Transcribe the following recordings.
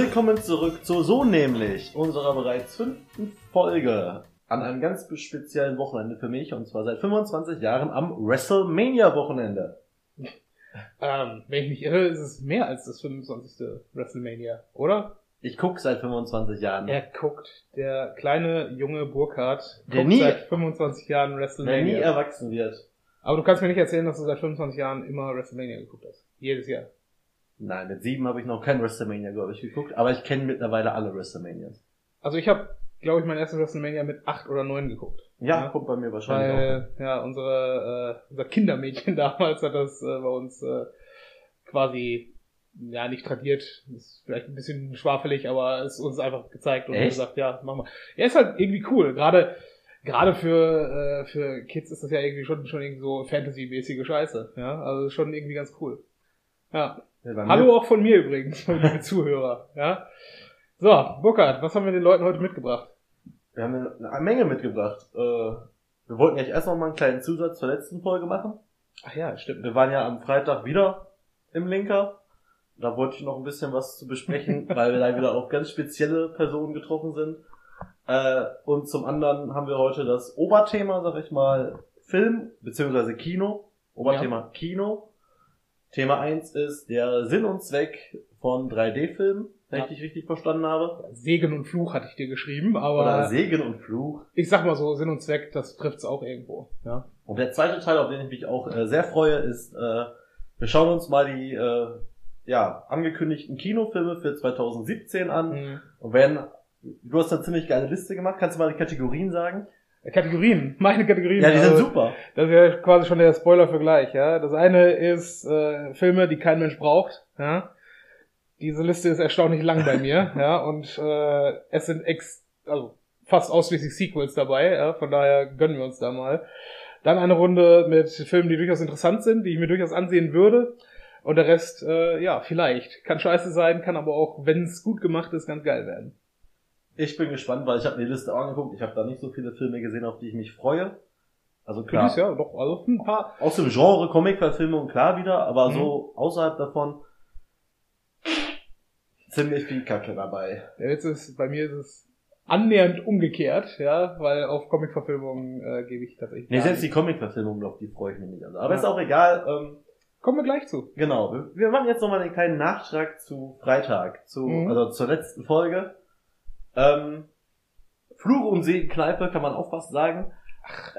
Willkommen zurück zu So nämlich, unserer bereits fünften Folge an einem ganz speziellen Wochenende für mich und zwar seit 25 Jahren am WrestleMania-Wochenende. Ähm, wenn ich mich irre, ist es mehr als das 25. WrestleMania, oder? Ich gucke seit 25 Jahren. Er guckt, der kleine junge Burkhardt Der guckt nie- seit 25 Jahren Wer nie WrestleMania. erwachsen wird. Aber du kannst mir nicht erzählen, dass du seit 25 Jahren immer WrestleMania geguckt hast. Jedes Jahr. Nein, mit sieben habe ich noch kein WrestleMania, glaube ich, geguckt, aber ich kenne mittlerweile alle WrestleManias. Also ich habe, glaube ich, mein erstes WrestleMania mit 8 oder 9 geguckt. Ja, Ja. kommt bei mir wahrscheinlich auch. Weil, ja, unsere, äh, unser Kindermädchen damals hat das äh, bei uns äh, quasi, ja, nicht tradiert. Ist vielleicht ein bisschen schwafelig, aber es ist uns einfach gezeigt und Echt? gesagt, ja, mach mal. Ja, ist halt irgendwie cool. Gerade, gerade für, äh, für Kids ist das ja irgendwie schon, schon irgendwie so Fantasy-mäßige Scheiße. Ja, also schon irgendwie ganz cool. Ja. Ja, Hallo auch von mir übrigens, liebe Zuhörer. Ja. So, Burkhard, was haben wir den Leuten heute mitgebracht? Wir haben eine Menge mitgebracht. Äh, wir wollten ja erst noch mal einen kleinen Zusatz zur letzten Folge machen. Ach ja, stimmt. Wir waren ja am Freitag wieder im Linker. Da wollte ich noch ein bisschen was zu besprechen, weil wir da wieder auf ganz spezielle Personen getroffen sind. Äh, und zum anderen haben wir heute das Oberthema, sag ich mal, Film beziehungsweise Kino. Oberthema Kino. Thema eins ist der Sinn und Zweck von 3D-Filmen, wenn Ja. ich dich richtig verstanden habe. Segen und Fluch hatte ich dir geschrieben, Oder aber Segen und Fluch. ich sag mal so, Sinn und Zweck, das trifft's auch irgendwo. Ja. Und der zweite Teil, auf den ich mich auch äh, sehr freue, ist, äh, wir schauen uns mal die äh, ja, angekündigten Kinofilme für 2017 an Mhm. und werden, du hast eine ziemlich geile Liste gemacht, kannst du mal die Kategorien sagen? Kategorien, meine Kategorien. Ja, die sind also, super. Das ist ja quasi schon der Spoiler für gleich, ja. Das eine ist äh, Filme, die kein Mensch braucht, ja. Diese Liste ist erstaunlich lang bei mir, ja, und äh, es sind ex also fast ausschließlich Sequels dabei, ja, von daher gönnen wir uns da mal. Dann eine Runde mit Filmen, die durchaus interessant sind, die ich mir durchaus ansehen würde. Und der Rest, äh, ja, vielleicht. Kann scheiße sein, kann aber auch, wenn es gut gemacht ist, ganz geil werden. Ich bin gespannt, weil ich habe mir die Liste angeguckt. Ich habe da nicht so viele Filme gesehen, auf die ich mich freue. Also klar, dieses Jahr doch, also ein paar. aus dem Genre Comic-Verfilmung klar wieder, aber Mhm. so außerhalb davon ziemlich viel Kacke dabei. Ja, jetzt ist, bei mir ist es annähernd umgekehrt, ja, weil auf Comic-Verfilmungen äh, gebe ich tatsächlich. Nee, selbst die. Comic-Verfilmung, auf die freue ich mich nicht. Also. Aber Ja. ist auch egal. Ähm, Kommen wir gleich zu. Genau, wir- wir machen jetzt nochmal einen kleinen Nachtrag zu Freitag, zu, Mhm. also zur letzten Folge. Ähm, Fluch und Segen Kneipe kann man auch fast sagen. Ach,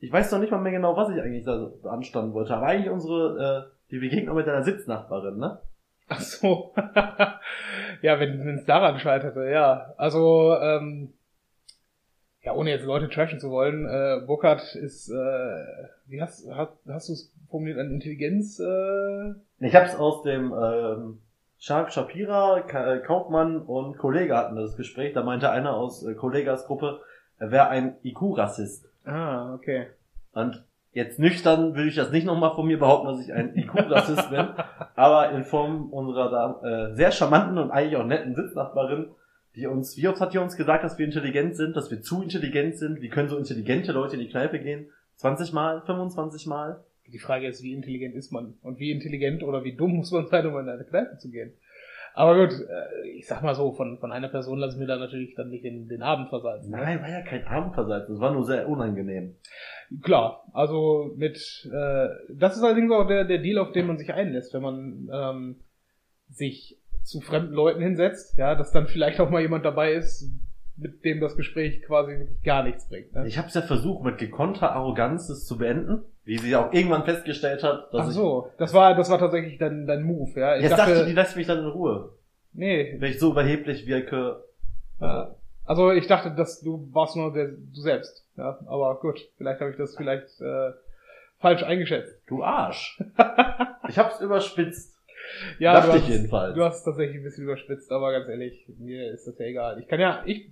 ich weiß noch nicht mal mehr genau, was ich eigentlich da anstanden wollte, aber eigentlich unsere, äh, die Begegnung mit deiner Sitznachbarin, ne? Ach so. ja, wenn es daran scheiterte, ja. Also, ähm, ja, ohne jetzt Leute trashen zu wollen, äh, Burkhardt ist, äh, wie hast, hast, hast du es formuliert, an Intelligenz, äh, Ich hab's aus dem, ähm, Shark Shapira, äh, Kaufmann und Kollege hatten das Gespräch, da meinte einer aus äh, Kollegas Gruppe, er wäre ein IQ-Rassist. ah, okay. Und jetzt nüchtern will ich das nicht nochmal von mir behaupten, dass ich ein IQ-Rassist bin, aber in Form unserer da, äh, sehr charmanten und eigentlich auch netten Sitznachbarin, die uns, wie oft hat die uns gesagt, dass wir intelligent sind, dass wir zu intelligent sind, wie können so intelligente Leute in die Kneipe gehen? 20 Mal, 25 Mal? Die Frage ist, wie intelligent ist man? Und wie intelligent oder wie dumm muss man sein, um in eine Kneipe zu gehen? Aber gut, äh, ich sag mal so, von, von einer Person lassen wir da natürlich dann nicht den, den Abend versalzen. ne? Nein, war ja kein Abendversatz, das war nur sehr unangenehm. Klar, also mit, äh, das ist allerdings auch der, der Deal, auf den man sich einlässt, wenn man ähm, sich zu fremden Leuten hinsetzt, ja, dass dann vielleicht auch mal jemand dabei ist, mit dem das Gespräch quasi wirklich gar nichts bringt. Ne? Ich habe es ja versucht, mit gekonnter Arroganz das zu beenden, wie sie auch irgendwann festgestellt hat, dass Ach so, das war, das war tatsächlich dein, dein Move, ja. ich Ich jetzt dachte, dachte, die lässt mich dann in Ruhe. nee, Wenn ich so überheblich wirke, Ja. Also ich dachte, dass du warst nur der, du selbst. Ja, aber gut, vielleicht habe ich das vielleicht äh, falsch eingeschätzt. Du Arsch. ich hab's überspitzt. Ja, Dachte du ich hast, jedenfalls. Du hast es tatsächlich ein bisschen überspitzt, aber ganz ehrlich, mir ist das ja egal. Ich kann ja, ich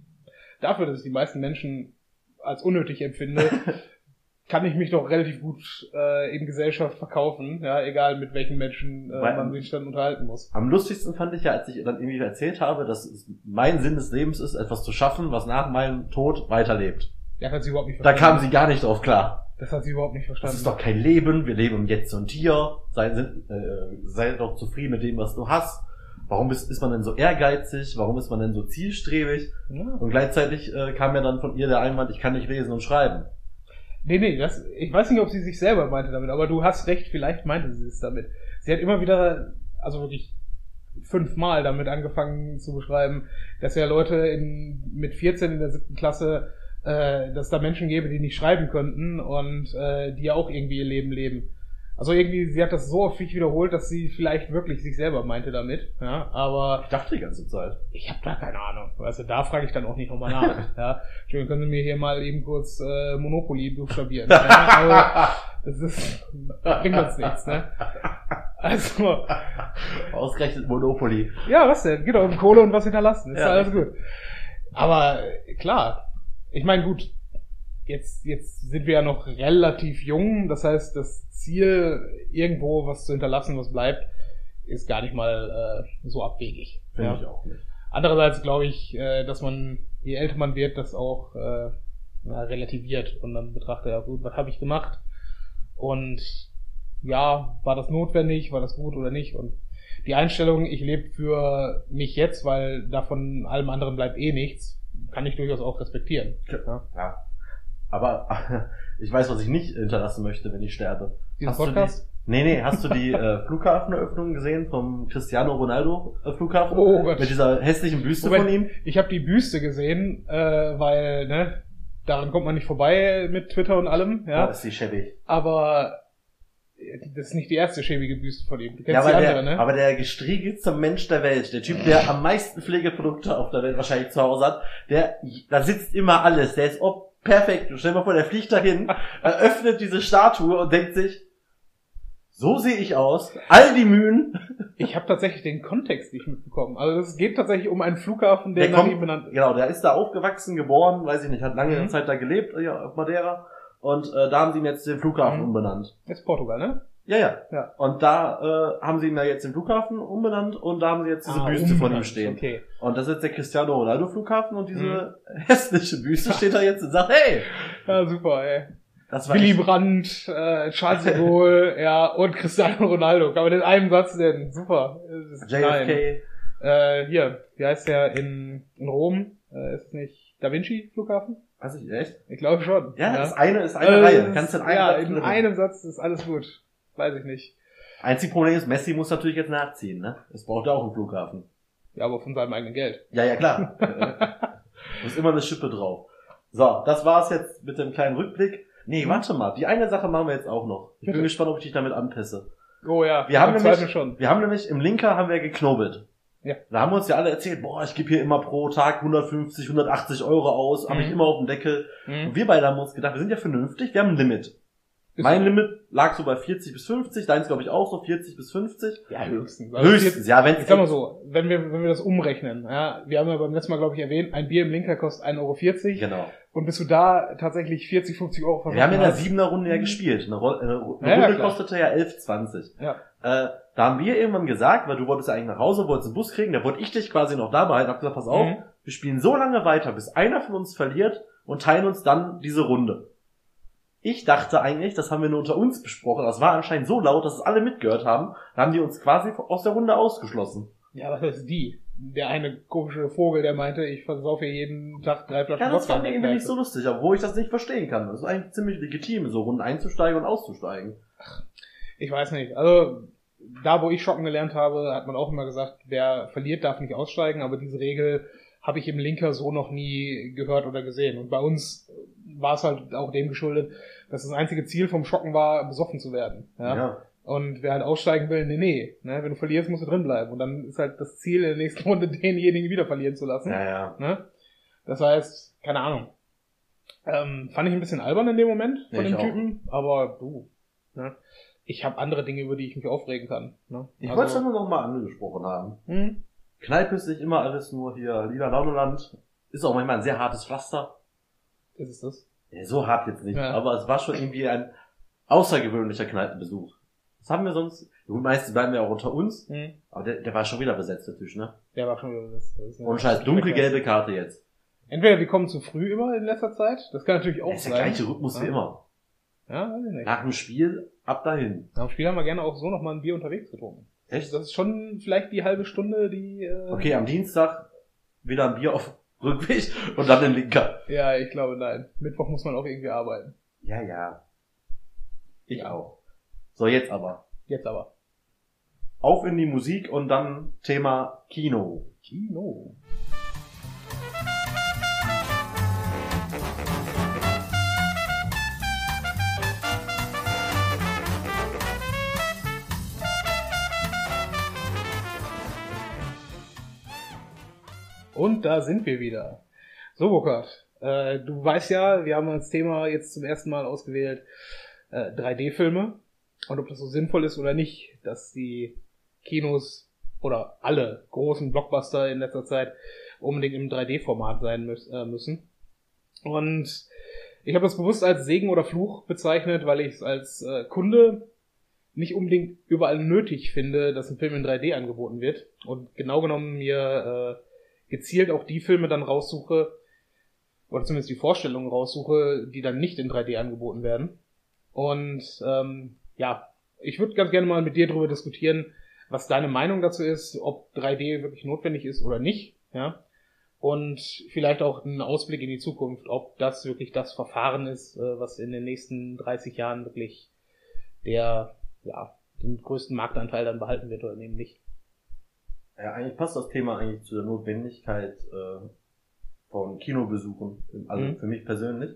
dafür, dass ich die meisten Menschen als unnötig empfinde, kann ich mich doch relativ gut äh, in Gesellschaft verkaufen, ja, egal mit welchen Menschen äh, Weil- man sich dann unterhalten muss. Am lustigsten fand ich ja, als ich dann irgendwie erzählt habe, dass es mein Sinn des Lebens ist, etwas zu schaffen, was nach meinem Tod weiterlebt. Ja, hat sie überhaupt nicht Da verstanden. kam sie gar nicht drauf klar. Das hat sie überhaupt nicht Das verstanden. ist doch kein Leben, wir leben im Jetzt und Hier. Sei, äh, sei doch zufrieden mit dem, was du hast. Warum ist, ist man denn so ehrgeizig, warum ist man denn so zielstrebig? Ja. Und gleichzeitig äh, kam ja dann von ihr der Einwand, ich kann nicht lesen und schreiben. Nee, nee, das, ich weiß nicht, ob sie sich selber meinte damit, aber du hast recht, vielleicht meinte sie es damit. Sie hat immer wieder, also wirklich fünfmal damit angefangen zu beschreiben, dass ja Leute in, mit 14 in der siebten Klasse, äh, dass da Menschen gäbe, die nicht schreiben könnten und äh, die ja auch irgendwie ihr Leben leben. Also irgendwie, sie hat das so oft wiederholt, dass sie vielleicht wirklich sich selber meinte damit. Ja, aber Ich dachte die ganze Zeit. ich habe da keine Ahnung. Also da frage ich dann auch nicht nochmal nach. ja, Entschuldigung, können Sie mir hier mal eben kurz äh, Monopoly buchstabieren? ja, also, das ist bringt uns nichts, ne? Also, Ausgerechnet Monopoly. ja, was denn? Geht doch um Kohle und was hinterlassen. Ist Ja. alles gut. Aber klar, ich meine, gut, jetzt, jetzt sind wir ja noch relativ jung. Das heißt, das Ziel, irgendwo was zu hinterlassen, was bleibt, ist gar nicht mal äh, so abwegig. Finde ja. ich auch nicht. Andererseits glaube ich, äh, dass man, je älter man wird, das auch äh, ja, relativiert und dann betrachtet, ja gut, was habe ich gemacht? Und ja, war das notwendig, war das gut oder nicht? Und die Einstellung, ich lebe für mich jetzt, weil davon allem anderen bleibt eh nichts, kann ich durchaus auch respektieren. Ja. Ja. Aber ich weiß, was ich nicht hinterlassen möchte, wenn ich sterbe. Diesen Hast du Podcast? Nee, nee, hast du die äh, Flughafeneröffnung gesehen vom Cristiano Ronaldo äh, Flughafen? Oh Gott. Mit dieser hässlichen Büste Moment, von ihm? Ich habe die Büste gesehen, äh, weil, ne, daran kommt man nicht vorbei mit Twitter und allem, Ja. ja. ist die schäbig. Aber das ist nicht die erste schäbige Büste von ihm. Du Ja, kennst aber die der, andere, ne? aber der gestriegelste Mensch der Welt, der Typ, der am meisten Pflegeprodukte auf der Welt wahrscheinlich zu Hause hat, der, da sitzt immer alles, der ist oh, perfekt. Stell dir mal vor, der fliegt dahin, eröffnet diese Statue und denkt sich, so sehe ich aus, all die Mühen, Ich habe tatsächlich den Kontext nicht mitbekommen. Also es geht tatsächlich um einen Flughafen, der, Der nach ihm benannt ist. Genau, der ist da aufgewachsen, geboren, weiß ich nicht, hat lange Mhm. Zeit da gelebt, ja, auf Madeira. Und äh, da haben sie ihn jetzt den Flughafen Mhm. umbenannt. Ist Portugal, ne? Ja, ja. Ja. Und da äh, haben sie ihn ja jetzt den Flughafen umbenannt und da haben sie jetzt diese Ah, Büste von ihm stehen. Okay. Und das ist jetzt der Cristiano Ronaldo Flughafen und diese Mhm. hässliche Büste steht da jetzt und sagt, hey, Ja, super, ey. das war Willy echt, Brandt, äh, Charles de Gaulle, ja, und Cristiano Ronaldo. Kann man in einem Satz nennen. Super. Nein. JFK. Äh, hier, wie heißt der in, in Rom? Äh, ist es nicht Da Vinci Flughafen? Weiß ich, echt? Ich glaube schon. Ja, das eine ist eine Äh, Reihe. Kannst du in einem ja, Satz in einem Satz ist alles gut. Weiß ich nicht. Einzig Problem ist, Messi muss natürlich jetzt nachziehen, ne? Es braucht ja auch einen Flughafen. Ja, aber von seinem eigenen Geld. Ja, ja, klar. Muss immer eine Schippe drauf. So, das war's jetzt mit dem kleinen Rückblick. Nee, warte mal. Die eine Sache machen wir jetzt auch noch. Ich bin gespannt, ob ich dich damit anpisse. Oh ja, Wir haben nämlich- schon. Wir haben nämlich im Linker haben wir geknobelt. Ja. Da haben wir uns ja alle erzählt, boah, ich gebe hier immer pro Tag 150, 180 Euro aus, habe Mhm. ich immer auf dem Deckel. Hm? Und wir beide haben uns gedacht, wir sind ja vernünftig, wir haben ein Limit. Mein Limit lag so bei 40 bis 50, deins glaube ich auch so 40 bis 50. Ja, höchstens. Also Höchstens, ja, wenn Ich sag mal so, wenn wir, wenn wir das umrechnen, ja, wir haben ja beim letzten Mal, glaube ich, erwähnt, ein Bier im Linker kostet 1,40 Euro. Genau. Und bis du da tatsächlich 40, 50 Euro Wir haben in der siebener Runde ja gespielt. Eine, Ro- eine, eine Ja, ja, Runde klar. kostete ja 11,20. Ja. Äh, da haben wir irgendwann gesagt, weil du wolltest ja eigentlich nach Hause, wolltest einen Bus kriegen, da wollte ich dich quasi noch da behalten, hab gesagt, pass auf, Mhm. wir spielen so lange weiter, bis einer von uns verliert und teilen uns dann diese Runde. Ich dachte eigentlich, das haben wir nur unter uns besprochen, das war anscheinend so laut, dass es alle mitgehört haben, da haben die uns quasi aus der Runde ausgeschlossen. Ja, was heißt die? Der eine komische Vogel, der meinte, ich versaufe jeden Tag drei Flaschen Ja, das fand ich irgendwie nicht so lustig, obwohl ich das nicht verstehen kann. Das ist eigentlich ziemlich legitim, so Runden einzusteigen und auszusteigen. Ich weiß nicht. Also, da wo ich Schocken gelernt habe, hat man auch immer gesagt, wer verliert, darf nicht aussteigen, aber diese Regel habe ich im Linker so noch nie gehört oder gesehen. Und bei uns war es halt auch dem geschuldet, dass das einzige Ziel vom Schocken war, besoffen zu werden. Ja? ja. Und wer halt aussteigen will, nee, nee. Ne? Wenn du verlierst, musst du drin bleiben. Und dann ist halt das Ziel, in der nächsten Runde denjenigen wieder verlieren zu lassen. Ja, ja. Ne? Das heißt, keine Ahnung. Ähm, fand ich ein bisschen albern in dem Moment von ich dem auch. Typen, aber du, ne? ich habe andere Dinge, über die ich mich aufregen kann. Ne? Ich Also, wollte es nur noch mal angesprochen haben. hm? Kneipe ist nicht immer alles nur hier Lila Launeland. Ist auch manchmal ein sehr hartes Pflaster. Ist es das? Ja, so hart jetzt nicht, Ja. aber es war schon irgendwie ein außergewöhnlicher Kneipenbesuch. Das haben wir sonst, gut, meistens bleiben wir auch unter uns, Hm? aber der, der war schon wieder besetzt, der Tisch, ne? Der war schon wieder eine- Und scheiß dunkelgelbe Karte jetzt. Entweder wir kommen zu früh immer in letzter Zeit, das kann natürlich auch Das ist der sein. gleiche Rhythmus wie Ja. immer. Ja, weiß ich nicht. Nach dem Spiel, ab dahin. Nach dem Spiel haben wir gerne auch so noch mal ein Bier unterwegs getrunken. Echt? Das ist schon vielleicht die halbe Stunde, die. Äh, Okay, am Dienstag wieder ein Bier auf Rückweg und dann den Linker. Ja, ich glaube nein. Mittwoch muss man auch irgendwie arbeiten. Ja, ja. Ich auch. So, jetzt aber. Jetzt aber. Auf in die Musik und dann Thema Kino. Kino. Und da sind wir wieder. So, Burkhard, äh, du weißt ja, wir haben als Thema jetzt zum ersten Mal ausgewählt äh, 3D-Filme. Und ob das so sinnvoll ist oder nicht, dass die Kinos oder alle großen Blockbuster in letzter Zeit unbedingt im 3D-Format sein mü äh, müssen. Und ich habe das bewusst als Segen oder Fluch bezeichnet, weil ich es als äh, Kunde nicht unbedingt überall nötig finde, dass ein Film in 3D angeboten wird. Und genau genommen mir äh, gezielt auch die Filme dann raussuche, oder zumindest die Vorstellungen raussuche, die dann nicht in 3D angeboten werden. Und ähm, ja, ich würde ganz gerne mal mit dir darüber diskutieren, was deine Meinung dazu ist, ob 3D wirklich notwendig ist oder nicht, ja. Und vielleicht auch einen Ausblick in die Zukunft, ob das wirklich das Verfahren ist, äh, was in den nächsten 30 Jahren wirklich der, ja, den größten Marktanteil dann behalten wird oder eben nicht. Ja, eigentlich passt das Thema eigentlich zu der Notwendigkeit äh, von Kinobesuchen, also Mhm. für mich persönlich,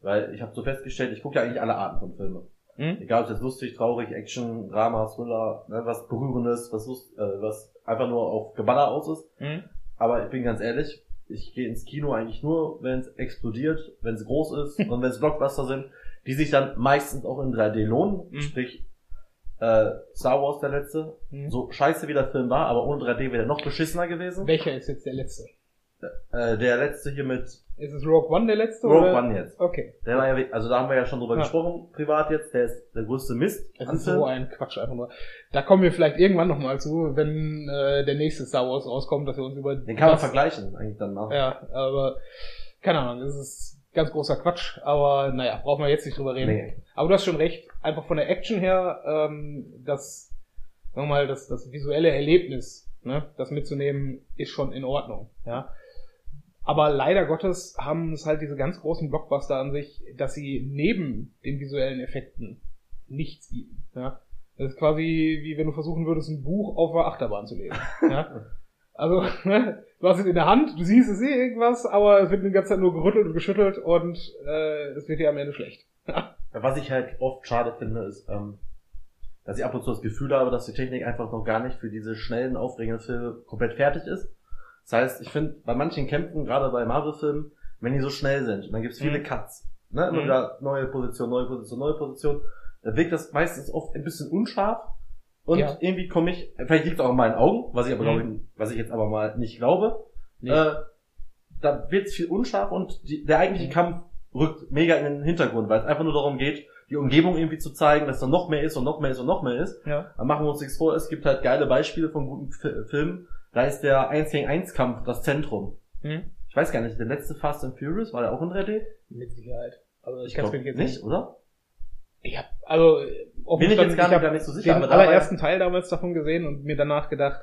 weil ich habe so festgestellt, ich gucke ja eigentlich alle Arten von Filmen. Hm? Egal ob es jetzt lustig, traurig, Action, Drama, Thriller, ne, was Berührendes, was, lust, äh, was einfach nur auf Geballer aus ist. Hm? Aber ich bin ganz ehrlich, ich gehe ins Kino eigentlich nur, wenn es explodiert, wenn es groß ist und wenn es Blockbuster sind, die sich dann meistens auch in 3D lohnen. Mhm. Sprich, äh, Star Wars der letzte. Hm? So scheiße wie der Film war, aber ohne 3D wäre er noch beschissener gewesen. Welcher ist jetzt der letzte? Äh, der letzte hier mit Ist es Rogue One der letzte? Rogue oder? One jetzt. Okay. Der war ja, also da haben wir ja schon drüber Ja. gesprochen, privat jetzt, der ist der größte Mist. Es an ist so ein Quatsch einfach nur. Da kommen wir vielleicht irgendwann nochmal zu, wenn äh, der nächste Star Wars rauskommt, dass wir uns über Den kann man das- vergleichen, eigentlich dann mal. Ja, aber keine Ahnung, das ist ganz großer Quatsch, aber naja, brauchen wir jetzt nicht drüber reden. Nee. Aber du hast schon recht, einfach von der Action her, ähm, das, sagen wir mal, das, das visuelle Erlebnis, ne, das mitzunehmen, ist schon in Ordnung, ja. Aber leider Gottes haben es halt diese ganz großen Blockbuster an sich, dass sie neben den visuellen Effekten nichts bieten, ja. Das ist quasi wie wenn du versuchen würdest, ein Buch auf der Achterbahn zu lesen, ja. Also, ne, du hast es in der Hand, du siehst es eh irgendwas, aber es wird die ganze Zeit nur gerüttelt und geschüttelt und äh, es wird dir am Ende schlecht. Was ich halt oft schade finde, ist, ähm, dass ich ab und zu das Gefühl habe, dass die Technik einfach noch gar nicht für diese schnellen, aufregenden Filme komplett fertig ist. Das heißt, ich finde, bei manchen Kämpfen, gerade bei Marvel-Filmen, wenn die so schnell sind, dann gibt es viele Mhm. Cuts, ne? immer Mhm. wieder neue Position, neue Position, neue Position, dann wirkt das meistens oft ein bisschen unscharf und Ja. irgendwie komme ich, vielleicht liegt es auch in meinen Augen, was ich aber Mhm. glaube was ich jetzt aber mal nicht glaube, Nee. äh, da wird es viel unscharf und die, der eigentliche Mhm. Kampf rückt mega in den Hintergrund, weil es einfach nur darum geht, die Umgebung irgendwie zu zeigen, dass da noch mehr ist und noch mehr ist und noch mehr ist. Ja. Aber machen wir uns nichts vor, es gibt halt geile Beispiele von guten Fi- Filmen. Da ist der 1 gegen 1 Kampf das Zentrum. Hm? Ich weiß gar nicht, der letzte Fast and Furious, war der auch in 3D? Mit Sicherheit. Also ich kann es mir jetzt nicht, oder? Ja, also äh, offen Bin ich jetzt gar nicht, hab gar nicht so sicher, den aber da war allerersten Teil damals davon gesehen und mir danach gedacht,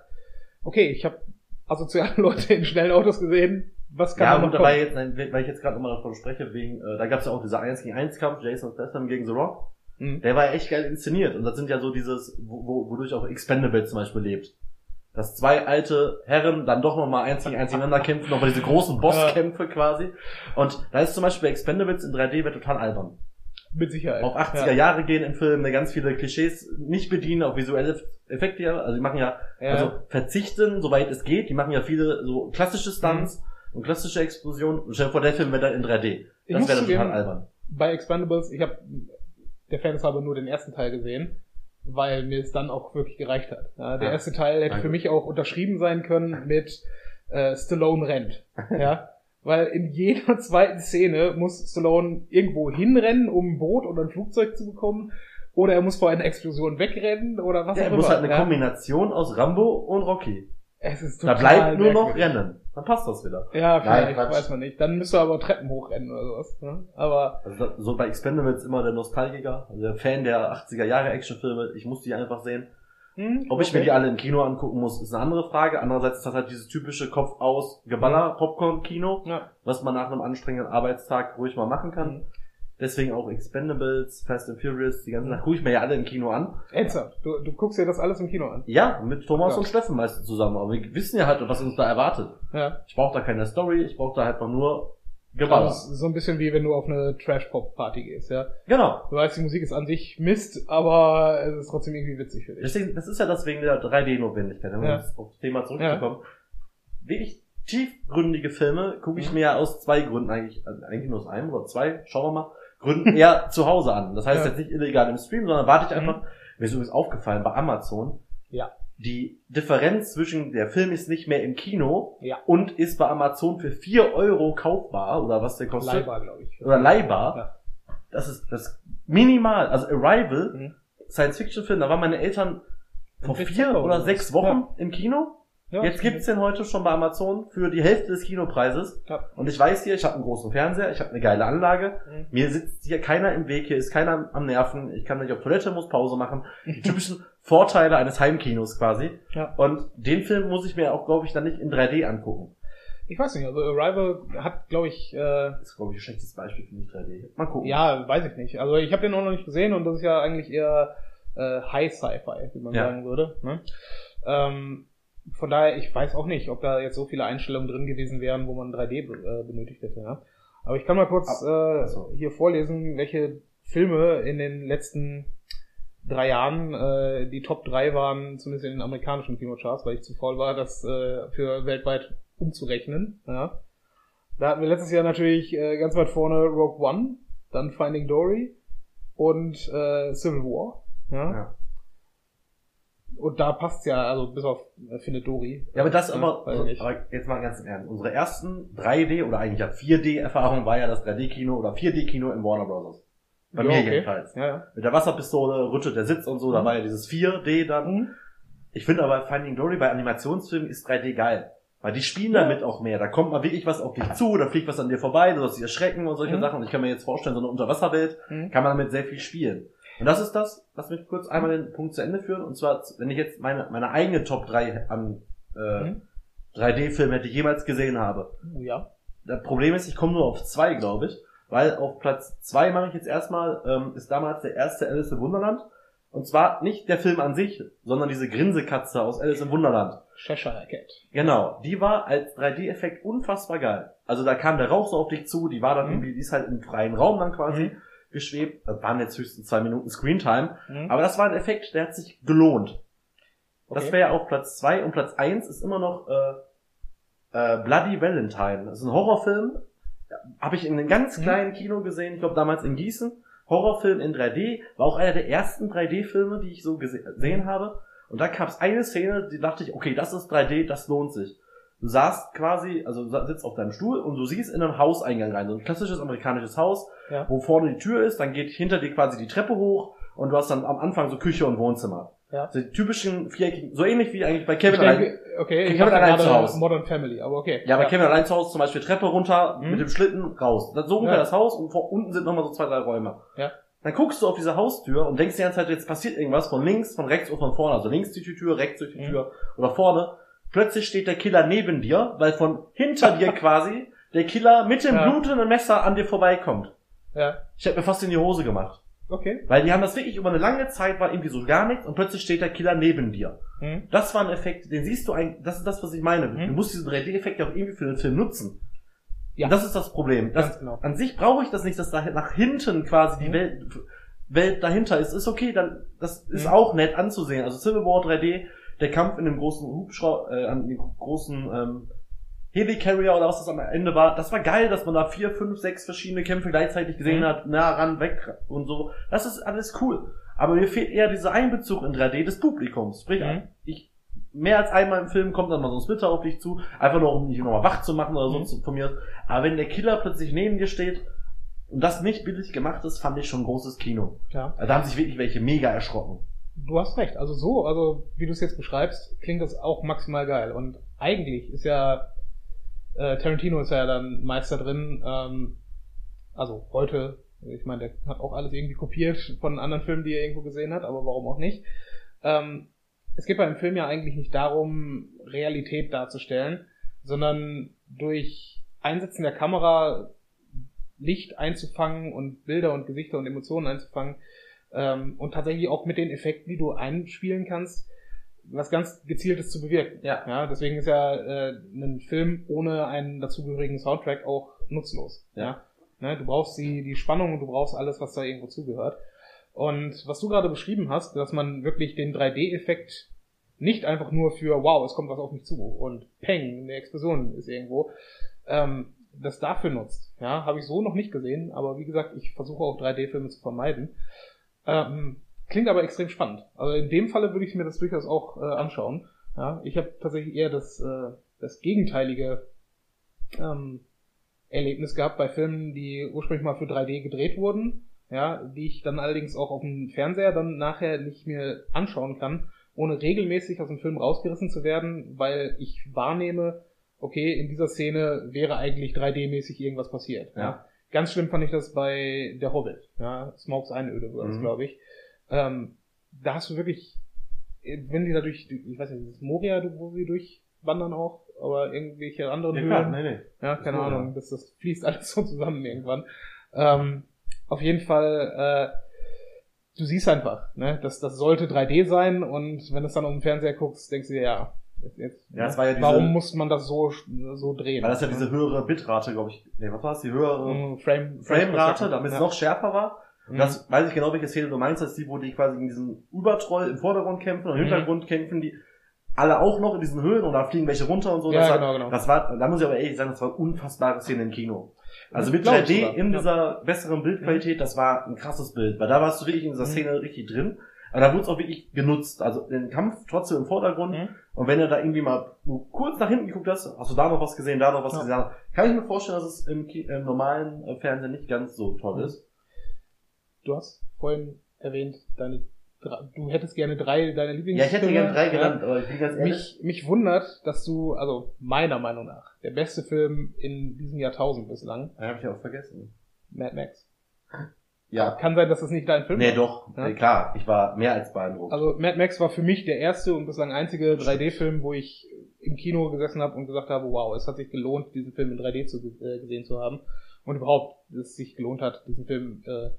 okay, ich habe asoziale Leute in schnellen Autos gesehen, was kann Ja, gut, noch dabei jetzt, weil ich jetzt gerade nochmal davon spreche, wegen, äh, da gab es ja auch dieser 1 gegen 1 Kampf, Jason Statham gegen The Rock. Hm. Der war ja echt geil inszeniert. Und das sind ja so dieses, wo, wo, wodurch auch Expendables zum Beispiel lebt. Dass zwei alte Herren dann doch nochmal eins gegen eins gegeneinander kämpfen, nochmal diese großen Bosskämpfe quasi. Und da ist zum Beispiel Expendables in 3D wird total albern. Mit Sicherheit. Auf 80er ja. Jahre gehen im Film, der ganz viele Klischees nicht bedienen, auf visuelle Effekte, ja. also die machen ja, Ja. also verzichten, soweit es geht, die machen ja viele so klassische Stunts Mhm. Und klassische Explosionen. Und stell dir vor, der Film wäre dann in 3D. Ich Das wäre dann total albern. bei Expandables, ich habe der Fans habe nur den ersten Teil gesehen, weil mir es dann auch wirklich gereicht hat. Ja, der Ja. erste Teil hätte Danke. für mich auch unterschrieben sein können mit äh, Stallone rennt. Ja, weil in jeder zweiten Szene muss Stallone irgendwo hinrennen, um ein Boot oder ein Flugzeug zu bekommen. Oder er muss vor einer Explosion wegrennen oder was Ja, auch er immer. muss halt eine ja. Kombination aus Rambo und Rocky. Es ist Da total bleibt nur noch merkwürdig. Rennen. Dann passt das wieder. Ja, Nein, vielleicht, Quatsch. weiß man nicht. Dann müsste er aber Treppen hochrennen oder sowas. Ne? Aber Also so bei Expendables immer der Nostalgiker, also der Fan der 80er Jahre Actionfilme. Ich muss die einfach sehen. Hm, Ob ich okay. mir die alle im Kino angucken muss, ist eine andere Frage. Andererseits ist das halt dieses typische Kopf aus Geballer Popcorn Kino, Ja. was man nach einem anstrengenden Arbeitstag ruhig mal machen kann. Mhm. Deswegen auch Expendables, Fast and Furious, die ganzen Mhm. Sachen gucke ich mir ja alle im Kino an. Ernsthaft? Du, du guckst dir das alles im Kino an? Ja, mit Thomas Ja. und Steffen meistens zusammen. Aber wir wissen ja halt, was uns da erwartet. Ja. Ich brauche da keine Story, ich brauche da halt noch nur Geballer. ist so ein bisschen wie wenn du auf eine Trash-Pop-Party gehst, ja. Genau. Du weißt, die Musik ist an sich Mist, aber es ist trotzdem irgendwie witzig für dich. Deswegen, das ist ja das wegen der 3D-Notwendigkeit, um Ja. jetzt auf das Thema zurückzukommen. Wirklich tiefgründige Filme gucke ich mir ja aus zwei Gründen eigentlich, also eigentlich nur aus einem oder zwei, schauen wir mal, Gründen eher zu Hause an. Das heißt Ja. jetzt nicht illegal im Stream, sondern warte ich Mhm. einfach, mir ist übrigens aufgefallen bei Amazon, Ja. die Differenz zwischen der Film ist nicht mehr im Kino Ja. und ist bei Amazon für 4 Euro kaufbar oder was der kostet. Leihbar, glaube ich. Oder leihbar. Ja. Das ist das minimal. Also Arrival, Mhm. Science-Fiction-Film, da waren meine Eltern vor vier oder sechs? Wochen im Kino. Ja. Jetzt gibt's den heute schon bei Amazon für die Hälfte des Kinopreises. Ja. Und ich weiß hier, ich habe einen großen Fernseher, ich habe eine geile Anlage. Mhm. Mir sitzt hier keiner im Weg, hier ist keiner am Nerven. Ich kann nicht auf Toilette, muss Pause machen. Die typischen Vorteile eines Heimkinos quasi. Ja. Und den Film muss ich mir auch, glaube ich, dann nicht in 3D angucken. Ich weiß nicht, also Arrival hat, glaube ich, äh, Das ist, glaube ich, ein schlechtes Beispiel für nicht 3D. Mal gucken. ja, weiß ich nicht. Also ich habe den auch noch nicht gesehen und das ist ja eigentlich eher äh, High Sci-Fi, wie man Ja. sagen würde. Ne? Ähm, von daher, ich weiß auch nicht, ob da jetzt so viele Einstellungen drin gewesen wären, wo man 3D be äh, benötigt hätte. Ja? Aber ich kann mal kurz äh, hier vorlesen, welche Filme in den letzten drei Jahren äh, die Top 3 waren, zumindest in den amerikanischen Kinocharts, weil ich zu faul war, das äh, für weltweit umzurechnen. Ja. Da hatten wir letztes Jahr natürlich äh, ganz weit vorne Rogue One, dann Finding Dory und äh, Civil War. Ja. Ja. Und da passt's ja, also bis auf äh, Findet Dory. Ja, aber das aber, nicht. aber jetzt mal ganz im Ernst. Unsere ersten 3D oder eigentlich ja 4D-Erfahrung war ja das 3D-Kino oder 4D-Kino im Warner Bros. Bei Ja, mir okay. jedenfalls. Ja, ja. Mit der Wasserpistole rüttelt der Sitz und so, da Mhm. war ja dieses 4D dann. Mhm. Ich finde aber Finding Dory bei Animationsfilmen ist 3D geil. Weil die spielen damit auch mehr. Da kommt mal wirklich was auf dich zu, da fliegt was an dir vorbei, du sollst dich erschrecken und solche Mhm. Sachen. Und ich kann mir jetzt vorstellen, so eine Unterwasserwelt Mhm. kann man damit sehr viel spielen. Und das ist das, lass mich kurz einmal den Punkt zu Ende führen. Und zwar, wenn ich jetzt meine, meine eigene Top 3 an äh, Mhm. 3D-Filmen hätte ich jemals gesehen habe. Oh, ja. Das Problem ist, ich komme nur auf zwei, glaube ich. Weil auf Platz zwei mache ich jetzt erstmal, ähm, ist damals der erste Alice im Wunderland. Und zwar nicht der Film an sich, sondern diese Grinsekatze aus Alice im Wunderland. Cheshire Cat. Genau, die war als 3D-Effekt unfassbar geil. Also da kam der Rauch so auf dich zu, die war dann Mhm. irgendwie, die ist halt im freien Raum dann quasi Mhm. Geschwebt. Das waren jetzt höchstens zwei Minuten Screentime. Mhm. Aber das war ein Effekt, der hat sich gelohnt. Das Okay. wäre auf Platz zwei und Platz eins ist immer noch äh, äh, Bloody Valentine. Das ist ein Horrorfilm. Habe ich in einem ganz Mhm. kleinen Kino gesehen, ich glaube damals in Gießen. Horrorfilm in 3D. War auch einer der ersten 3D-Filme, die ich so gese- gesehen habe. Und da gab es eine Szene, die dachte ich, okay, das ist 3D, das lohnt sich. Du saßt quasi, also du sitzt auf deinem Stuhl und du siehst in einen Hauseingang rein, so ein klassisches amerikanisches Haus, Ja. wo vorne die Tür ist, dann geht hinter dir quasi die Treppe hoch und du hast dann am Anfang so Küche und Wohnzimmer. Ja. So die typischen viereckigen, so ähnlich wie eigentlich bei Kevin ich allein. denke, okay, ich Kevin habe allein zu Hause. Modern Family, aber okay. Ja, bei Kevin allein zu Hause zum Beispiel Treppe runter, Mhm. mit dem Schlitten raus. Das- So ungefähr Ja. das Haus und vor unten sind nochmal so zwei, drei Räume. Ja. Dann guckst du auf diese Haustür und denkst die ganze Zeit, jetzt passiert irgendwas von links, von rechts oder von vorne. Also links durch die Tür, rechts durch die Mhm. Tür oder vorne. Plötzlich steht der Killer neben dir, weil von hinter dir quasi der Killer mit dem Ja. blutenden Messer an dir vorbeikommt. Ja, Ich hätte mir fast in die Hose gemacht. okay. Weil die haben das wirklich über eine lange Zeit war irgendwie so gar nichts und plötzlich steht der Killer neben dir. Mhm. Das war ein Effekt, den siehst du eigentlich, das ist das, was ich meine. Mhm. Du musst diesen 3D-Effekt ja auch irgendwie für den Film nutzen. Ja. Und das ist das Problem. Das, genau. An sich brauche ich das nicht, dass da nach hinten quasi die Mhm. Welt, Welt dahinter ist. Ist okay, dann, das ist Mhm. auch nett anzusehen. Also Civil War 3D, der Kampf in dem großen Hubschrauber, äh, an dem großen, ähm, Helicarrier oder was das am Ende war, das war geil, dass man da vier, fünf, sechs verschiedene Kämpfe gleichzeitig gesehen Mhm. hat, nah ran, weg und so. Das ist alles cool. Aber mir fehlt eher dieser Einbezug in 3D des Publikums. Sprich, Mhm. ich, mehr als einmal im Film kommt dann mal so ein Splitter auf dich zu, einfach nur um dich nochmal wach zu machen oder Mhm. so von mir. Aber wenn der Killer plötzlich neben dir steht und das nicht billig gemacht ist, fand ich schon großes Kino. Ja. Also da haben sich wirklich welche mega erschrocken. Du hast recht. Also so, also wie du es jetzt beschreibst, klingt das auch maximal geil. Und eigentlich ist ja äh, Tarantino ist ja dann Meister drin. Ähm, also heute, ich meine, der hat auch alles irgendwie kopiert von anderen Filmen, die er irgendwo gesehen hat, aber warum auch nicht? Ähm, es geht beim Film ja eigentlich nicht darum, Realität darzustellen, sondern durch Einsetzen der Kamera Licht einzufangen und Bilder und Gesichter und Emotionen einzufangen ähm, und tatsächlich auch mit den Effekten, die du einspielen kannst, was ganz gezieltes zu bewirken. Ja. ja deswegen ist ja äh, ein Film ohne einen dazugehörigen Soundtrack auch nutzlos. Ja. Ne, du brauchst die, die Spannung und du brauchst alles, was da irgendwo zugehört. Und was du gerade beschrieben hast, dass man wirklich den 3D-Effekt nicht einfach nur für wow, es kommt was auf mich zu und peng, eine Explosion ist irgendwo, ähm, das dafür nutzt. Ja, habe ich so noch nicht gesehen, aber wie gesagt, ich versuche auch 3D-Filme zu vermeiden. Ähm, klingt aber extrem spannend. Also in dem Falle würde ich mir das durchaus auch äh, anschauen. Ja, ich habe tatsächlich eher das, äh, das gegenteilige ähm, Erlebnis gehabt bei Filmen, die ursprünglich mal für 3D gedreht wurden, ja, die ich dann allerdings auch auf dem Fernseher dann nachher nicht mehr anschauen kann, ohne regelmäßig aus dem Film rausgerissen zu werden, weil ich wahrnehme, okay, in dieser Szene wäre eigentlich 3D-mäßig irgendwas passiert. Ja. Ja. Ganz schlimm fand ich das bei Der Hobbit, ja, Smokes Einöde war das, Mhm. glaube ich. Ähm, da hast du wirklich, wenn die da durch, ich weiß nicht, ist es Moria, wo sie durchwandern auch, aber irgendwelche anderen Ja, Höhlen. klar, nee, nee. Ja, keine. Ahnung, das, das fließt alles so zusammen irgendwann. Ähm, auf jeden Fall, äh, du siehst einfach, ne, das, das sollte 3D sein und wenn du es dann auf dem Fernseher guckst, denkst du dir, ja, jetzt, jetzt, Ja, es war ja diese- warum muss man das so, so drehen? Weil das ja diese höhere Bitrate, glaube ich. Nee, was war es? Die höhere Mhm, Frame, Framerate, damit es ja. noch schärfer war. Und Mhm. das weiß ich genau, welche Szene du meinst, das ist die, wo die quasi in diesem Übertroll im Vordergrund kämpfen und im Mhm. Hintergrund kämpfen die alle auch noch in diesen Höhen und da fliegen welche runter und so. Ja, das, genau, war, genau. das war, da muss ich aber ehrlich sagen, das war unfassbare Szene im Kino. Also Das mit glaub ich 3D sogar, in dieser besseren Bildqualität, das war ein krasses Bild, weil da warst du wirklich in dieser Mhm. Szene richtig drin. Aber da wurde es auch wirklich genutzt. Also den Kampf trotzdem im Vordergrund. Mhm. Und wenn du da irgendwie mal nur kurz nach hinten geguckt hast, hast du da noch was gesehen, da noch was Ja. gesehen, kann ich mir vorstellen, dass es im, im normalen äh, Fernsehen nicht ganz so toll Mhm. ist. Du hast vorhin erwähnt, deine, du hättest gerne drei deiner Lieblings Ja, ich hätte gerne drei ja. genannt, aber ich bin ganz ehrlich. Mich, mich wundert, dass du, also meiner Meinung nach, der beste Film in diesem Jahrtausend bislang, Ja, hab ich auch vergessen. Mad Max. Ja. Kann sein, dass das nicht dein Film Nee, war. doch. Ja. Nee, klar, ich war mehr als beeindruckt. Also Mad Max war für mich der erste und bislang einzige 3D-Film, wo ich im Kino gesessen habe und gesagt habe, wow, es hat sich gelohnt, diesen Film in 3D zu, äh, gesehen zu haben. Und überhaupt, es sich gelohnt hat, diesen Film äh,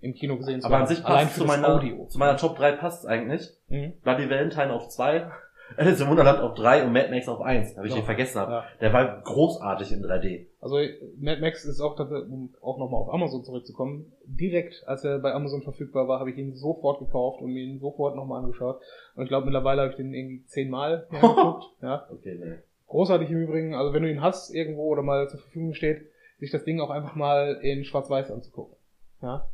im Kino gesehen zu aber haben. an sich Allein passt für zu meiner, Audio. zu meiner Top 3 passt eigentlich. Mhm. Bloody Valentine auf 2, Alice im Wunderland auf 3 und Mad Max auf 1, habe ich Ja. den vergessen habe. Ja. Der war großartig in 3D. Also Mad Max ist auch, um auch nochmal auf Amazon zurückzukommen, direkt als er bei Amazon verfügbar war, habe ich ihn sofort gekauft und mir ihn sofort nochmal angeschaut. Und ich glaube, mittlerweile habe ich den irgendwie zehnmal angeguckt. Ja. Okay, nee. Großartig im Übrigen, also wenn du ihn hast irgendwo oder mal zur Verfügung steht, sich das Ding auch einfach mal in Schwarz-Weiß anzugucken. Ja.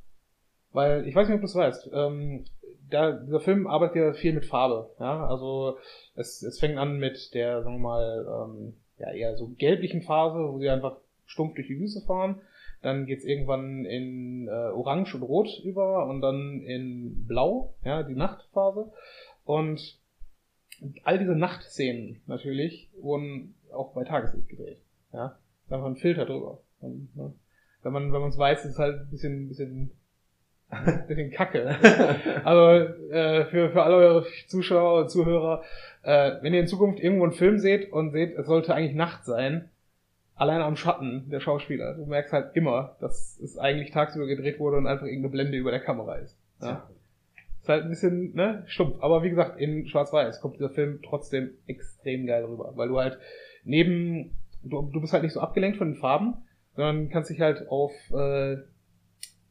Weil, ich weiß nicht, ob du es weißt, ähm, da, dieser Film arbeitet ja viel mit Farbe. Ja, also es, es fängt an mit der, sagen wir mal, ähm, ja, eher so gelblichen Phase, wo sie einfach stumpf durch die Wüste fahren. Dann geht's irgendwann in äh, Orange und Rot über und dann in Blau, ja, die Nachtphase. Und all diese Nachtszenen natürlich wurden auch bei Tageslicht gedreht. Ja, da war ein Filter drüber. Und, ne, wenn man wenn man es weiß, ist es halt ein bisschen ein bisschen Kacke. Also äh, für für alle eure Zuschauer und Zuhörer, äh, wenn ihr in Zukunft irgendwo einen Film seht und seht, es sollte eigentlich Nacht sein, allein am Schatten der Schauspieler, du merkst halt immer, dass es eigentlich tagsüber gedreht wurde und einfach irgendeine Blende über der Kamera ist. Ja. Ist halt ein bisschen, ne, stumpf. Aber wie gesagt, in Schwarz-Weiß kommt dieser Film trotzdem extrem geil rüber. Weil du halt neben, du, du bist halt nicht so abgelenkt von den Farben, sondern kannst dich halt auf, äh,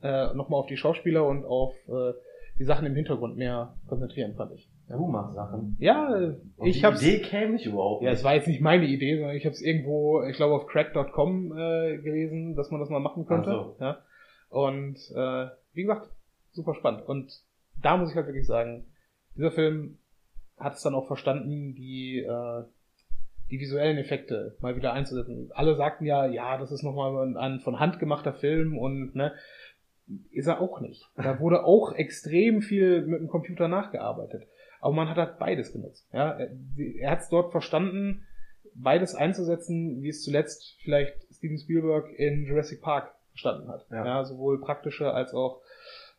äh, nochmal auf die Schauspieler und auf äh, die Sachen im Hintergrund mehr konzentrieren, fand ich. Du machst Sachen. Ja, Auf ich die hab's. Idee käme ich überhaupt Ja, nicht. es war jetzt nicht meine Idee, sondern ich habe es irgendwo, ich glaube auf crack.com äh, gelesen, dass man das mal machen könnte. Ach so. Ja. Und äh, wie gesagt, super spannend. Und da muss ich halt wirklich sagen, dieser Film hat es dann auch verstanden, die äh, die visuellen Effekte mal wieder einzusetzen. Alle sagten ja, ja, das ist nochmal ein, ein von Hand gemachter Film und ne, ist er auch nicht. Da wurde auch extrem viel mit dem Computer nachgearbeitet. Aber man hat halt beides genutzt. Ja, er, hat es dort verstanden, beides einzusetzen, wie es zuletzt vielleicht Steven Spielberg in Jurassic Park verstanden hat. Ja. Ja, sowohl praktische als auch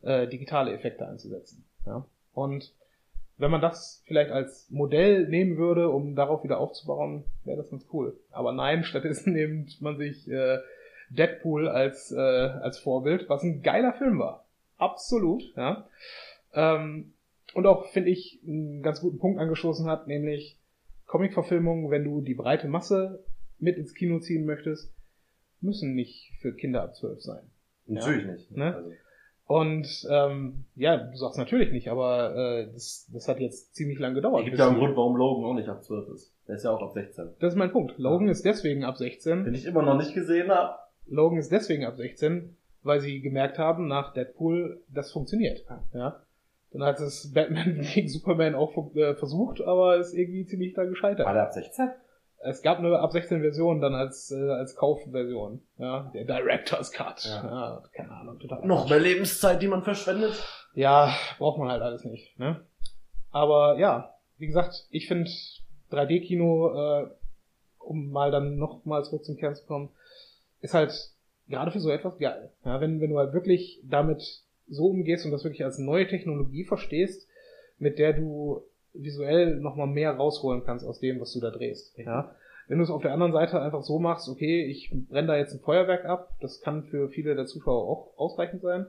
äh, digitale Effekte einzusetzen. Ja. Und wenn man das vielleicht als Modell nehmen würde, um darauf wieder aufzubauen, wäre das ganz cool. Aber nein, stattdessen nimmt man sich äh, Deadpool als, äh, als Vorbild, was ein geiler Film war. Absolut, ja. Ähm, und auch, finde ich, einen ganz guten Punkt angestoßen hat, nämlich Comic-Verfilmungen, wenn du die breite Masse mit ins Kino ziehen möchtest, müssen nicht für Kinder ab zwölf sein. Natürlich nicht. Ne? Also, Und ähm, ja, du sagst natürlich nicht, aber äh, das, das hat jetzt ziemlich lang gedauert. es gibt ja einen Grund, warum Logan auch nicht ab 12 ist. Der ist ja auch ab 16. Das ist mein Punkt. Logan ist deswegen ab 16. Den ich immer noch nicht gesehen habe. Logan ist deswegen ab 16, weil sie gemerkt haben, nach Deadpool, das funktioniert. Ja. Dann hat es Batman gegen Superman auch äh, versucht, aber ist irgendwie ziemlich da gescheitert. War der ab 16? Es gab eine ab 16 Version dann als, äh, als Kaufversion. Ja, der Director's Cut. Ja. Ja. keine Ahnung. Total Noch mehr Lebenszeit, die man verschwendet. Ja, braucht man halt alles nicht. Ne? Aber ja, wie gesagt, ich finde 3D-Kino, äh, um mal dann noch mal zurück zum Kern zu kommen, ist halt gerade für so etwas geil. Ja, wenn, wenn du halt wirklich damit so umgehst und das wirklich als neue Technologie verstehst, mit der du visuell noch mal mehr rausholen kannst aus dem, was du da drehst. Ja? Wenn du es auf der anderen Seite einfach so machst, okay, ich brenne da jetzt ein Feuerwerk ab, das kann für viele der Zuschauer auch ausreichend sein,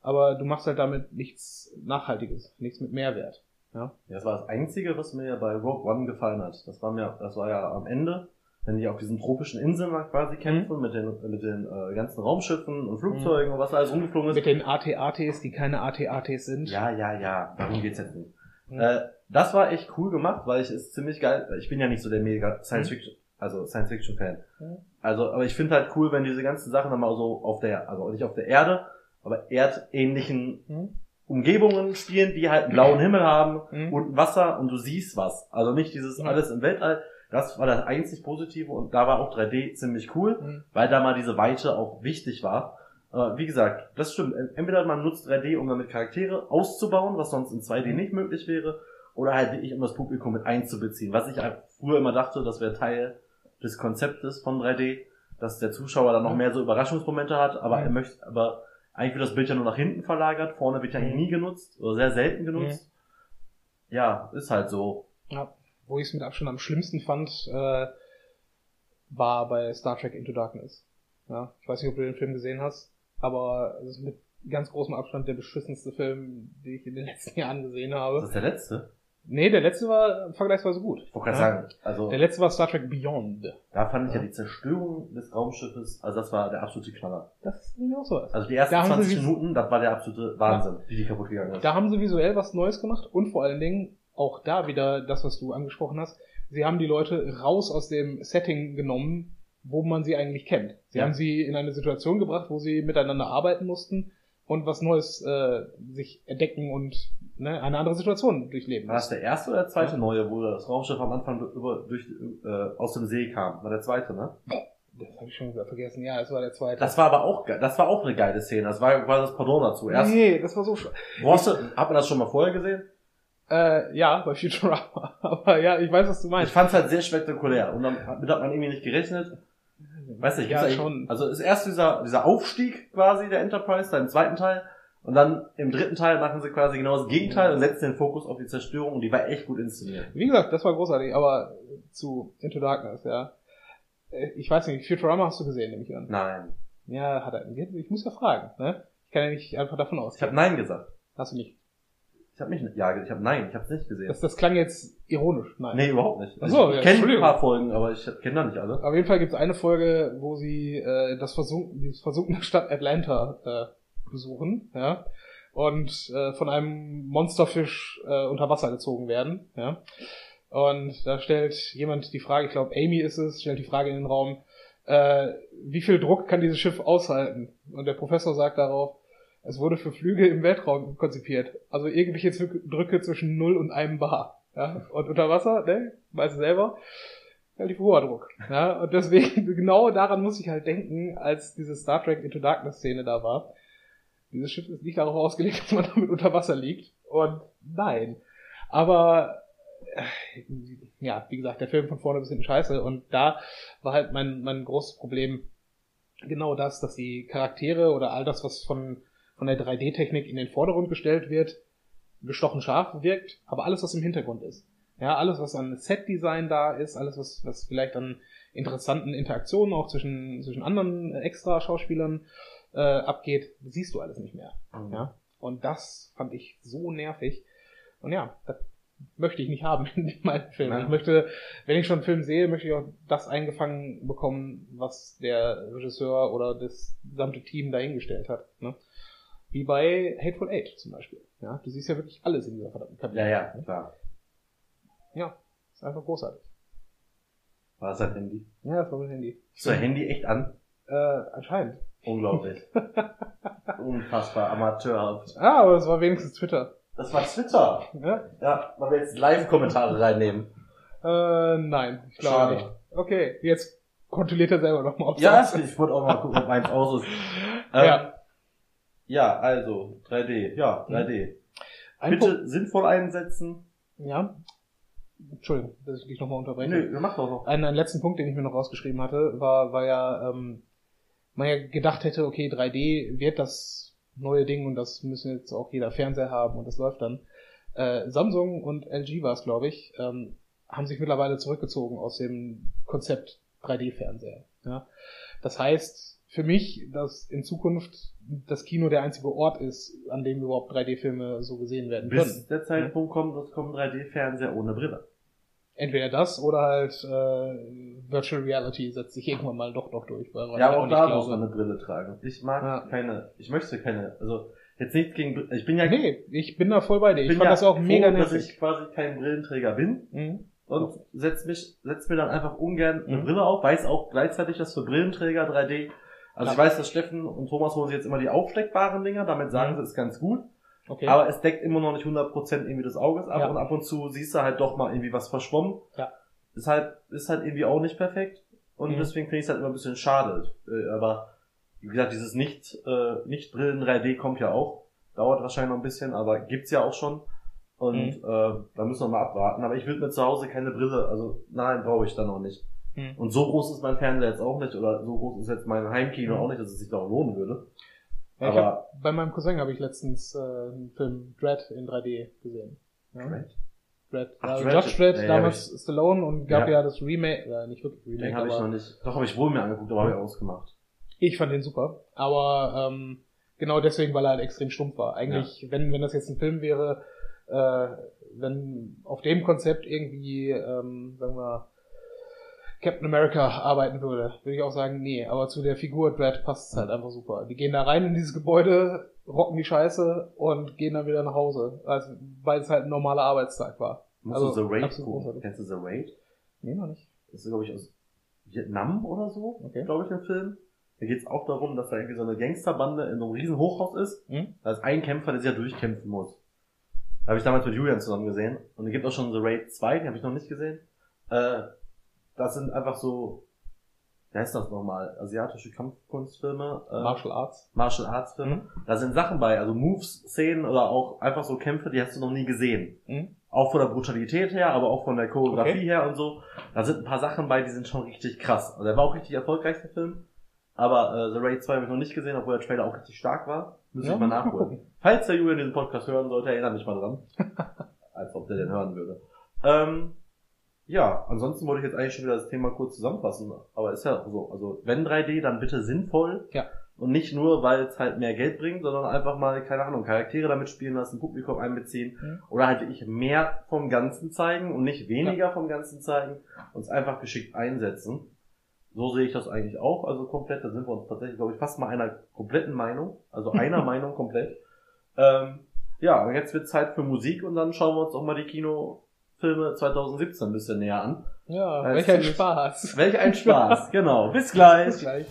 aber du machst halt damit nichts Nachhaltiges, nichts mit Mehrwert. Ja, Ja, das war das Einzige, was mir bei Rogue One gefallen hat. Das war mir, das war ja am Ende, wenn die auf diesen tropischen Inseln quasi kämpfen, mit den, mit den äh, ganzen Raumschiffen und Flugzeugen und was da alles rumgeflogen ist. mit den AT-ATs, die keine AT-ATs sind. Ja, ja, ja, darum geht's jetzt nicht. Mhm. Äh, das war echt cool gemacht, weil ich es ziemlich geil, ich bin ja nicht so der mega Science Mhm. Fiction, also Science Fiction Fan. Mhm. Also, aber ich finde halt cool, wenn diese ganzen Sachen dann mal so auf der, also nicht auf der Erde, aber erdähnlichen? Umgebungen spielen, die halt einen blauen Himmel haben Mhm. und Wasser und du siehst was. Also nicht dieses alles im Weltall. Das war das einzig Positive und da war auch 3D ziemlich cool, Mhm. weil da mal diese Weite auch wichtig war. Äh, wie gesagt, das stimmt. Entweder man nutzt 3D, um damit Charaktere auszubauen, was sonst in 2D Mhm. nicht möglich wäre, oder halt wirklich um das Publikum mit einzubeziehen. Was ich einfach früher immer dachte, das wäre Teil des Konzeptes von 3D, dass der Zuschauer dann noch Mhm. mehr so Überraschungsmomente hat, aber Mhm. er möchte, aber eigentlich wird das Bild ja nur nach hinten verlagert, vorne wird ja Mhm. nie genutzt, oder sehr selten genutzt. Ja, ist halt so. Ja, wo ich es mit Abstand am schlimmsten fand, äh, war bei Star Trek Into Darkness. Ja, ich weiß nicht, ob du den Film gesehen hast, aber es ist mit ganz großem Abstand der beschissenste Film, den ich in den letzten Jahren gesehen Das habe. ist der letzte. Nee, der letzte war vergleichsweise gut. Ich wollte gerade Ja. sagen, also Der letzte war Star Trek Beyond. da fand ich ja Ja. die Zerstörung des Raumschiffes, also das war der absolute Knaller. Das ist nämlich auch so was. Also die ersten Da haben sie 20 vis- Minuten, das war der absolute Wahnsinn, wie die kaputt gegangen ist. Da haben sie visuell was Neues gemacht und vor allen Dingen auch da wieder das, was du angesprochen hast. Sie haben die Leute raus aus dem Setting genommen, wo man sie eigentlich kennt. Sie Ja. haben sie in eine Situation gebracht, wo sie miteinander arbeiten mussten und was Neues äh, sich entdecken und ne, eine andere Situation durchleben War das der erste oder der zweite Ja. neue, wo das Raumschiff am Anfang über, durch, äh, aus dem See kam? War der zweite, ne? Das habe ich schon wieder vergessen. Ja, es war der zweite. Das war aber auch, das war auch eine geile Szene. Das war quasi das Pardon dazu. Erst, nee, das war so wo hast du, hat man das schon mal vorher gesehen? Äh, Ja, bei Futurama. Aber ja, ich weiß, was du Ich meinst. fand's halt sehr spektakulär und damit hat man irgendwie nicht gerechnet. Weiß nicht, Ja, schon. Also ist erst dieser, dieser Aufstieg quasi der Enterprise, dann im zweiten Teil. Und dann im dritten Teil machen sie quasi genau das Gegenteil und setzen den Fokus auf die Zerstörung und die war echt gut inszeniert. Wie gesagt, das war großartig, aber zu Into Darkness, ja. Äh, Ich weiß nicht, Futurama hast du gesehen, nehme ich an. Nein. Ja, hat er. Ich muss ja fragen, ne? Ich kann ja nicht einfach davon Ich ausgehen. habe Nein gesagt. Hast du nicht. Ich habe nicht, ja, ich habe Nein, ich habe es nicht gesehen. Das, das klang jetzt ironisch. Nein. nee, überhaupt nicht. Ach so, ich ja, kenne ein paar Folgen, aber ich kenne da nicht alle. Auf jeden Fall gibt es eine Folge, wo sie äh, das versunken, die versunkene Stadt Atlanta äh, besuchen, ja, und äh, von einem Monsterfisch äh, unter Wasser gezogen werden, ja. Und da stellt jemand die Frage, ich glaube Amy ist es, stellt die Frage in den Raum, äh, wie viel Druck kann dieses Schiff aushalten? Und der Professor sagt darauf, es wurde für Flüge im Weltraum konzipiert. Also irgendwelche Drücke zwischen 0 und einem Bar. Ja? Und unter Wasser, ne? Weißt du selber, relativ hoher Druck. Ja? Und deswegen, genau daran muss ich halt denken, als diese Star Trek Into Darkness Szene da war. Dieses Schiff ist nicht darauf ausgelegt, dass man damit unter Wasser liegt. Und nein. Aber äh, ja, wie gesagt, der Film von vorne bis hinten scheiße. Und da war halt mein, mein großes Problem genau das, dass die Charaktere oder all das, was von, von der 3D-Technik in den Vordergrund gestellt wird, gestochen scharf wirkt, aber alles, was im Hintergrund ist. Ja, alles, was an Set-Design da ist, alles, was, was vielleicht an interessanten Interaktionen auch zwischen, zwischen anderen extra Schauspielern äh, abgeht, siehst du alles nicht mehr. Mhm. Ja. Und das fand ich so nervig. Und ja, das möchte ich nicht haben in meinen Filmen. Nein. Ich möchte, wenn ich schon einen Film sehe, möchte ich auch das eingefangen bekommen, was der Regisseur oder das gesamte Team dahingestellt hat. Ne? Wie bei Hateful Eight zum Beispiel. Ja, du siehst ja wirklich alles in dieser verdammten Kabine. Ja, ja, klar. Ja, ist einfach großartig. War das dein Handy? Ja, das war mein Handy. Ist dein Handy echt an? Äh, anscheinend. Unglaublich. Unfassbar amateurhaft. Ah, aber es war wenigstens Twitter. Das war Twitter. Ja? Ja, weil wir jetzt Live-Kommentare reinnehmen. Äh, nein, ich glaube Schade. nicht. Okay, jetzt kontrolliert er selber nochmal, ob Ja, ich wollte auch mal gucken, ob meins aus ist. Ähm, Ja. Ja, also 3D. Ja, 3D. Ein Bitte sinnvoll einsetzen. Punkt- Ja. Entschuldigung, dass ich dich nochmal unterbreche. Nö, wir machen doch noch. Einen, einen letzten Punkt, den ich mir noch rausgeschrieben hatte, war, war ja, ähm, man ja gedacht hätte, okay, 3D wird das neue Ding und das müssen jetzt auch jeder Fernseher haben und das läuft dann. Äh, Samsung und LG war es, glaube ich, ähm, haben sich mittlerweile zurückgezogen aus dem Konzept 3D-Fernseher. Ja? Das heißt für mich, dass in Zukunft das Kino der einzige Ort ist, an dem überhaupt 3D-Filme so gesehen werden können. Bis der Zeitpunkt kommt, es kommt 3D-Fernseher ohne Brille. Entweder das oder halt äh, Virtual Reality setzt sich irgendwann mal doch noch durch. Weil Ja, aber auch da muss man eine Brille tragen. Ich mag Ja. keine, ich möchte keine, also jetzt nichts gegen, ich bin ja, Nee, ich bin da voll bei dir. Ich fand ja das auch froh, mega dass nervig. ich quasi kein Brillenträger bin Mhm. und setz mich, setz mir dann einfach ungern eine Mhm. Brille auf, weiß auch gleichzeitig, dass für Brillenträger 3D, also Ja. ich weiß, dass Steffen und Thomas holen sich jetzt immer die aufsteckbaren Dinger, damit sagen Mhm. sie, ist ganz gut, Okay. aber es deckt immer noch nicht 100% irgendwie des Auges ab Ja. und ab und zu siehst du halt doch mal irgendwie was verschwommen. Ja. Ist halt, ist halt irgendwie auch nicht perfekt und Mhm. deswegen finde ich es halt immer ein bisschen schade, Äh, aber wie gesagt, dieses nicht, äh, nicht Brillen 3D kommt ja auch, dauert wahrscheinlich noch ein bisschen, aber gibt's ja auch schon und Mhm. äh, da müssen wir mal abwarten, aber ich will mir zu Hause keine Brille, also nein, brauche ich dann noch nicht. Mhm. Und so groß ist mein Fernseher jetzt auch nicht oder so groß ist jetzt mein Heimkino Mhm. auch nicht, dass es sich da lohnen würde. Ja, ich aber- hab, bei meinem Cousin habe ich letztens äh, einen Film Dread in 3D gesehen. Ja? Dread. Ach, Also Dredd. Judge Dredd, Ja, ja, damals Stallone und gab Ja. ja, das Remake, äh, nicht wirklich Remake, Den habe ich noch nicht. Doch, habe ich wohl mir angeguckt, aber habe ich ausgemacht. ich fand den super. Aber ähm, genau deswegen, weil er halt extrem stumpf war. Eigentlich, wenn, wenn das jetzt ein Film wäre, äh, wenn auf dem Konzept irgendwie, ähm, sagen wir, Captain America arbeiten würde, würde ich auch sagen, nee, aber zu der Figur Dread passt es halt einfach super. Die gehen da rein in dieses Gebäude, rocken die Scheiße und gehen dann wieder nach Hause, also, weil es halt ein normaler Arbeitstag war. Musst Also, du The Raid gucken? großartig. Kennst du The Raid? Nee, noch nicht. Das ist, glaube ich, aus Vietnam oder so, Okay. glaube ich, ein Film. Da geht es auch darum, dass da irgendwie so eine Gangsterbande in so einem riesen Hochhaus ist. Hm? Da ist ein Kämpfer, der sich ja durchkämpfen muss. Da habe ich damals mit Julian zusammen gesehen. Und es gibt auch schon The Raid 2, den habe ich noch nicht gesehen. Äh, das sind einfach so, wie heißt das nochmal? Asiatische Kampfkunstfilme. Äh, Martial Arts. Martial Arts Filme. Da sind Sachen bei, also Moves, Szenen oder auch einfach so Kämpfe, die hast du noch nie gesehen. Hm? Auch von der Brutalität her, aber auch von der Choreografie Okay. her und so. Da sind ein paar Sachen bei, die sind schon richtig krass. Also der war auch richtig erfolgreich, der Film. Aber äh, The Raid 2 habe ich noch nicht gesehen, obwohl der Trailer auch richtig stark war. Müssen Ja, ich mal nachholen. Falls der Julian diesen Podcast hören sollte, erinnere mich mal dran. Als ob der den hören würde. Ähm, ja, ansonsten wollte ich jetzt eigentlich schon wieder das Thema kurz zusammenfassen. Aber ist ja so, also wenn 3D, dann bitte sinnvoll. Ja. Und nicht nur, weil es halt mehr Geld bringt, sondern einfach mal, keine Ahnung, Charaktere damit spielen lassen, Publikum einbeziehen. Mhm. Oder halt wirklich mehr vom Ganzen zeigen und nicht weniger vom Ganzen zeigen. Uns einfach geschickt einsetzen. So sehe ich das eigentlich auch, also komplett. Da sind wir uns tatsächlich, glaube ich, fast mal einer kompletten Meinung. Also einer Meinung komplett. Ähm, ja, und jetzt wird Zeit für Musik und dann schauen wir uns auch mal die Kinofilme 2017 ein bisschen näher an. Ja, welch ein Spaß. Welch ein Spaß, genau. Bis gleich. Bis gleich.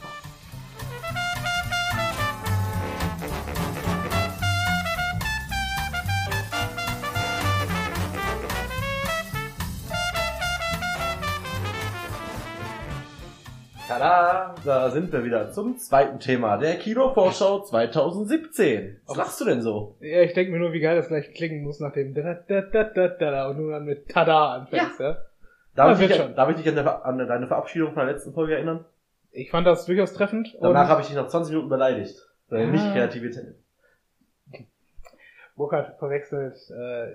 Tada! Da sind wir wieder zum zweiten Thema der Kinovorschau 2017. Was lachst du denn so? Ja, ich denke mir nur, wie geil das gleich klingen muss nach dem da da da da da da und du dann mit Tada anfängst, ja. Darf, Ja, ich, wird dich, schon. darf ich dich an, der, an deine Verabschiedung von der letzten Folge erinnern? Ich fand das durchaus treffend. Danach habe ich dich nach 20 Minuten beleidigt. Deine Ah. Nicht-Kreativität. Burkhardt verwechselt äh,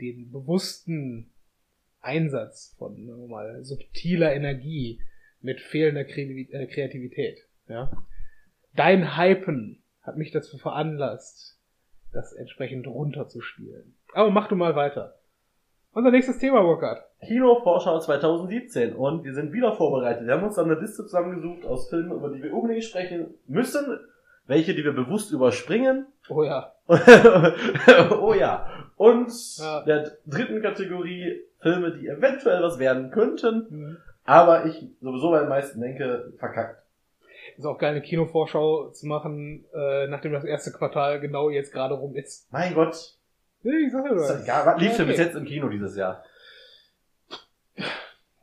den bewussten Einsatz von sagen wir mal, subtiler Energie mit fehlender äh, Kreativität. Ja? Dein Hypen hat mich dazu veranlasst, das entsprechend runterzuspielen. Aber mach du mal weiter. Unser nächstes Thema, Burkhard. Kinovorschau 2017 und wir sind wieder vorbereitet. Wir haben uns dann eine Liste zusammengesucht aus Filmen, über die wir unbedingt sprechen müssen, welche, die wir bewusst überspringen. Oh ja. oh ja. Und Ja. der dritten Kategorie Filme, die eventuell was werden könnten, Mhm. Aber ich sowieso bei den meisten denke, verkackt. Ist auch geil, eine Kinovorschau zu machen, äh, nachdem das erste Quartal genau jetzt gerade rum ist. Mein Gott. Ich sag ja was. egal, was lief denn Okay. bis jetzt im Kino dieses Jahr?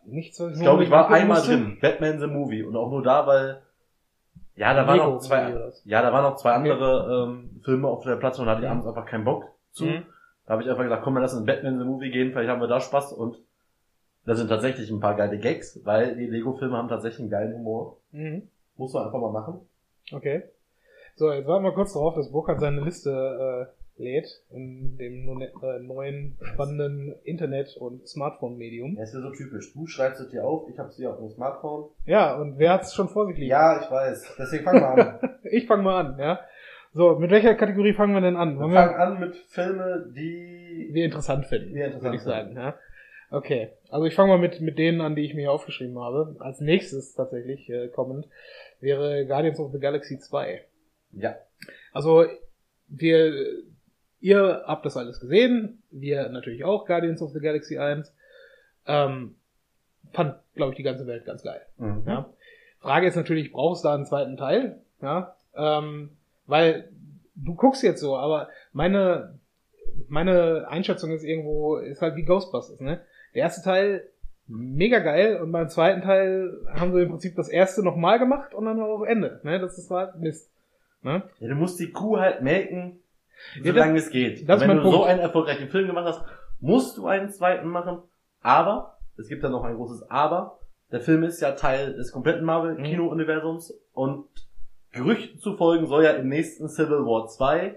Nichts, was Ich glaube, ich war einmal gucken drin. Batman the Movie. Und auch nur da, weil, ja, da waren noch zwei, ja, da waren noch zwei andere ähm, Filme auf der Platte und da hatte ich Mhm. abends einfach keinen Bock zu. Mhm. Da habe ich einfach gesagt, komm, wir lassen in Batman the Movie gehen, vielleicht haben wir da Spaß und da sind tatsächlich ein paar geile Gags, weil die Lego-Filme haben tatsächlich einen geilen Humor. Mhm. Muss man einfach mal machen. Okay. So, jetzt warten wir kurz darauf, dass Burkhard seine Liste äh, lädt in dem äh, neuen spannenden Internet- und Smartphone-Medium. Ja, ist ja so typisch. Du schreibst es dir auf, ich hab's hier auf dem Smartphone. Ja, und wer hat's schon vor sich liegen? Ja, ich weiß. Deswegen fangen wir an. Ich fange mal an, ja. So, mit welcher Kategorie fangen wir denn an? wir Wollen fangen wir, an mit Filmen, die... wir interessant finden, Wir interessant würde ich sagen, ja. Okay, also ich fange mal mit, mit denen an, die ich mir hier aufgeschrieben habe. Als nächstes tatsächlich äh, kommend wäre Guardians of the Galaxy 2. Ja. Also, wir, ihr habt das alles gesehen, wir natürlich auch, Guardians of the Galaxy 1. Ähm, fand, glaube ich, die ganze Welt ganz geil. Mhm. Ja. Frage ist natürlich, brauchst du da einen zweiten Teil? Ja. Ähm, weil du guckst jetzt so, aber meine, meine Einschätzung ist irgendwo, ist halt wie Ghostbusters, ne? Der erste Teil, mega geil, und beim zweiten Teil haben sie im Prinzip das erste nochmal gemacht und dann war auch Ende, ne? Das ist halt Mist. Ne? Ja, du musst die Kuh halt melken, Ja, solange es geht. das ist Und wenn du so Punkt. einen erfolgreichen Film gemacht hast, musst du einen zweiten machen. Aber, es gibt da noch ein großes Aber, der Film ist ja Teil des kompletten Marvel-Kino-Universums und Gerüchten zu folgen soll ja im nächsten Civil War 2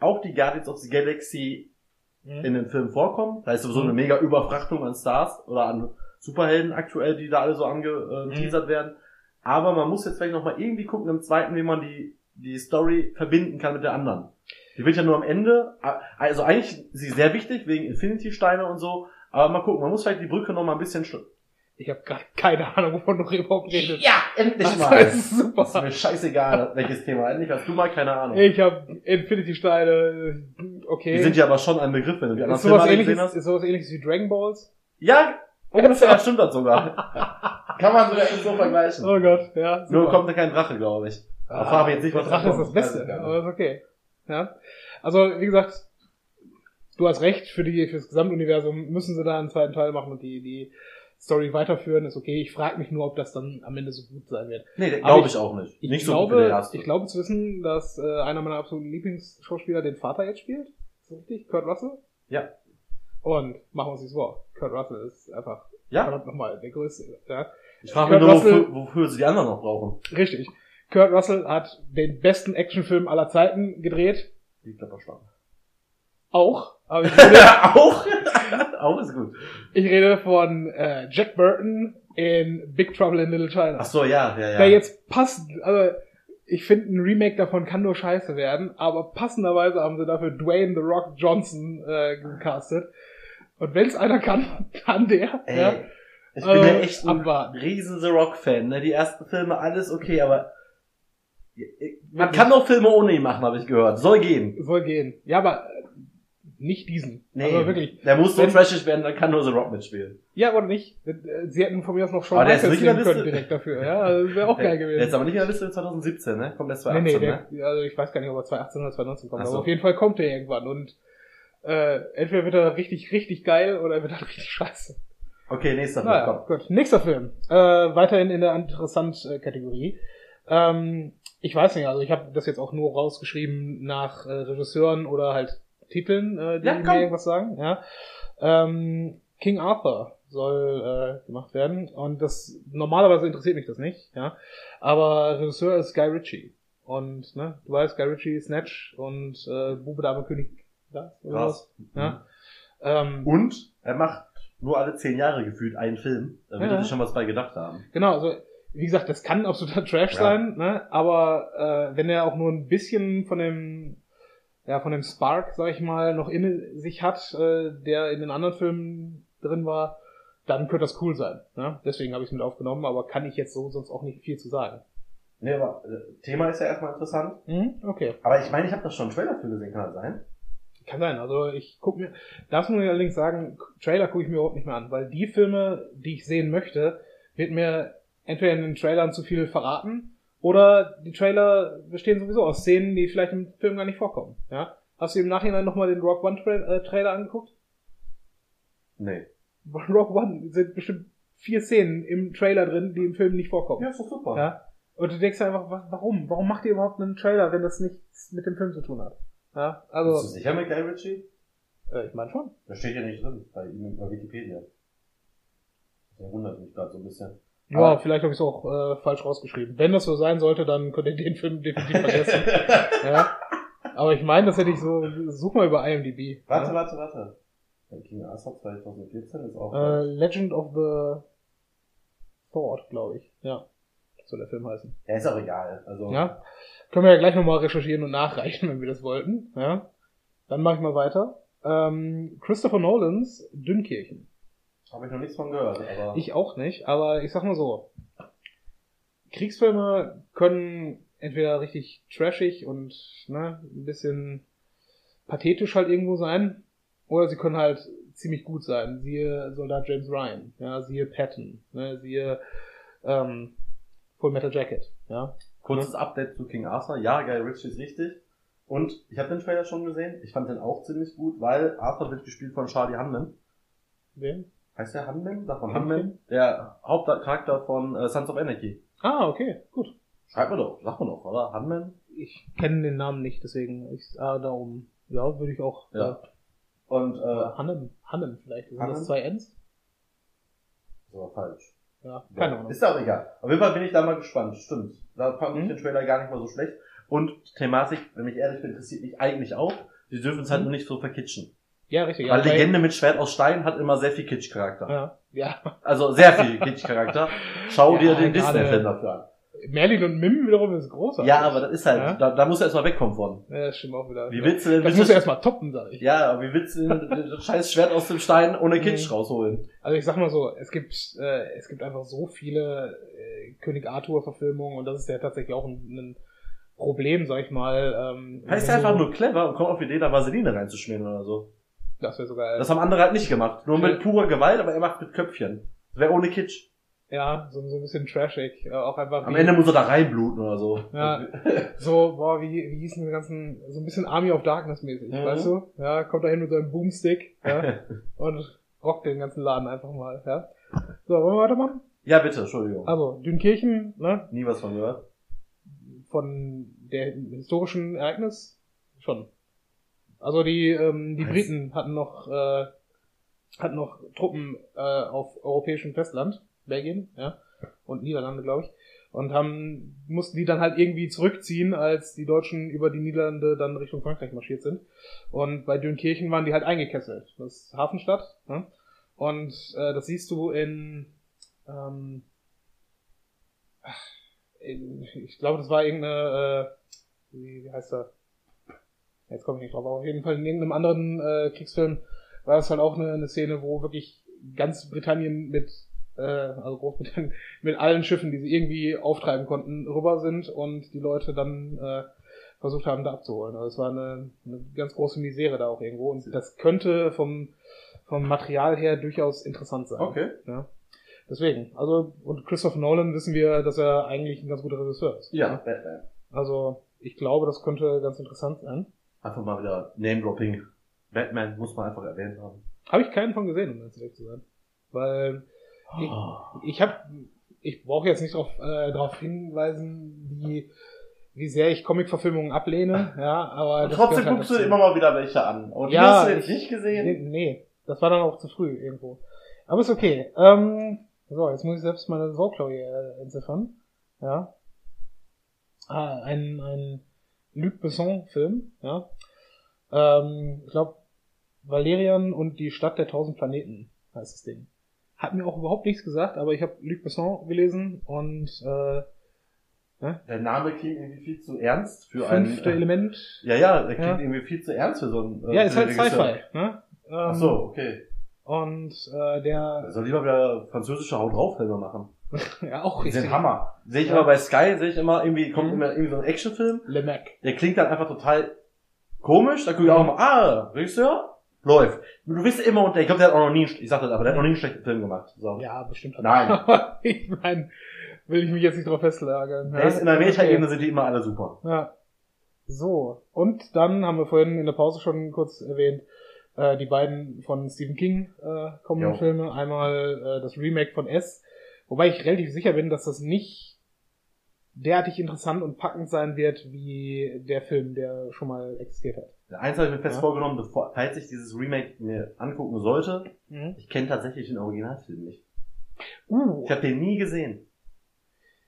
auch die Guardians of the Galaxy in den Film vorkommen. Da ist sowieso eine mega Überfrachtung an Stars oder an Superhelden aktuell, die da alle so angeteasert werden. Aber man muss jetzt vielleicht noch mal irgendwie gucken im zweiten, wie man die, die Story verbinden kann mit der anderen. Die wird ja nur am Ende, also eigentlich ist sie sehr wichtig wegen Infinity-Steine und so, aber mal gucken, man muss vielleicht die Brücke noch mal ein bisschen sch- Ich habe gerade keine Ahnung, wovon du überhaupt redest. Ja, endlich Das mal. ist super. Das ist mir scheißegal, welches Thema. Endlich hast du mal keine Ahnung. Ich habe Infinity-Steine, okay. Die sind ja aber schon ein Begriff, wenn du die anderen Filme alle gesehen ähnliches, hast. ist sowas ähnliches wie Dragon Balls? Ja, ungefähr stimmt das sogar. Kann man sogar so vergleichen. Oh Gott, ja. Nur super. kommt da kein Drache, glaube ich. Da frage ich jetzt nicht, was Drache ist das. Beste, aber ist okay. Ja. Also, wie gesagt, du hast recht, für die, fürs Gesamtuniversum müssen sie da einen zweiten Teil machen und die, die Story weiterführen, ist okay. Ich frage mich nur, ob das dann am Ende so gut sein wird. Nee, glaube ich- ich auch nicht. Ich nicht so gut wie der glaube, erste. ich glaube zu wissen, dass äh, einer meiner absoluten Lieblingsschauspieler den Vater jetzt spielt. Richtig? Kurt Russell? Ja. Und machen wir uns nichts vor. Kurt Russell ist einfach Ja, nochmal der größte. Ja. ich frage mich nur, Russell- wofür, wofür sie die anderen noch brauchen. Richtig. Kurt Russell hat den besten Actionfilm aller Zeiten gedreht. Die Klapperschlange. Auch. Aber ich rede, auch? auch ist gut. ich rede von äh, Jack Burton in Big Trouble in Little China. Ach so, ja, ja, ja. Der jetzt passt, also ich finde, ein Remake davon kann nur scheiße werden, aber passenderweise haben sie dafür Dwayne The Rock Johnson äh, gecastet. Und wenn es einer kann, kann der. Ey, ja. ich bin ja Äh, echt ein abwarten. riesen The Rock-Fan. Ne? Die ersten Filme, alles okay, aber man kann auch Filme ohne ihn machen, habe ich gehört. Soll gehen. Soll gehen. Ja, aber äh, nicht diesen. Nee, Also wirklich. der muss so trashig werden, dann kann nur The Rock mitspielen. Ja, oder nicht? Äh, Sie hätten von mir aus noch Shawn Aber der ist Michaels der nehmen können direkt dafür. Ja, also das wäre auch Der, geil der ist gewesen. aber nicht in der Liste 2017, ne? Kommt erst Nee, 2018, nee, ne? der, also ich weiß gar nicht, ob er 2018 oder 2019 kommt, so. aber auf jeden Fall kommt er irgendwann und äh, entweder wird er richtig, richtig geil oder er wird halt richtig scheiße. Okay, nächster Film, Naja, komm. gut. Nächster Film. Äh, weiterhin in der Interessant-Kategorie. Ähm, ich weiß nicht, also ich habe das jetzt auch nur rausgeschrieben nach äh, Regisseuren oder halt Titeln, äh, die Ja, mir irgendwas sagen. Ja. Ähm, King Arthur soll äh, gemacht werden und das normalerweise interessiert mich das nicht, ja. Aber Regisseur ist Guy Ritchie und ne, du weißt, Guy Ritchie, Snatch und äh, Bube Dame König Das, oder Krass. was? Ja. Ähm, Und er macht nur alle zehn Jahre gefühlt einen Film. Da wird Ja. er sich schon was bei gedacht haben. Genau, also wie gesagt, das kann absoluter Trash Ja. sein, ne? aber äh, wenn er auch nur ein bisschen von dem ja von dem Spark, sag ich mal, noch in sich hat, äh, der in den anderen Filmen drin war, dann könnte das cool sein. Ne? Deswegen habe ich es mit aufgenommen, aber kann ich jetzt so sonst auch nicht viel zu sagen. Nee, aber äh, Thema ist ja erstmal interessant. Mhm, okay. Aber ich meine, ich habe da schon einen Trailer für gesehen, kann das sein? Kann sein. Also ich gucke mir, das muss ich allerdings sagen, Trailer gucke ich mir überhaupt nicht mehr an, weil die Filme, die ich sehen möchte, wird mir entweder in den Trailern zu viel verraten oder die Trailer bestehen sowieso aus Szenen, die vielleicht im Film gar nicht vorkommen. Ja? Hast du im Nachhinein nochmal den Rock One Tra äh, Trailer angeguckt? Nee. Rock One sind bestimmt vier Szenen im Trailer drin, die im Film nicht vorkommen. Ja, ist doch super. Ja? Und du denkst einfach, wa- warum? Warum macht ihr überhaupt einen Trailer, wenn das nichts mit dem Film zu tun hat? Ja, Bist du also, sicher mit Guy Ritchie? äh, ich meine schon. Das steht ja nicht drin bei ihm bei Wikipedia. Der wundert mich gerade so ein bisschen. Ja, Aber- vielleicht habe ich es auch äh, falsch rausgeschrieben. Wenn das so sein sollte, dann könnt ihr den Film definitiv vergessen. ja. Aber ich meine, das hätte ich so, such mal über IMDb. Warte, ja. warte, warte. King Arthur 2014 ist auch. Äh, Legend of the Thought, glaube ich. Ja. Soll der Film heißen. ja, ist auch egal. Also, Ja. Können wir ja gleich nochmal recherchieren und nachreichen, wenn wir das wollten. Ja. Dann mache ich mal weiter. Ähm, Christopher Nolans Dünnkirchen. Habe ich noch nichts von gehört. Aber Ich auch nicht, aber ich sag mal so. Kriegsfilme können entweder richtig trashig und ne, ein bisschen pathetisch halt irgendwo sein, oder sie können halt ziemlich gut sein. Siehe Soldat James Ryan, ja, siehe Patton, ne, siehe ähm, Full Metal Jacket, ja. kurzes Update zu King Arthur. Ja, Guy Ritchie ist richtig. Und ich habe den Trailer schon gesehen. Ich fand den auch ziemlich gut, weil Arthur wird gespielt von Charlie Hunman. Wen? Heißt der Hunman? Sagt man? Der Hauptcharakter von äh, Sons of Anarchy. Ah, okay, gut. Schreibt man doch, sagt man doch, oder? Hunman? Ich kenne den Namen nicht, deswegen ich ah, darum, ja, würde ich auch. Ja. Und, Äh, äh, Hannem, Hannem vielleicht. Sind Hannem? das zwei Ns? das war falsch. Ja, keine Ja, Ahnung. Ist auch egal. Auf jeden Fall bin ich da mal gespannt. Stimmt. Da fand ich Mhm. den Trailer gar nicht mal so schlecht. Und Thematik, wenn ich ehrlich bin, interessiert mich eigentlich auch. Die dürfen es halt Mhm. nur nicht so verkitschen. Ja, richtig. Weil ja, Legende mit Schwert aus Stein hat immer sehr viel Kitsch-Charakter. Ja, ja. Also sehr viel Kitsch-Charakter. Schau Ja, dir den Disney-Film dafür an. Merlin und Mim wiederum ist großartig. Ja, aber das ist halt, Ja. da, da muss er erstmal wegkommen von. Ja, das stimmt auch wieder. Wie willst du denn das muss er erstmal toppen, sag ich. Ja, aber wie willst du denn das scheiß Schwert aus dem Stein ohne Kitsch Mhm. rausholen? Also ich sag mal so, es gibt, äh, es gibt einfach so viele äh, König Arthur-Verfilmungen und das ist ja tatsächlich auch ein, ein Problem, sag ich mal. Ähm, Heißt wenn einfach nur clever und kommt auf die Idee, da Vaseline reinzuschmieren oder so. Das wäre sogar. Das haben andere halt nicht gemacht. Nur mit purer Gewalt, aber er macht mit Köpfchen. Das wäre ohne Kitsch. ja, so, so ein bisschen trashig. Auch einfach. Am Ende muss er da reinbluten oder so. Ja. So, boah, wie, wie hießen die ganzen, so ein bisschen Army of Darkness mäßig, Mhm. weißt du? Ja, kommt da hin mit seinem Boomstick, ja, und rockt den ganzen Laden einfach mal, ja. So, wollen wir weitermachen? ja, bitte, Entschuldigung. Also, Dünkirchen, ne, Nie was von gehört. von der historischen Ereignis schon. Also die, ähm, die? Briten hatten noch, äh, hatten noch Truppen äh, auf europäischem Festland, Belgien, ja, und Niederlande, glaube ich, und haben mussten die dann halt irgendwie zurückziehen, als die Deutschen über die Niederlande dann Richtung Frankreich marschiert sind. Und bei Dünkirchen waren die halt eingekesselt. Das ist Hafenstadt, ne? Und äh, das siehst du in, ähm, in ich glaube, das war irgendeine, äh, wie, wie heißt er? Jetzt komme ich nicht drauf, aber auf jeden Fall in irgendeinem anderen äh, Kriegsfilm war das halt auch eine, eine Szene, wo wirklich ganz Britannien mit, äh, also Großbritannien, mit allen Schiffen, die sie irgendwie auftreiben konnten, rüber sind und die Leute dann äh, versucht haben, da abzuholen. Also es war eine, eine ganz große Misere da auch irgendwo und das könnte vom, vom Material her durchaus interessant sein. Okay. Ja. Deswegen, also, und Christopher Nolan wissen wir, dass er eigentlich ein ganz guter Regisseur ist. Ja, Batman. Also, ich glaube, das könnte ganz interessant sein. Einfach mal wieder Name-Dropping. Batman muss man einfach erwähnt haben. Habe ich keinen von gesehen, um ganz ehrlich zu sein. Weil ich, Oh. ich habe, ich brauche jetzt nicht darauf äh, darauf hinweisen, wie, wie sehr ich Comic-Verfilmungen ablehne, ja, aber Und trotzdem halt guckst du immer mal wieder welche an. Und die Ja, hast du jetzt ich- nicht gesehen? Nee, nee, das war dann auch zu früh irgendwo. Aber ist okay. Ähm, so, jetzt muss ich selbst meine Sauklaue hier äh, entziffern. Ja. Ah, ein, ein Luc Besson-Film, ja. Ähm, ich glaube, Valerian und die Stadt der tausend Planeten heißt das Ding. Hat mir auch überhaupt nichts gesagt, aber ich habe Luc Besson gelesen und äh, Der Name klingt irgendwie viel zu ernst für fünfte ein. Element. Ja, ja, der klingt Ja. irgendwie viel zu ernst für so ein. äh, Ja, ist halt. Sci-Fi. Ne? Ähm, Ach so, okay. Und äh, der Er soll lieber wieder französische Haut drauf machen. ja auch richtig. Hammer. Sehe ich Ja. immer bei Sky, sehe ich immer irgendwie, kommt Mhm. immer irgendwie so ein Actionfilm, Le Mac. der klingt dann einfach total komisch, da gucke ich auch mal, ah, Regisseur? Läuft. Du bist immer unter, ich glaube, der hat auch noch nie, ich sag das, aber der hat noch nie einen schlechten Film gemacht. So. Ja, bestimmt. Nein. ich meine, will ich mich jetzt nicht drauf festlagern. Ist in der Meta-Ebene sind die immer alle super. Ja. So. Und dann haben wir vorhin in der Pause schon kurz erwähnt, äh, die beiden von Stephen King äh, kommenden Jo. Filme. Einmal äh, das Remake von S. Wobei ich relativ sicher bin, dass das nicht derartig interessant und packend sein wird, wie der Film, der schon mal existiert hat. Eins habe ich mir fest Ja. vorgenommen, bevor, falls ich dieses Remake mir angucken sollte, Mhm. ich kenne tatsächlich den Originalfilm nicht. Uh, Ich habe den nie gesehen.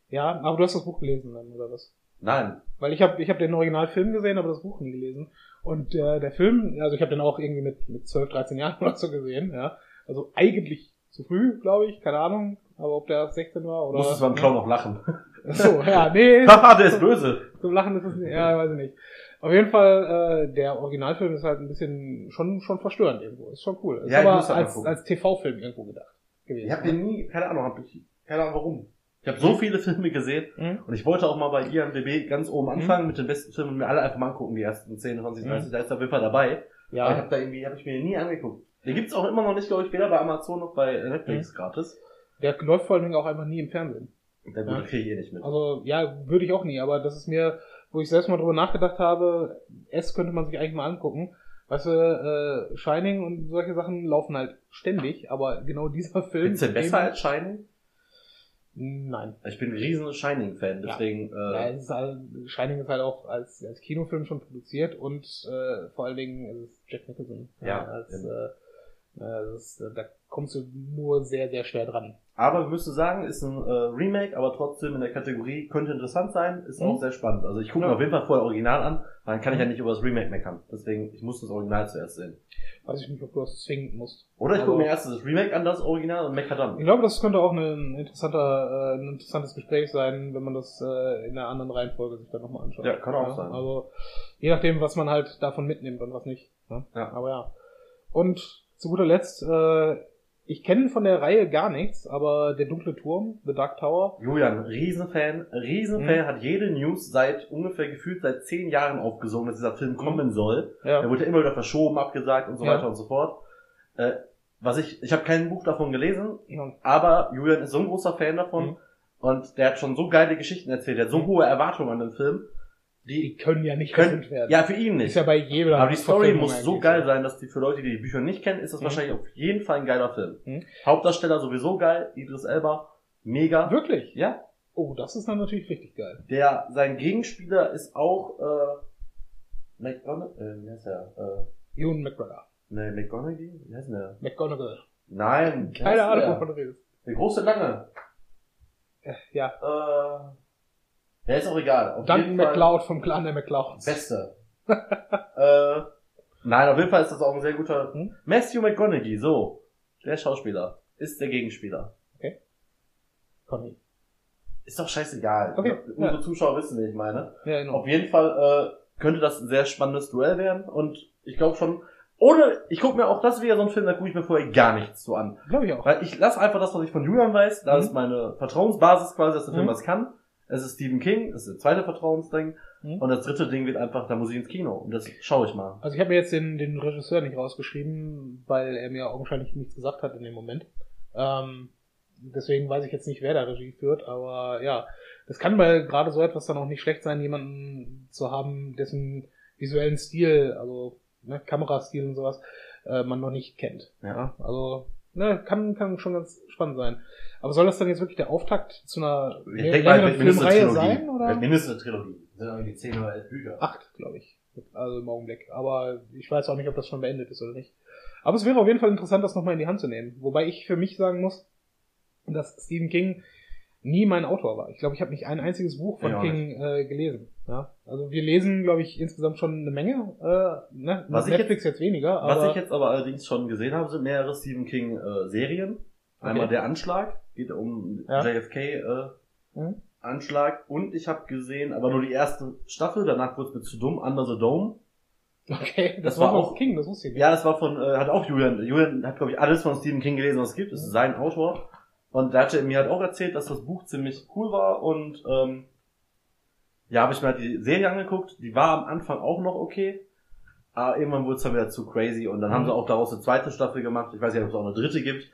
ja, aber du hast das Buch gelesen dann, oder was? Nein. Weil ich habe ich hab den Originalfilm gesehen, aber das Buch nie gelesen. Und äh, der Film, also ich habe den auch irgendwie mit, mit 12, 13 Jahren oder so gesehen, ja. Also eigentlich zu früh, glaube ich, keine Ahnung. Aber ob der 16 war oder... Musstest beim Clown noch lachen. So, ja, nee, Haha, der ist böse. zum Lachen ist es nicht, ja, weiß ich nicht. Auf jeden Fall, äh, der Originalfilm ist halt ein bisschen schon schon verstörend irgendwo. Ist schon cool. Ist Ja, ich aber als, als TV-Film irgendwo gedacht gewesen. Ich habe den nie, keine Ahnung, hab ich, keine Ahnung warum. Ich habe so viele Filme gesehen Mhm. und ich wollte auch mal bei IMDb ganz oben anfangen mit den besten Filmen und mir alle einfach mal angucken, die ersten 10, 20, 30, da ist jeden Fall dabei. Aber ich Ja, habe da irgendwie, habe ich mir nie angeguckt. Den gibt's auch immer noch nicht, glaube ich, weder bei Amazon noch bei Netflix gratis. Der läuft vor allen Dingen auch einfach nie im Fernsehen. Der Ja. gute kriege ich eh nicht mit. Also ja, würde ich auch nie, aber das ist mir, wo ich selbst mal drüber nachgedacht habe, es könnte man sich eigentlich mal angucken. Weißt du, äh, Shining und solche Sachen laufen halt ständig, aber genau dieser Film. Findest du den besser als Shining? Nein. Ich bin ein riesen Shining-Fan, Ja. deswegen, Ja, äh, es ist halt, Shining ist halt auch als, als Kinofilm schon produziert und äh, vor allen Dingen ist es Jack Nicholson. Ja, als, eben. äh, ist, äh, da kommst du nur sehr, sehr schwer dran. aber wir müssen sagen, ist ein äh, Remake, aber trotzdem in der Kategorie könnte interessant sein, ist Mhm. auch sehr spannend. Also ich gucke Ja. mir auf jeden Fall vorher Original an, weil dann kann ich Mhm. ja nicht über das Remake meckern. Deswegen, ich muss das Original zuerst sehen. Weiß ich nicht, ob du das zwingen musst. Oder ich Aber- gucke mir erst das Remake an, das Original und mecker dann. Ich glaube, das könnte auch ein, interessanter, äh, ein interessantes Gespräch sein, wenn man das äh, in einer anderen Reihenfolge sich dann nochmal anschaut. Ja, kann auch sein. Also je nachdem, was man halt davon mitnimmt und was nicht. Ne? Ja. Aber ja. Und zu guter Letzt, äh, ich kenne von der Reihe gar nichts, aber der dunkle Turm, The Dark Tower, Julian, Riesenfan, Riesenfan, Mhm. hat jede News seit ungefähr gefühlt seit zehn Jahren aufgesogen, dass dieser Film kommen soll. ja, Er wurde immer wieder verschoben, abgesagt und so Ja. weiter und so fort. Äh, was ich, ich habe kein Buch davon gelesen, ja, aber Julian ist so ein großer Fan davon Mhm. und der hat schon so geile Geschichten erzählt, der hat so Mhm. hohe Erwartungen an den Film, die können ja nicht können, werden. ja für ihn ist nicht. ja bei jeder Aber die Story muss so geil sein, dass die für Leute, die die Bücher nicht kennen, ist das Mhm. wahrscheinlich auf jeden Fall ein geiler Film. Mhm. Hauptdarsteller sowieso geil, Idris Elba, mega. Wirklich? Ja, Oh, das ist dann natürlich richtig geil. Der, sein Gegenspieler ist auch, äh, McGonagall, äh, wie heißt der? Äh, Ewan McGregor. ne, McGonagall? Wie heißt der? McGonagall. Nein, Keine Ahnung, wovon du redest. Der große Lange. Äh, Ja, Äh, der ist auch egal. Auf Fall McCloud vom Clan der McClouds. Beste. äh, nein, auf jeden Fall ist das auch ein sehr guter. Hm? Matthew McGonagall, so. Der Schauspieler. Ist der Gegenspieler. Conny. Ist doch scheißegal. Okay, Unsere ja. Zuschauer wissen, wie ich meine. Ja, genau. Auf jeden Fall äh, könnte das ein sehr spannendes Duell werden und ich glaube schon, ohne, ich gucke mir auch das wieder so ein Film, da gucke ich mir vorher gar nichts so an. Glaube ich auch. Weil ich lasse einfach das, was ich von Julian weiß, da Mhm. ist meine Vertrauensbasis quasi, dass der Film Mhm. was kann. Es ist Stephen King, das ist das zweite Vertrauensding. Mhm. Und das dritte Ding wird einfach, da muss ich ins Kino. Und das schaue ich mal. Also ich habe mir jetzt den, den Regisseur nicht rausgeschrieben, weil er mir augenscheinlich nichts gesagt hat in dem Moment. Ähm, deswegen weiß ich jetzt nicht, wer da Regie führt, aber ja, das kann bei gerade so etwas dann auch nicht schlecht sein, jemanden zu haben, dessen visuellen Stil, also ne, Kamerastil und sowas, äh, man noch nicht kennt. Ja. Also ne, kann, kann schon ganz spannend sein. Aber soll das dann jetzt wirklich der Auftakt zu einer Ich denke mal, mindestens eine Filmreihe sein? Oder? mindestens eine Trilogie. Das sind irgendwie 10 oder 11 Bücher. acht, glaube ich. Also im Augenblick. Aber ich weiß auch nicht, ob das schon beendet ist oder nicht. Aber es wäre auf jeden Fall interessant, das nochmal in die Hand zu nehmen. Wobei ich für mich sagen muss, dass Stephen King nie mein Autor war. Ich glaube, ich habe nicht ein einziges Buch von King äh, gelesen. Ja? Also wir lesen, glaube ich, insgesamt schon eine Menge. Äh, ne? Was ich Netflix jetzt, weniger, aber Was ich jetzt aber allerdings schon gesehen habe, sind mehrere Stephen King äh, Serien. Einmal Okay. der Anschlag, geht um Ja. JFK äh, Mhm. Anschlag und ich habe gesehen, aber nur die erste Staffel, danach wurde es mir zu dumm, Under the Dome. okay, das, Das war war auch King, das wusste ich nicht. Ja, das war von, äh, hat auch Julian, Julian hat glaube ich alles von Stephen King gelesen, was es gibt, das ist sein Autor. Und der hatte mir halt auch erzählt, dass das Buch ziemlich cool war und ähm, ja, habe ich mir halt die Serie angeguckt, die war am Anfang auch noch okay, aber irgendwann wurde es dann wieder zu crazy und dann haben Mhm. sie auch daraus eine zweite Staffel gemacht, ich weiß nicht, ob es auch eine dritte gibt.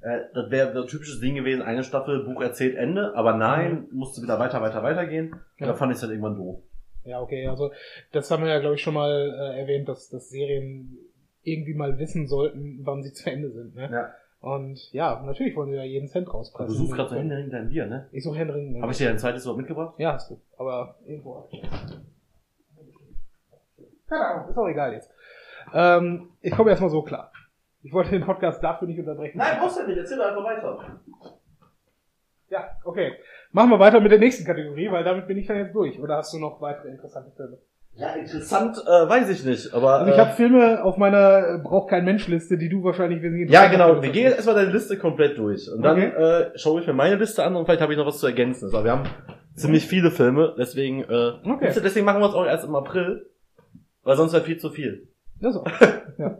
Äh, das wäre so ein typisches Ding gewesen, eine Staffel, Buch erzählt Ende, aber nein, musste wieder weiter, weiter, weiter gehen. Ja. Da fand ich es halt irgendwann doof. Ja, okay, also das haben wir ja, glaube ich, schon mal äh, erwähnt, dass, dass Serien irgendwie mal wissen sollten, wann sie zu Ende sind. Ne? Ja. Und ja, natürlich wollen sie da jeden Cent Du rauspressen. suchst gerade so Hände hinter dein Bier, ne? Ich suche Henry. Habe ich dir ein zweites überhaupt mitgebracht? Ja, hast du. Aber irgendwo. Keine Ahnung, ist auch egal jetzt. Ähm, ich komme erstmal so klar. Ich wollte den Podcast dafür nicht unterbrechen. brauchst du nicht, erzähl einfach weiter. Ja, okay. Machen wir weiter mit der nächsten Kategorie, weil damit bin ich dann jetzt durch. Oder hast du noch weitere interessante Filme? Ja, interessant, äh, weiß ich nicht, aber. Also ich äh, habe Filme auf meiner äh, braucht kein Mensch Liste, die du wahrscheinlich wesentlich Ja, genau. Wir gehen jetzt erstmal deine Liste komplett durch. Und dann Okay. äh, schaue ich mir meine Liste an und vielleicht habe ich noch was zu ergänzen. Also wir haben ziemlich viele Filme, deswegen, äh, Okay. deswegen machen wir es auch erst im April. Weil sonst wäre viel zu viel. Ja, so. ja.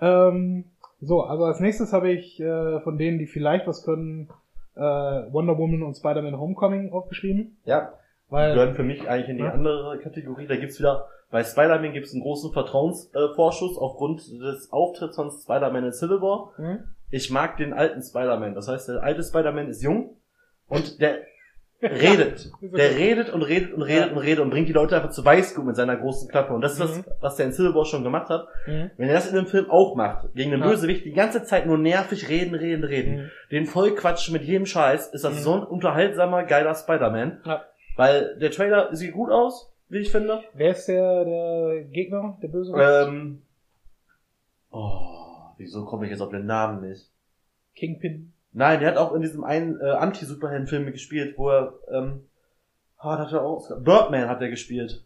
Ähm, so, also als nächstes habe ich äh, von denen, die vielleicht was können, äh, Wonder Woman und Spider-Man Homecoming aufgeschrieben. Ja. Weil, Gehören für mich eigentlich in die Ja. andere Kategorie. Da gibt's wieder, bei Spider-Man gibt's einen großen Vertrauensvorschuss äh, aufgrund des Auftritts von Spider-Man in Civil War. Hm? Ich mag den alten Spider-Man. Das heißt, der alte Spider-Man ist jung und der redet. Der redet und redet und redet Ja. und redet und bringt die Leute einfach zu Weißgut mit seiner großen Klappe. Und das ist Mhm. das, was der in Civil War schon gemacht hat. Mhm. Wenn er das in dem Film auch macht, gegen den Ja. Bösewicht die ganze Zeit nur nervig reden, reden, reden, Mhm. den voll quatschen mit jedem Scheiß, ist das Mhm. so ein unterhaltsamer, geiler Spider-Man. Ja. Weil der Trailer sieht gut aus, wie ich finde. Wer ist der, der Gegner, der Böse? Ähm, oh, wieso komme ich jetzt auf den Namen nicht? Kingpin. Nein, der hat auch in diesem einen äh, Anti-Superhelden-Film gespielt, wo er, ähm, oh, hat er auch, Birdman hat er gespielt.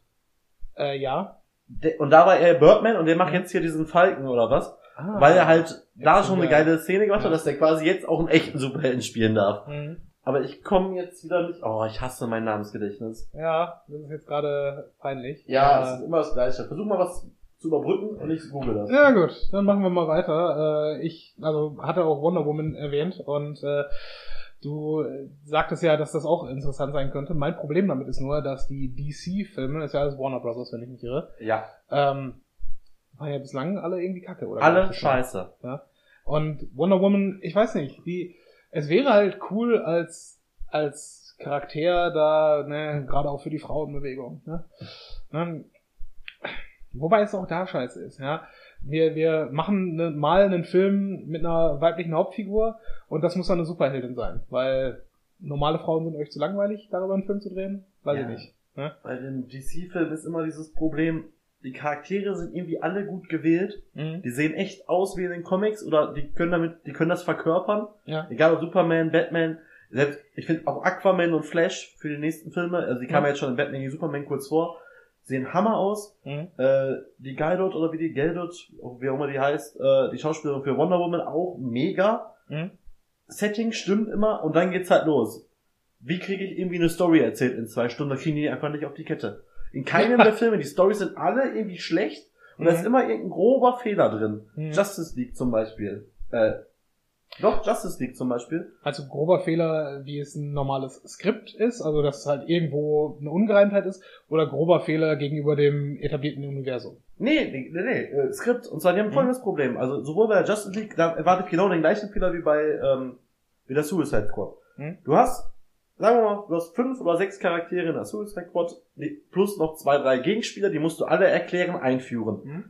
Äh, ja. Der, und da war er Birdman und der macht jetzt hier diesen Falken oder was? Ah. Weil er halt da schon eine geil. geile Szene gemacht Ja. hat, dass der quasi jetzt auch einen echten Superhelden spielen darf. Mhm. Aber ich komme jetzt wieder nicht. Oh, ich hasse mein Namensgedächtnis. Ja, das ist jetzt gerade peinlich. Ja, Äh, es ist immer das Gleiche. Versuch mal was zu überbrücken und ich google das. Ja gut, dann machen wir mal weiter. Äh, ich also hatte auch Wonder Woman erwähnt und äh, du sagtest ja, dass das auch interessant sein könnte. Mein Problem damit ist nur, dass die DC-Filme, das ist ja alles Warner Bros., wenn ich mich irre, Ja. ähm, waren ja bislang alle irgendwie kacke, oder? Alle scheiße. Und Wonder Woman, ich weiß nicht, die, es wäre halt cool als, als Charakter da, ne, gerade auch für die Frauenbewegung, ne? ne? Wobei es auch da scheiße ist, ja. Wir, wir machen ne, mal einen Film mit einer weiblichen Hauptfigur und das muss dann eine Superheldin sein, weil normale Frauen sind euch zu langweilig, darüber einen Film zu drehen? Weiß Ja. ich nicht. Ne? Bei den DC-Filmen ist immer dieses Problem, die Charaktere sind irgendwie alle gut gewählt. Mhm. Die sehen echt aus wie in den Comics oder die können damit, die können das verkörpern. Ja. Egal ob Superman, Batman, selbst, ich finde auch Aquaman und Flash für die nächsten Filme, also die kamen Ja. jetzt schon in Batman gegen Superman kurz vor, sehen Hammer aus. Mhm. Äh, die Gaidot oder wie die Geldot, wie auch immer die heißt, äh, die Schauspielerin für Wonder Woman auch mega. Mhm. Setting stimmt immer und dann geht's halt los. Wie kriege ich irgendwie eine Story erzählt in zwei Stunden? Da kriegen die einfach nicht auf die Kette. In keinem der Filme, die Storys sind alle irgendwie schlecht und da ist Mhm. immer irgendein grober Fehler drin. Mhm. Justice League zum Beispiel. Äh, doch, Justice League zum Beispiel. Also grober Fehler, wie es ein normales Skript ist, also dass es halt irgendwo eine Ungereimtheit ist, oder grober Fehler gegenüber dem etablierten Universum. Nee, nee, nee, nee äh, Skript. Und zwar, die haben Mhm. folgendes Problem. Also sowohl bei der Justice League, da erwartet genau den gleichen Fehler wie bei ähm, wie der Suicide Squad. Mhm. Du hast, sagen wir mal, du hast fünf oder sechs Charaktere in der Suicide Squad, plus noch zwei, drei Gegenspieler, die musst du alle erklären, einführen. Mhm.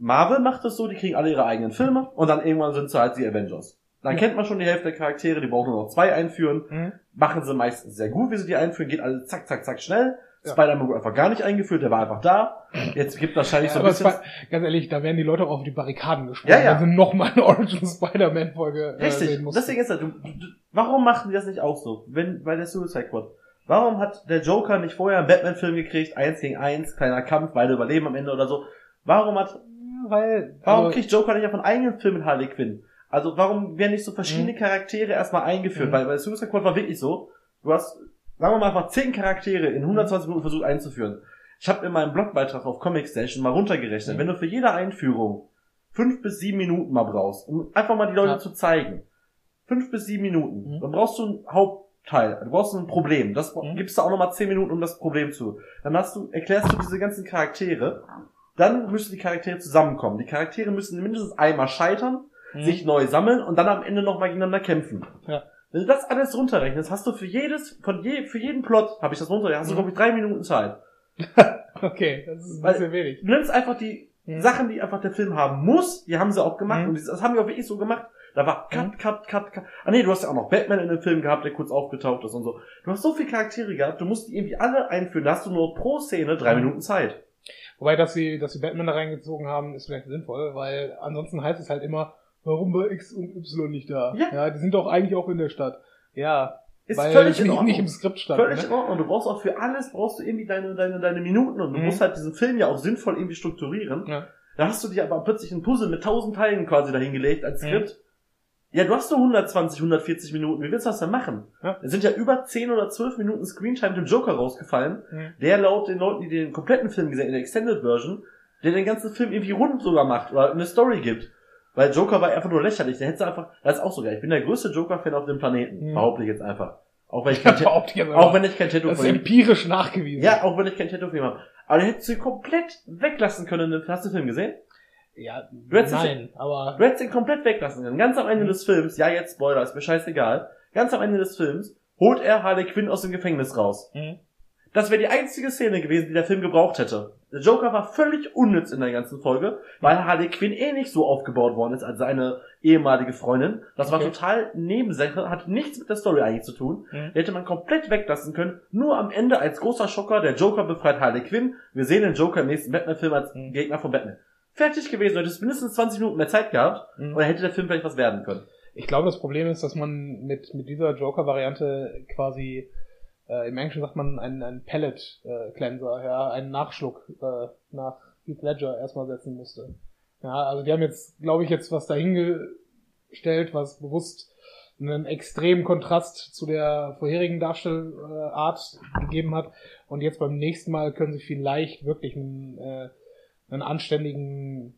Marvel macht es so, die kriegen alle ihre eigenen Filme und dann irgendwann sind sie halt die Avengers. Dann kennt man schon die Hälfte der Charaktere, die brauchen nur noch zwei einführen. Mhm. Machen sie meistens sehr gut, wie sie die einführen, geht alles zack, zack, zack schnell. Ja. Spider-Man wurde einfach gar nicht eingeführt, der war einfach da. Jetzt gibt wahrscheinlich Ja, so ein bisschen. Spi- ganz ehrlich, da werden die Leute auch auf die Barrikaden gesprungen, Ja, ja. wenn sie nochmal eine Origin Spider-Man-Folge äh, Richtig. sehen mussten. Deswegen ist das, du, du, warum machen die das nicht auch so? Wenn, bei der Suicide Squad. Warum hat der Joker nicht vorher einen Batman-Film gekriegt, eins gegen eins, kleiner Kampf, beide überleben am Ende oder so? Warum hat, weil, warum also, kriegt Joker nicht einfach einen eigenen Film mit Harley Quinn? Also warum werden nicht so verschiedene Charaktere erstmal eingeführt? Mhm. Weil bei Suicide Squad war wirklich so, du hast, sagen wir mal einfach zehn Charaktere in 120 Minuten versucht einzuführen. Ich habe in meinem Blogbeitrag auf Comic Station mal runtergerechnet, Mhm. wenn du für jede Einführung fünf bis sieben Minuten mal brauchst, um einfach mal die Leute Ja. zu zeigen. Fünf bis sieben Minuten. Mhm. Dann brauchst du ein Hauptteil. Du brauchst ein Problem. Das Mhm. gibst du auch nochmal zehn Minuten um das Problem zu. Dann hast du, erklärst du diese ganzen Charaktere. Dann müssen die Charaktere zusammenkommen. Die Charaktere müssen mindestens einmal scheitern, Mhm. sich neu sammeln und dann am Ende nochmal gegeneinander kämpfen. Ja. Wenn du das alles runterrechnest, hast du für jedes, von je, für jeden Plot, habe ich das runtergerechnet, hast du Mhm. glaube ich drei Minuten Zeit. Okay, das ist ein Weil- bisschen wenig. Du nimmst einfach die Mhm. Sachen, die einfach der Film haben muss, die haben sie auch gemacht Mhm. und das haben die auch wirklich so gemacht. Da war Cut, Cut, Cut, Cut. Ah nee, du hast ja auch noch Batman in dem Film gehabt, der kurz aufgetaucht ist und so. Du hast so viele Charaktere gehabt, du musst die irgendwie alle einführen. Da hast du nur pro Szene drei Mhm. Minuten Zeit. Wobei, dass sie, dass sie Batman da reingezogen haben, ist vielleicht sinnvoll, weil ansonsten heißt es halt immer, warum war X und Y nicht da? Ja. die sind doch eigentlich auch in der Stadt. Ja, Ist weil völlig in nicht, Ordnung. nicht im Skript stand. Völlig ne? in Ordnung. Du brauchst auch für alles, brauchst du irgendwie deine, deine, deine Minuten und du Mhm. musst halt diesen Film ja auch sinnvoll irgendwie strukturieren. Ja. Da hast du dir aber plötzlich ein Puzzle mit tausend Teilen quasi dahingelegt als Mhm. Ja, du hast nur 120, 140 Minuten. Wie willst du das denn machen? Ja. Es sind ja über 10 oder 12 Minuten Screentime dem Joker rausgefallen, Mhm. der laut den Leuten, die den kompletten Film gesehen, in der Extended Version, der den ganzen Film irgendwie rund sogar macht oder eine Story gibt. Weil Joker war einfach nur lächerlich. Der hätte einfach, das ist auch so geil. Ich bin der größte Joker-Fan auf dem Planeten. Mhm. Behaupte ich jetzt einfach. Auch wenn ich Ja, kein, jetzt auch wenn ich kein Tattoo das von ist empirisch nachgewiesen. ja, auch wenn ich kein Tattoo von ihm habe. Aber den hättest du komplett weglassen können. Hast du den Film gesehen? Ja Du hättest nein, aber Du hättest den komplett weglassen können. Ganz am Ende des Films, ja jetzt Spoiler, ist mir scheißegal. Ganz am Ende des Films holt er Harley Quinn aus dem Gefängnis raus. Mhm. Das wäre die einzige Szene gewesen, die der Film gebraucht hätte. Der Joker war völlig unnütz in der ganzen Folge, weil Harley Quinn eh nicht so aufgebaut worden ist als seine ehemalige Freundin. Das war Okay. total Nebensache, hat nichts mit der Story eigentlich zu tun. Mhm. Die hätte man komplett weglassen können. Nur am Ende als großer Schocker, der Joker befreit Harley Quinn. Wir sehen den Joker im nächsten Batman-Film als Mhm. Gegner von Batman. Fertig gewesen, du hättest mindestens 20 Minuten mehr Zeit gehabt. Mhm. Und hätte der Film vielleicht was werden können. Ich glaube, das Problem ist, dass man mit, mit dieser Joker-Variante quasi, äh, im Englischen sagt man einen, einen Palette-Cleanser, ja, einen Nachschluck äh, nach Heath Ledger erstmal setzen musste. Ja, also die haben jetzt, glaube ich, jetzt was dahingestellt, was bewusst einen extremen Kontrast zu der vorherigen Darstellart gegeben hat. Und jetzt beim nächsten Mal können sie vielleicht wirklich einen, äh, einen anständigen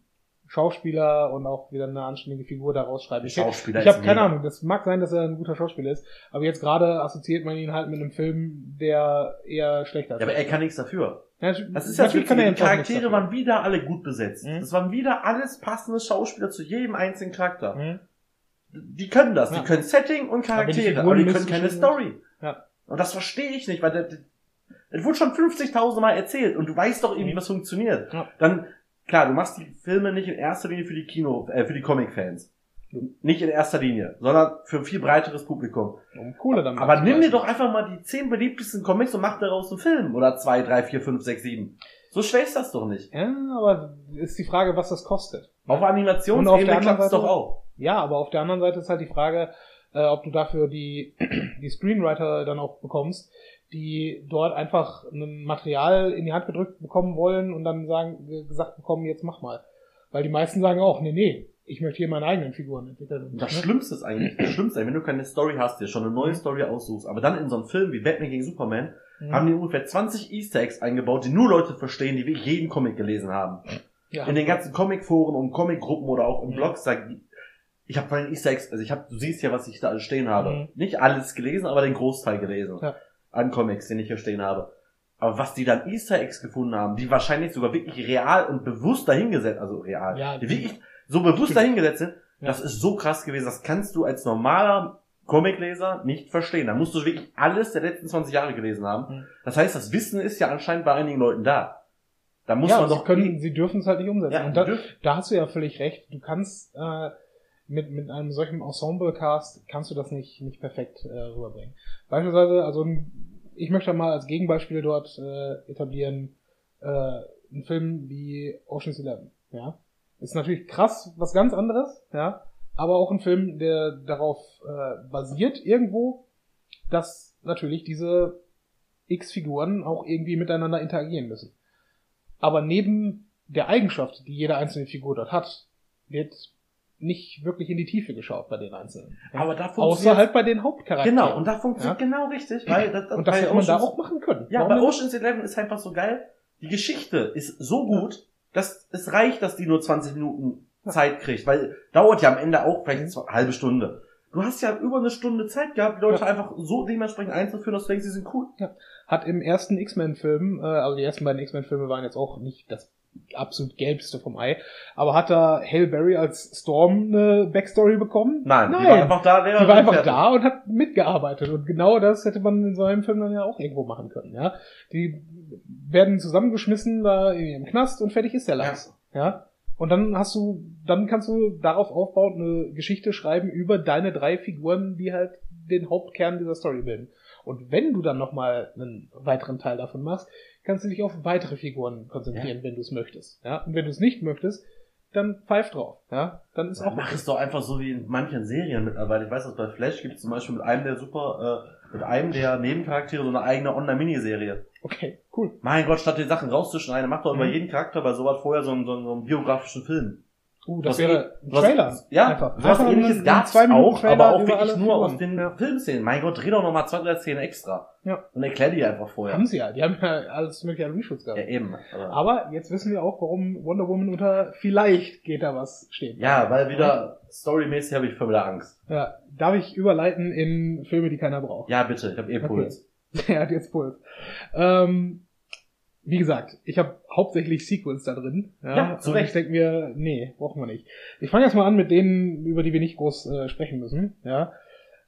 Schauspieler und auch wieder eine anständige Figur daraus schreiben. Ich, Schauspieler ich ist habe keine mega. Ahnung, das mag sein, dass er ein guter Schauspieler ist, aber jetzt gerade assoziiert man ihn halt mit einem Film, der eher schlechter Ja, aber er kann nichts dafür. Ja, Das ist ja das kann Die Charaktere waren wieder alle gut besetzt. Mhm. Das waren wieder alles passende Schauspieler zu jedem einzelnen Charakter. Mhm. Die können das. Ja. Die können Setting und Aber die Charaktere, aber die können keine Story. Ja. Und das verstehe ich nicht, weil das wurde schon 50.000 Mal erzählt und du weißt doch irgendwie, Mhm. was funktioniert. Ja. Dann, klar, du machst die Filme nicht in erster Linie für die Kino, äh, für die Comic-Fans. Nicht in erster Linie, sondern für ein viel breiteres Publikum. Um Kohle damit Aber nimm dir doch einfach mal die zehn beliebtesten Comics und mach daraus einen Film. Oder zwei, drei, vier, fünf, sechs, sieben. So schwer ist das doch nicht. Ja, aber ist die Frage, was das kostet. Auf Animationsebene klappt es doch auch. Ja, aber auf der anderen Seite ist halt die Frage, äh, ob du dafür die, die Screenwriter dann auch bekommst, die dort einfach ein Material in die Hand gedrückt bekommen wollen und dann sagen, gesagt bekommen, jetzt mach mal. Weil die meisten sagen auch, nee, nee, ich möchte hier meine eigenen Figuren entwickeln. Und das Ne? Schlimmste ist eigentlich, das Schlimmste, ist, wenn du keine Story hast, dir schon eine neue Mhm. Story aussuchst, aber dann in so einem Film wie Batman gegen Superman Mhm. haben die ungefähr 20 Easter Eggs eingebaut, die nur Leute verstehen, die wirklich jeden Comic gelesen haben. ja. In den ganzen Comicforen und Comicgruppen oder auch in Mhm. Blogs die, ich habe von den Easter Eggs, also ich habe, du siehst ja, was ich da alles stehen habe. Mhm. Nicht alles gelesen, aber den Großteil gelesen. Ja. An Comics, den ich hier stehen habe. Aber was die dann Easter Eggs gefunden haben, die wahrscheinlich sogar wirklich real und bewusst dahingesetzt, also real, Ja, die wirklich so bewusst dahingesetzt sind, Ja. das ist so krass gewesen, das kannst du als normaler Comicleser nicht verstehen. Da musst du wirklich alles der letzten 20 Jahre gelesen haben. Mhm. Das heißt, das Wissen ist ja anscheinend bei einigen Leuten da. Da muss ja, man sie doch können, sie dürfen es halt nicht umsetzen. ja, und da, da hast du ja völlig recht. Du kannst äh, mit, mit einem solchen Ensemble-Cast kannst du das nicht, nicht perfekt äh, rüberbringen. Beispielsweise, also ich möchte mal als Gegenbeispiel dort äh, etablieren, äh, einen Film wie Ocean's Eleven. Ja, ist natürlich krass, was ganz anderes. Ja, aber auch ein Film, der darauf äh, basiert irgendwo, dass natürlich diese X-Figuren auch irgendwie miteinander interagieren müssen. Aber neben der Eigenschaft, die jede einzelne Figur dort hat, wird nicht wirklich in die Tiefe geschaut bei den Einzelnen. Ja? Aber da Außer funktioniert halt bei den Hauptcharakteren. Genau, und da funktioniert genau richtig, weil das, Und das hätte man da auch machen können. Ja, Warum bei? Ocean's Eleven ist einfach so geil. Die Geschichte ist so gut, dass es reicht, dass die nur 20 Minuten Zeit kriegt, weil dauert ja am Ende auch vielleicht Mhm. eine halbe Stunde. Du hast ja über eine Stunde Zeit gehabt, die Leute einfach so dementsprechend einzuführen, dass du denkst, sie sind cool. Hat im ersten X-Men-Film, äh, also die ersten beiden X-Men-Filme waren jetzt auch nicht das absolut gelbste vom Ei, aber hat da Hail Berry als Storm eine Backstory bekommen? Nein, Nein. die war einfach da, Die war einfach da und hat mitgearbeitet. Und genau das hätte man in so einem Film dann ja auch irgendwo machen können, ja. Die werden zusammengeschmissen da in ihrem Knast und fertig ist der Lachs. Ja. Und dann hast du, dann kannst du darauf aufbauen eine Geschichte schreiben über deine drei Figuren, die halt den Hauptkern dieser Story bilden. Und wenn du dann nochmal einen weiteren Teil davon machst, kannst du dich auf weitere Figuren konzentrieren, wenn du es möchtest. Ja. Und wenn du es nicht möchtest, dann pfeif drauf. Ja. Dann ist auch Mach es doch einfach so wie in manchen Serien mittlerweile. Ich weiß, dass bei Flash gibt es zum Beispiel mit einem der super, äh, mit einem der Nebencharaktere so eine eigene Online-Miniserie. okay, cool. Mein Gott, statt die Sachen rauszuschneiden, macht doch über Mhm. jeden Charakter bei sowas vorher so einen, so einen, so einen biografischen Film. Uh, das Was wäre ein Was- Trailer. Ja, Einfach. sowas Einfach ähnliches zwei-Minuten auch, aber auch wirklich nur aus den Ja. Filmszenen. Mein Gott, dreh doch noch mal zwei, drei Szenen extra. Ja. Und erklär die einfach vorher. Haben sie ja. Die haben ja alles mögliche an Reshoots Ja, gehabt. eben. Aber, Aber jetzt wissen wir auch, warum Wonder Woman unter vielleicht geht da was steht. ja, weil wieder storymäßig habe ich für wieder Angst. Ja, darf ich überleiten in Filme, die keiner braucht? Ja, bitte, ich habe eh Okay. Puls. Er hat jetzt Puls. Ähm, wie gesagt, ich habe hauptsächlich Sequels da drin. Ja, Ja, zu Recht. ich denke mir, nee, brauchen wir nicht. Ich fange jetzt mal an mit denen, über die wir nicht groß äh, sprechen müssen. Ja,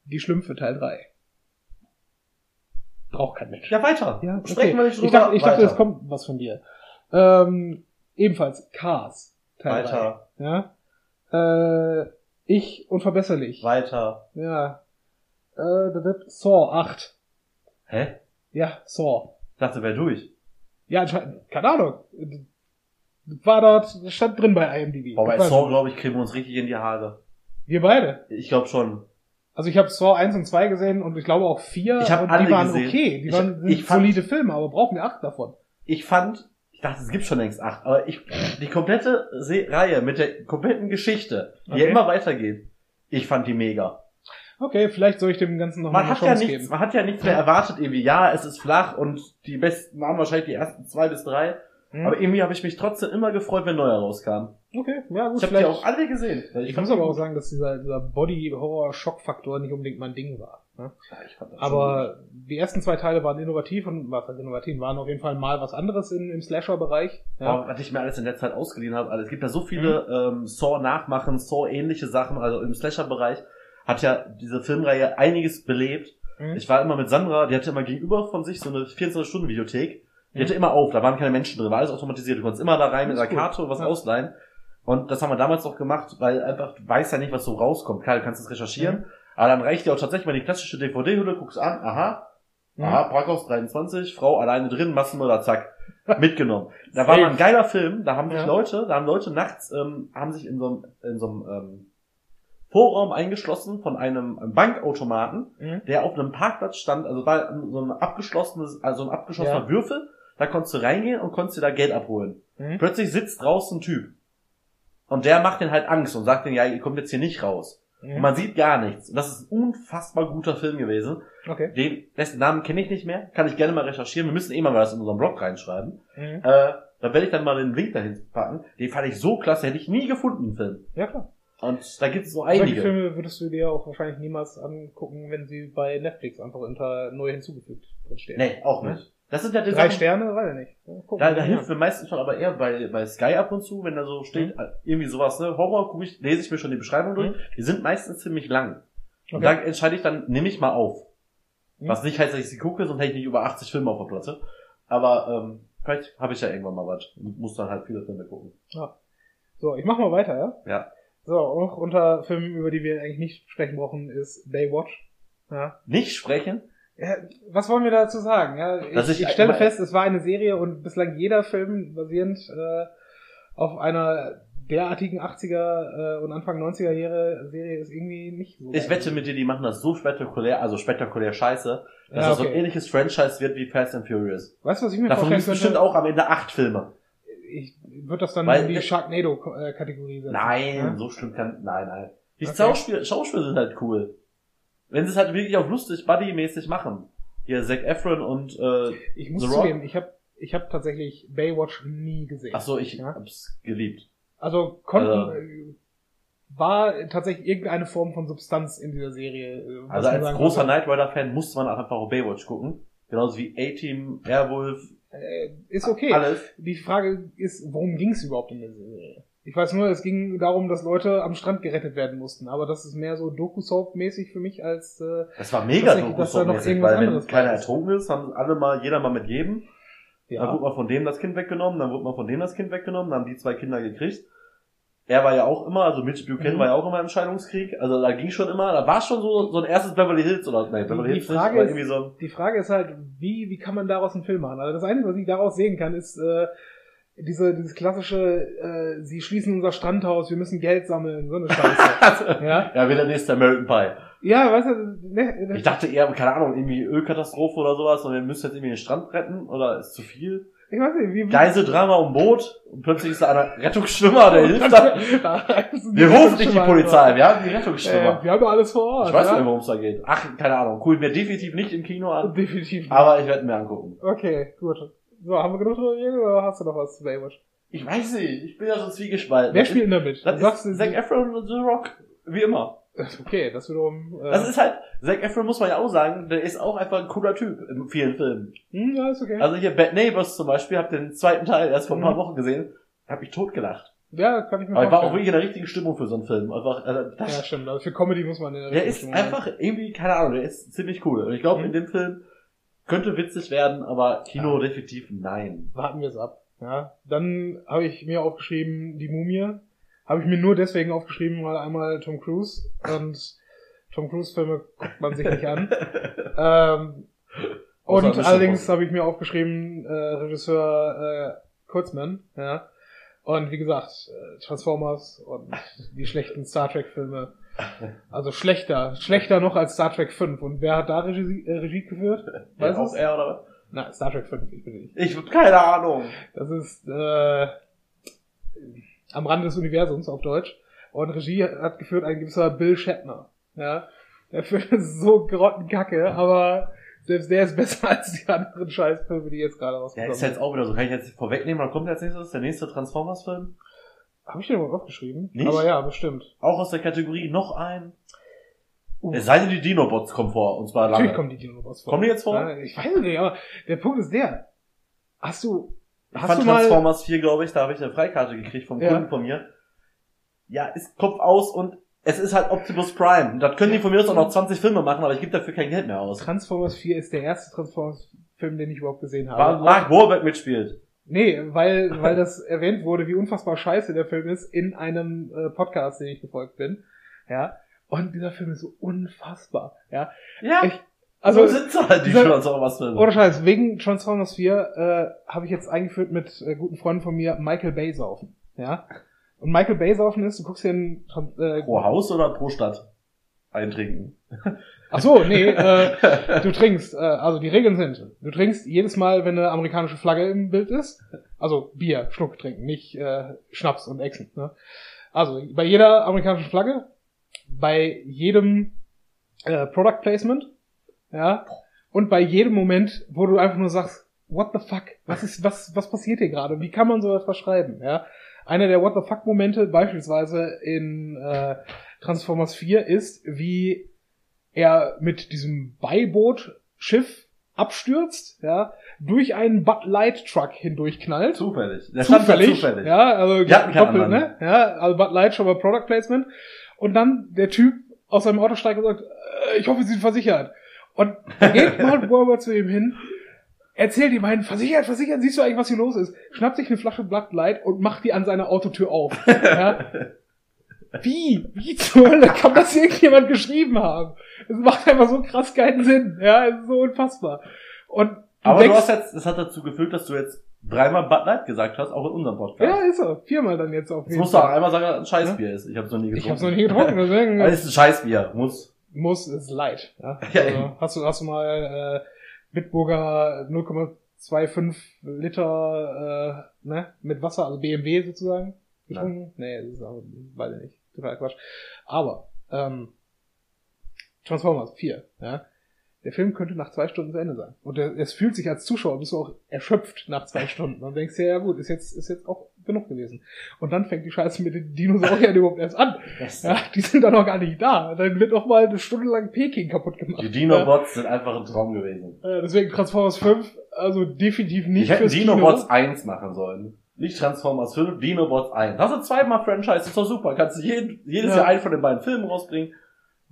die Schlümpfe Teil 3. Braucht kein Mensch. Ja, weiter. Ja, okay. Sprechen wir nicht drüber. Ich dachte, ich dachte es kommt was von dir. Ähm, ebenfalls Cars. Teil Weiter, 3. Ja. Äh, ich unverbesserlich. weiter. Ja. Äh, Saw 8. Hä? Ja, Saw. Ich dachte, wär durch. Ja, anscheinend, keine Ahnung. War dort, stand drin bei IMDb. Aber bei Saw, glaube ich, kriegen wir uns richtig in die Haare. Wir beide. Ich glaube schon. Also ich habe Saw 1 und 2 gesehen und ich glaube auch 4. Ich hab und alle die waren gesehen. okay. Die Ich- waren ich fand- solide Filme, aber brauchen wir 8 davon. Ich fand, ich dachte, es gibt schon längst acht, aber ich, die komplette Reihe mit der kompletten Geschichte, die ja Okay. immer weitergeht, ich fand die mega. Okay, vielleicht soll ich dem Ganzen noch mal Man eine hat ja Chance nichts, geben. man hat ja nichts mehr erwartet irgendwie. Ja, es ist flach und die besten waren wahrscheinlich die ersten zwei bis drei. Hm. Aber irgendwie habe ich mich trotzdem immer gefreut, wenn neuer rauskam. Okay, ja gut, Ich habe die auch alle gesehen. ich muss aber auch sagen, dass dieser, dieser Body-Horror-Schock-Faktor nicht unbedingt mein Ding war. Ne? Ja, ich fand das Aber die ersten zwei Teile waren innovativ und was heißt innovativ, waren auf jeden Fall mal was anderes in, im Slasher-Bereich. Ja. aber was ich mir alles in der Zeit ausgeliehen habe, also es gibt ja so viele Mhm. ähm, Saw-Nachmachen, Saw-ähnliche Sachen, also im Slasher-Bereich hat ja diese Filmreihe einiges belebt. Mhm. Ich war immer mit Sandra, die hatte immer gegenüber von sich so eine 24-Stunden-Videothek. Die Mhm. hatte immer auf, da waren keine Menschen drin, war alles automatisiert. Du konntest immer da rein mit einer Karte und was Ja. ausleihen. Und das haben wir damals auch gemacht, weil einfach, du weißt ja nicht, was so rauskommt. Klar, du kannst es recherchieren, Mhm. aber dann reicht dir auch tatsächlich mal die klassische DVD-Hülle, guckst an, aha, Mhm. aha, Parkhaus 23, Frau alleine drin, Massenmörder, zack, mitgenommen. Da war mal ein geiler Film, da haben sich Ja. Leute, da haben Leute nachts, ähm, haben sich in so einem, in so einem, ähm, Vorraum eingeschlossen von einem Bankautomaten, Mhm. der auf einem Parkplatz stand, also war so ein abgeschlossenes, also ein abgeschlossener Ja. Würfel, da konntest du reingehen und konntest dir da Geld abholen. Mhm. Plötzlich sitzt draußen ein Typ. Und der macht den halt Angst und sagt denen, ja, ihr kommt jetzt hier nicht raus. Mhm. Und man sieht gar nichts. Und das ist ein unfassbar guter Film gewesen. Okay. Den, dessen Namen kenne ich nicht mehr, kann ich gerne mal recherchieren. Wir müssen eh mal was in unserem Blog reinschreiben. Mhm. Äh, da werde ich dann mal den Link dahin packen. Den fand ich so klasse, hätte ich nie gefunden, den Film. Ja, klar. Und da gibt es so Solche einige. Filme würdest du dir auch wahrscheinlich niemals angucken, wenn sie bei Netflix einfach unter neu hinzugefügt drinstehen. Nee, auch nicht. Das sind ja die Drei Sachen- Sterne, weiß ich nicht. Ja, gucken Da, da hilft mir meistens schon aber eher bei, bei Sky ab und zu, wenn da so steht, äh, irgendwie sowas, ne, Horror, gucke ich, lese ich mir schon die Beschreibung durch. Mhm. Die sind meistens ziemlich lang. Und Okay. da entscheide ich dann, nehme ich mal auf. Mhm. Was nicht heißt, dass ich sie gucke, sonst hätte ich nicht über 80 Filme auf der Platte. Aber ähm, vielleicht habe ich ja irgendwann mal was. Und muss dann halt viele Filme gucken. So, ich mach mal weiter, ja? Ja. So, auch unter Filmen, über die wir eigentlich nicht sprechen brauchen, ist Baywatch. Ja. Nicht sprechen? Ja, was wollen wir dazu sagen? Ja, ich, ich- ich stelle ich- fest, es war eine Serie und bislang jeder Film basierend äh, auf einer derartigen 80er äh, und Anfang 90er Jahre Serie ist irgendwie nicht so. Ich wette mit dir, die machen das so spektakulär, also spektakulär scheiße, dass Ja, das so ein okay. ähnliches Franchise wird wie Fast and Furious. Weißt du, was ich mir Davon vorstellen könnte? bestimmt auch am Ende acht Filme. Ich würde das dann Weil- in die Sharknado-Kategorie setzen. Nein, Ja? so schlimm kann, nein, nein. Die Okay. Schauspieler, Schauspieler sind halt cool. Wenn sie es halt wirklich auf lustig, buddy-mäßig machen. Hier Zac Efron und, äh, Ich muss The Rock? zugeben, ich habe ich hab tatsächlich Baywatch nie gesehen. ach so, ich Ja? hab's geliebt. Also konnten, Also- äh, war tatsächlich irgendeine Form von Substanz in dieser Serie. äh, Also als großer. Knight Rider-Fan musste man einfach auf Baywatch gucken. Genauso wie A-Team, Airwolf, Äh, ist okay. alles. Die Frage ist, worum ging es überhaupt in der Serie? Ich weiß nur, es ging darum, dass Leute am Strand gerettet werden mussten. Aber das ist mehr so Doku-Soap-mäßig für mich als... Äh, Das war mega Doku-Soap-mäßig, irgendwas weil wenn keiner ertrunken ist, haben alle mal, jeder mal mit jedem. Dann ja. wurde mal von dem das Kind weggenommen, dann wurde mal von dem das Kind weggenommen, dann haben die zwei Kinder gekriegt. Er war ja auch immer, also Mitch Buchanan Mhm. war ja auch immer im Scheidungskrieg, also da ging schon immer, da war schon so, so ein erstes Beverly Hills oder, nein, Beverly die Hills nicht, Frage ist- irgendwie so Die Frage ist halt, wie, wie kann man daraus einen Film machen? Also das Einzige, was ich daraus sehen kann, ist äh, diese, dieses klassische, äh, sie schließen unser Strandhaus, wir müssen Geld sammeln, so eine Scheiße. ja? ja, wie der nächste American Pie. ja, weißt du, ne, Ich dachte eher, keine Ahnung, irgendwie Ölkatastrophe oder sowas und ihr müsst jetzt irgendwie den Strand retten oder ist zu viel. Ich weiß nicht, wie... Geiseldrama um Boot und plötzlich ist da einer Rettungsschwimmer, der hilft dann. Wir rufen nicht die Polizei, wir haben die Rettungsschwimmer. Äh, wir haben alles vor Ort. Ich weiß ja? nicht, worum es da geht. Ach, keine Ahnung. Cool, mir definitiv nicht im Kino an. Definitiv nicht. Aber ich werde mir angucken. Okay, gut. So, haben wir genug drüber geredet oder hast du noch was zu Baywatch? Ich weiß nicht, ich bin ja so zwiegespalten. Wer spielt denn damit? Das Du ist Zac Efron und The Rock. Wie immer. Okay, das wiederum... Äh, Das ist halt, Zac Efron muss man ja auch sagen, der ist auch einfach ein cooler Typ in vielen Filmen. hm, ja, ist okay. Also hier Bad Neighbors zum Beispiel, hab den zweiten Teil erst vor ein paar Mhm. Wochen gesehen, hab ich totgelacht. ja, kann ich mir Aber ich war auch vorstellen. wirklich in der richtigen Stimmung für so einen Film. Einfach, also, das, Ja, stimmt. Also für Comedy muss man in der der richtigen ist Stimmung sein. einfach irgendwie, keine Ahnung, der ist ziemlich cool. Und ich glaube, Mhm. in dem Film könnte witzig werden, aber Kino definitiv nein. warten wir es ab. Ja, dann habe ich mir aufgeschrieben, die Mumie. Habe ich mir nur deswegen aufgeschrieben, weil einmal Tom Cruise und Tom Cruise Filme guckt man sich nicht an. ähm, und allerdings habe ich mir aufgeschrieben, äh, Regisseur äh, Kurzman, ja. Und wie gesagt, äh, Transformers und die schlechten Star Trek Filme. Also schlechter, schlechter noch als Star Trek 5. Und wer hat da Regie, äh, Regie geführt? Weißt Ja, auch er oder was? Na, Star Trek 5, ich bin nicht. Ich hab keine Ahnung. Das ist äh, am Rande des Universums auf Deutsch. Und Regie hat geführt ein gewisser Bill Shatner. Ja, der Film ist so grottenkacke, aber selbst der ist besser als die anderen Scheißfilme, die jetzt gerade Ja, rausgekommen ist jetzt auch wieder so. Kann ich jetzt vorwegnehmen, wann kommt als nächstes? Der nächste Transformers-Film? Habe ich den mal aufgeschrieben? Nicht? Aber ja, bestimmt. Auch aus der Kategorie noch ein. Uh, Es sei denn, die Dinobots kommen vor, und zwar natürlich lange. kommen die Dinobots vor. Kommen die jetzt vor? Ich weiß es nicht, aber der Punkt ist der. Hast du, hast fand du mal, Transformers 4, glaube ich, da habe ich eine Freikarte gekriegt vom Ja. Kunden von mir. Ja, ist Kopf aus und es ist halt Optimus Prime. Und Das können die von mir aus auch noch 20 Filme machen, aber ich gebe dafür kein Geld mehr aus. Transformers 4 ist der erste Transformers-Film, den ich überhaupt gesehen habe. Weil Mark Wahlberg mitspielt. Nee, weil, weil das erwähnt wurde, wie unfassbar scheiße der Film ist, in einem äh, Podcast, den ich gefolgt bin. Ja. Und dieser Film ist so unfassbar. Ja. Ja, Ich, also, so sind halt die Transformers-Filme. ohne Scheiß, wegen Transformers 4 äh, habe ich jetzt eingeführt mit äh, guten Freunden von mir Michael Bay saufen. Ja. Und Michael Bay saufen ist, du guckst dir einen Tran- äh, Pro Haus oder pro Stadt? Eintrinken. Ach so, nee, äh, du trinkst, äh, also die Regeln sind, du trinkst jedes Mal, wenn eine amerikanische Flagge im Bild ist, also Bier, Schluck trinken, nicht äh, Schnaps und Echsen. Ne? Also bei jeder amerikanischen Flagge, bei jedem äh, Product Placement, ja, und bei jedem Moment, wo du einfach nur sagst, what the fuck, was ist, was, was passiert hier gerade? Wie kann man so etwas schreiben? Ja, einer der what the fuck Momente beispielsweise in äh, Transformers 4 ist, wie er mit diesem Beiboot-Schiff abstürzt, ja, durch einen Bud Light Truck hindurchknallt. Zufällig. Der stand da zufällig. Ja, also keinen doppelt, ne? Ja, also Bud Light schon mal Product Placement. Und dann der Typ aus seinem Auto steigt und sagt, äh, ich hoffe, Sie sind versichert. Und da geht Mark Wahlberg zu ihm hin, erzählt ihm einen, versichert, versichert, siehst du eigentlich, was hier los ist? Schnappt sich eine Flasche Bud Light und macht die an seine Autotür auf. ja? Wie? Wie zur Hölle kann das irgendjemand geschrieben haben? Es macht einfach so krass keinen Sinn. Ja, es ist so unfassbar. Und Aber du hast jetzt, das hat dazu geführt, dass du jetzt dreimal Bud Light gesagt hast, auch in unserem Podcast. ja, ist er. Viermal dann jetzt auf Jetzt jeden musst du auch Fall. einmal sagen, dass es ein Scheißbier ist. Ich hab's noch nie getrunken. Ich hab's noch nie getrunken, deswegen es ist ein Scheißbier. Muss. Muss es leid. Ja? Also, hast du hast du mal äh, Bitburger 0,25 Liter äh, ne mit Wasser, also BMW sozusagen getrunken? Nee, das ist auch, weiß ich nicht, total Quatsch. Aber ähm, Transformers 4, ja. Der Film könnte nach zwei Stunden zu Ende sein. Und es fühlt sich als Zuschauer, bist du auch erschöpft nach zwei Stunden. Und denkst dir, ja gut, ist jetzt, ist jetzt auch genug gewesen. Und dann fängt die Scheiße mit den Dinosauriern überhaupt erst an. Ja, die sind da noch gar nicht da. Dann wird noch mal eine Stunde lang Peking kaputt gemacht. Die Dinobots sind einfach ein Traum gewesen. Ja, deswegen Transformers 5, also definitiv nicht ich fürs Dinobots Kino. 1 machen sollen. Nicht Transformers 5, Dinobots 1. Hast du zweimal Franchise, ist doch super. Kannst du jeden, jedes Ja. Jahr einen von den beiden Filmen rausbringen.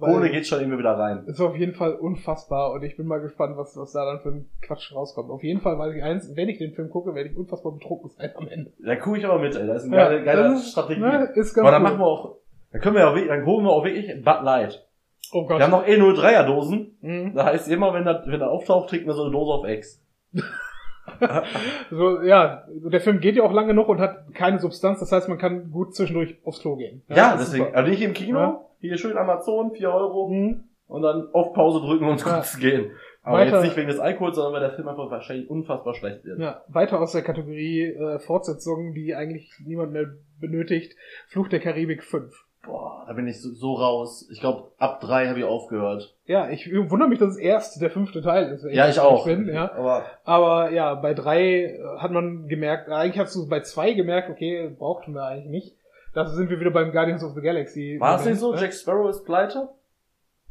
Weil- Ohne geht schon irgendwie wieder rein. Ist auf jeden Fall unfassbar und ich bin mal gespannt, was, was da dann für ein Quatsch rauskommt. Auf jeden Fall weiß ich eins, wenn ich den Film gucke, werde ich unfassbar betrunken sein am Ende. Da gucke ich aber mit, ey. Das ist eine Ja, geile, geile ist- Strategie. Ne, ist ganz aber dann cool. machen wir auch, dann können wir auch, wirklich- dann holen wir auch wirklich Bud Light. Oh Gott. Wir haben noch eh 03er Dosen. Mhm. Da heißt immer, wenn er, wenn er auftaucht, trinken wir so eine Dose auf Ex. So, ja, der Film geht ja auch lange noch und hat keine Substanz, das heißt, man kann gut zwischendurch aufs Klo gehen. Ja, ist deswegen. super. Also nicht im Kino, Ja. Hier schön Amazon, 4 Euro. Mhm. Und dann auf Pause drücken und uns Ja. kurz gehen. Aber Weiter- jetzt nicht wegen des Alkohols, sondern weil der Film einfach wahrscheinlich unfassbar schlecht wird. Ja, weiter aus der Kategorie äh, Fortsetzungen, die eigentlich niemand mehr benötigt. Fluch der Karibik 5. Boah, da bin ich so, so raus. Ich glaube, ab drei habe ich aufgehört. Ja, ich wundere mich, dass es erst der fünfte Teil ist. Ja, ich auch. Bin, ja. Aber Aber ja, bei drei hat man gemerkt, eigentlich hast du bei zwei gemerkt, okay, brauchten wir eigentlich nicht. Dafür sind wir wieder beim Guardians of the Galaxy. war es nicht so? Ne? Jack Sparrow ist pleite?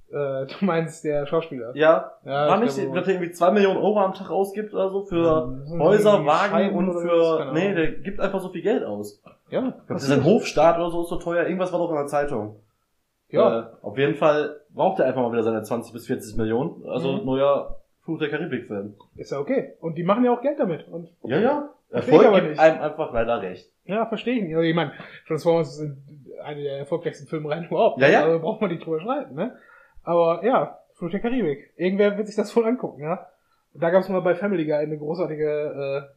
Äh, du meinst der Schauspieler. Ja. Ja, war ich nicht, dass er irgendwie zwei Millionen Euro am Tag ausgibt oder so für Ja, Häuser, irgendwie Wagen Scheiben und für. Nee, der gibt einfach so viel Geld aus. Ja, glaube, was sein Hofstaat oder so ist so teuer. Irgendwas war doch in der Zeitung. Ja. Äh, auf jeden Fall braucht er einfach mal wieder seine 20 bis 40 Millionen. Also Mhm. neuer Fluch der Karibik-Film. ist ja okay. Und die machen ja auch Geld damit. Und Ja, ja. Erfolg gibt nicht. einem einfach leider recht. Ja, verstehe ich nicht. Also ich meine, Transformers sind eine der erfolgreichsten Filmreihen überhaupt. Ja, ja. Also braucht man nicht drüber streiten, ne? Aber ja, Fluch der Karibik. Irgendwer wird sich das wohl angucken, ja? Da gab es mal bei Family Guy eine großartige äh,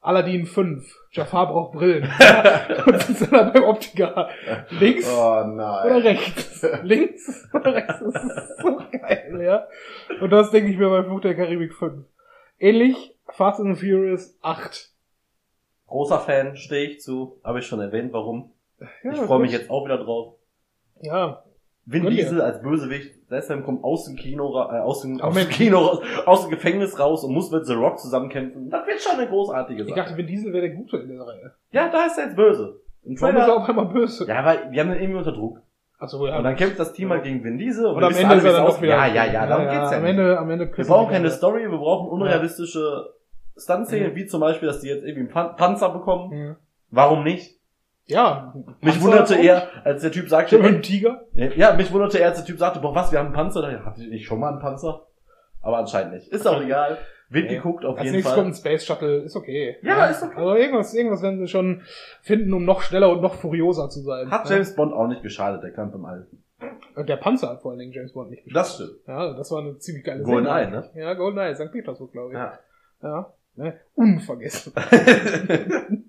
Aladdin 5. Jafar braucht Brillen. ja, und sind dann beim Optiker. Links Oh nein. oder rechts? Links oder rechts? Das ist so geil, ja? Und das denke ich mir bei Fluch der Karibik 5. Ähnlich Fast and Furious 8. Großer Fan, stehe ich zu. Habe ich schon erwähnt, warum. Ja, ich freue mich jetzt auch wieder drauf. Ja, Vin. Diesel als Bösewicht, Deshalb kommt aus dem Kino, äh, aus dem, aus dem Kino raus, aus dem Gefängnis raus und muss mit The Rock zusammenkämpfen. Das wird schon eine großartige Ich Sache. dachte, Vin Diesel wäre der Gute in der Reihe. ja, da ist er jetzt böse. Im Warum ist er auf einmal böse? ja, weil wir haben ihn irgendwie unter Druck. Achso, ja. Und dann kämpft das Team halt gegen Vin Diesel und Und am Ende alle, ist er dann doch wieder. Ja, ja, ja, darum geht's ja am. Ende, am Ende Wir brauchen keine. Story, wir brauchen unrealistische Stuntszenen, Mhm. wie zum Beispiel, dass die jetzt irgendwie einen Pan Panzer bekommen. Mhm. Warum nicht? Ja. Mich Panzer wunderte eher, als der Typ sagte, einem Tiger? ja, mich wunderte eher, als der Typ sagte, boah, was, wir haben einen Panzer? Da hatte ich nicht schon mal einen Panzer? Aber anscheinend nicht. Ist auch egal. Wird Nee. geguckt, auf Als jeden nächstes Fall. kommt ein Space Shuttle, ist okay. Ja, ist okay. Also irgendwas, irgendwas werden sie schon finden, um noch schneller und noch furioser zu sein. Hat Ja. James Bond auch nicht geschadet, der Kampf im Alten. Und der Panzer hat vor allen Dingen James Bond nicht Das stimmt. Ja, das war eine ziemlich geile GoldenEye, Szene. ne? Ja, GoldenEye, St. Petersburg, glaube ich. Ja. Ja. Ne? Unvergessen.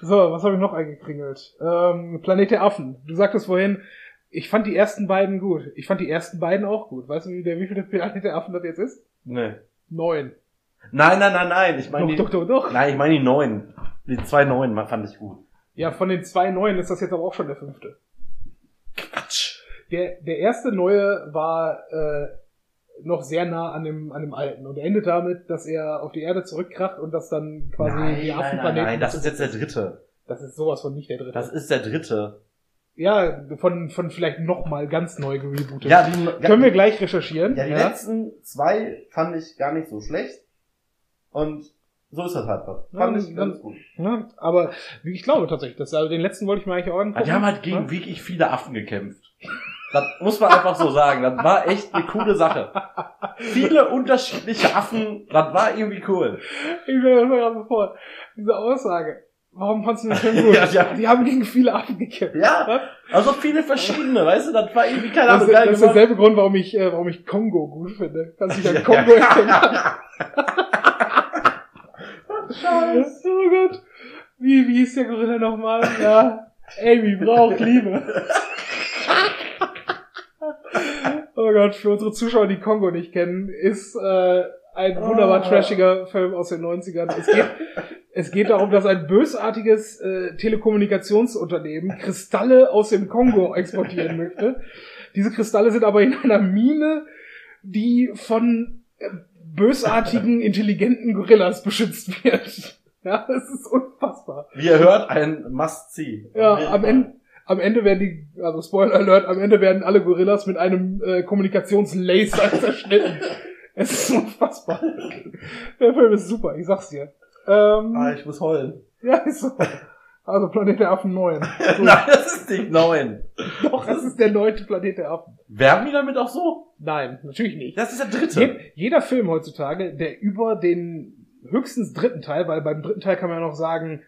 So, was habe ich noch eingekringelt? Ähm, Planet der Affen. Du sagtest vorhin, ich fand die ersten beiden gut. Ich fand die ersten beiden auch gut. Weißt du, wie der, wie viel der Planet der Affen das jetzt ist? nee. Neun. Nein, nein, nein, nein. Ich meine Doch, die, doch, doch, doch. nein, ich meine die neun. Die zwei neuen fand ich gut. Ja, von den zwei neuen ist das jetzt aber auch schon der fünfte. Quatsch. Der, der erste neue war äh, noch sehr nah an dem, an dem alten und endet damit, dass er auf die Erde zurückkracht und das dann quasi nein, die nein, nein, Affenplaneten. nein, das ist jetzt der dritte. das ist sowas von nicht der dritte. Das ist der dritte. ja, von, von vielleicht noch mal ganz neu gerebootet. Ja, die, Können wir gleich recherchieren. ja, die letzten zwei fand ich gar nicht so schlecht. Und so ist das halt. Fand Ja, ich ganz gut. Ja, aber ich glaube tatsächlich, dass also den letzten wollte ich mir eigentlich auch angucken. Aber die haben halt gegen Ja? wirklich viele Affen gekämpft. Das muss man einfach so sagen. Das war echt eine coole Sache. Viele unterschiedliche Affen, das war irgendwie cool. Ich stelle mir das gerade so vor, diese Aussage. Warum fandst du den Film gut? Ja, ja. Die haben gegen viele Affen gekämpft. Ja, also viele verschiedene, weißt du, das war irgendwie keine Das, Ahnung ist- geil das ist derselbe Grund, warum ich, äh, warum ich Kongo gut finde. Kannst du dich an Kongo erinnern? Oh Gott. Wie, wie hieß der Gorilla nochmal? Ja. Amy braucht Liebe. Oh Gott, für unsere Zuschauer, die Kongo nicht kennen, ist äh, ein wunderbar Oh. trashiger Film aus den 90ern. Es geht, es geht darum, dass ein bösartiges äh, Telekommunikationsunternehmen Kristalle aus dem Kongo exportieren möchte. Diese Kristalle sind aber in einer Mine, die von äh, bösartigen, intelligenten Gorillas beschützt wird. Ja, das ist unfassbar. Wie ihr hört, ein Must-See. Ja, am. Ende, am Ende werden die, also Spoiler Alert, am Ende werden alle Gorillas mit einem äh, Kommunikationslaser zerschnitten. Es ist unfassbar. Der Film ist super, ich sag's dir. Ähm, Ah, ich muss heulen. ja, ist so. Also Planet der Affen 9. Nein, das ist nicht neun. Doch, das ist der neunte Planet der Affen. Werben die damit auch so? Nein, natürlich nicht. Das ist der dritte. Je, jeder Film heutzutage, der über den höchstens dritten Teil, weil beim dritten Teil kann man ja noch sagen,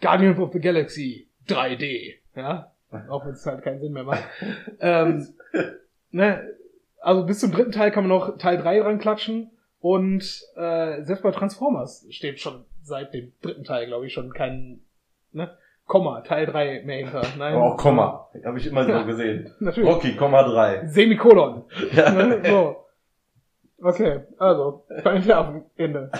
Guardians of the Galaxy 3D, ja, auch wenn es halt keinen Sinn mehr macht. ähm, ne, also bis zum dritten Teil kann man noch Teil 3 dran klatschen und äh, selbst bei Transformers steht schon seit dem dritten Teil, glaube ich, schon kein ne, Komma, Teil 3 mehr hinter. Nein, Aber auch Komma. Habe ich immer so Ja. gesehen. Natürlich. Rocky, Komma drei. Semikolon. Ja. Ne? So. Okay, also, Affen, Ende.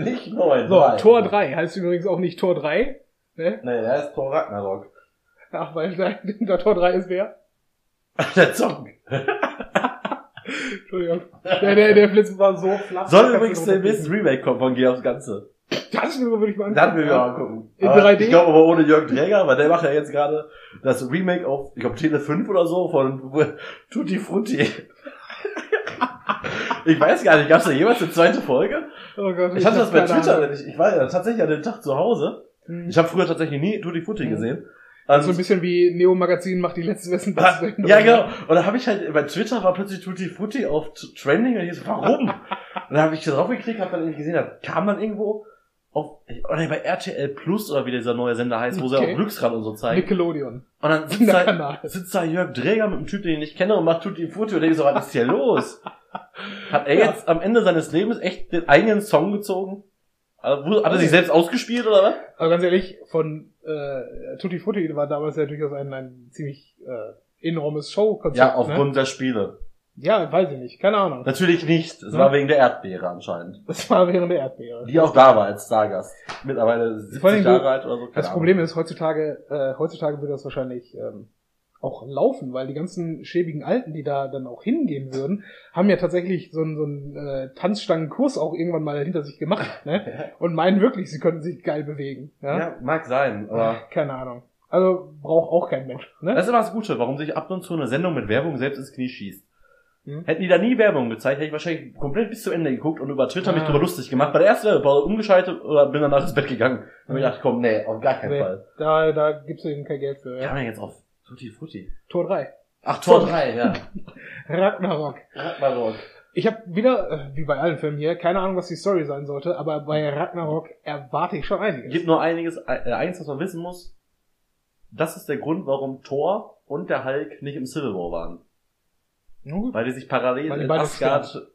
nicht neun. So, drei. Tor 3 heißt übrigens auch nicht Tor 3. Ne? Nee, der ist Tor Ragnarok. Ach, weil da, hinter Tor 3 ist wer? Der Zocken. Entschuldigung. Der, der, der Flitz war so flach. Soll übrigens demnächst ein drüber Remake kommen von Geh aufs Ganze. Das würde ich mal Das will angucken. wir mal angucken. In Aber 3D? Ich glaube aber ohne Jörg Träger, weil der macht ja jetzt gerade das Remake auf, ich glaube Tele 5 oder so von Tutti Frutti. Ich weiß gar nicht, gab es da jemals eine zweite Folge? Oh Gott, Ich hatte das bei Twitter, ich, ich war ja tatsächlich an dem Tag zu Hause. Hm. Ich habe früher tatsächlich nie Tutti Frutti Mhm. gesehen. So ein bisschen wie Neo Magazin macht die letzte Wessen Ah, ja, genau. Und da habe ich halt, bei Twitter war plötzlich Tutti Frutti auf Trending und ich so, warum? und dann habe ich da drauf geklickt, habe dann irgendwie gesehen, da kam dann irgendwo auf, oder bei RTL Plus oder wie dieser neue Sender heißt, wo sie auch Glücksrad und so zeigen. Nickelodeon. Und dann sitzt da, sitzt da Jörg Dräger mit einem Typ, den ich nicht kenne und macht Tutti Frutti und denke so, was ist hier los? Hat er Ja. jetzt am Ende seines Lebens echt den eigenen Song gezogen? Also, hat er sich selbst ausgespielt oder was? Aber ganz ehrlich, von äh, Tutti Frutti war damals ja durchaus ein, ein ziemlich äh, enormes Showkonzept. Ja, ne? aufgrund der Spiele. Ja, weiß ich nicht. Keine Ahnung. Natürlich nicht. Es Ja. war wegen der Erdbeere anscheinend. Das war während der Erdbeere. Die auch da war als Stargast. Mittlerweile 70 Vor allem, Jahre alt oder so. keine Das Ahnung. Problem ist, heutzutage, äh, heutzutage würde das wahrscheinlich ähm, auch laufen, weil die ganzen schäbigen Alten, die da dann auch hingehen würden, haben ja tatsächlich so einen, so einen äh, Tanzstangenkurs auch irgendwann mal hinter sich gemacht, ne? Und meinen wirklich, sie könnten sich geil bewegen. Ja? Ja, mag sein, aber Keine Ahnung. Also braucht auch kein Mensch. Ne? das ist immer das Gute, warum sich ab und zu eine Sendung mit Werbung selbst ins Knie schießt. Hm? Hätten die da nie Werbung gezeigt, hätte ich wahrscheinlich komplett bis zu Ende geguckt und über Twitter mich Ah. drüber lustig gemacht. Bei der ersten Werbepause umgeschaltet oder bin danach ins Bett gegangen. Und mir Ja. gedacht, komm, nee, auf gar keinen Nee, Fall. da, da gibt's eben kein Geld für. Kann Ja? man jetzt auf Tutti Frutti. Tor 3. Ach, Tor Tor 3, ja. Ragnarok. Ragnarok. Ich habe wieder, äh, wie bei allen Filmen hier, keine Ahnung, was die Story sein sollte, aber bei Ragnarok erwarte ich schon einiges. Gibt nur einiges, äh, eins, was man wissen muss. Das ist der Grund, warum Thor und der Hulk nicht im Civil War waren. Gut. Weil die sich parallel die in Asgard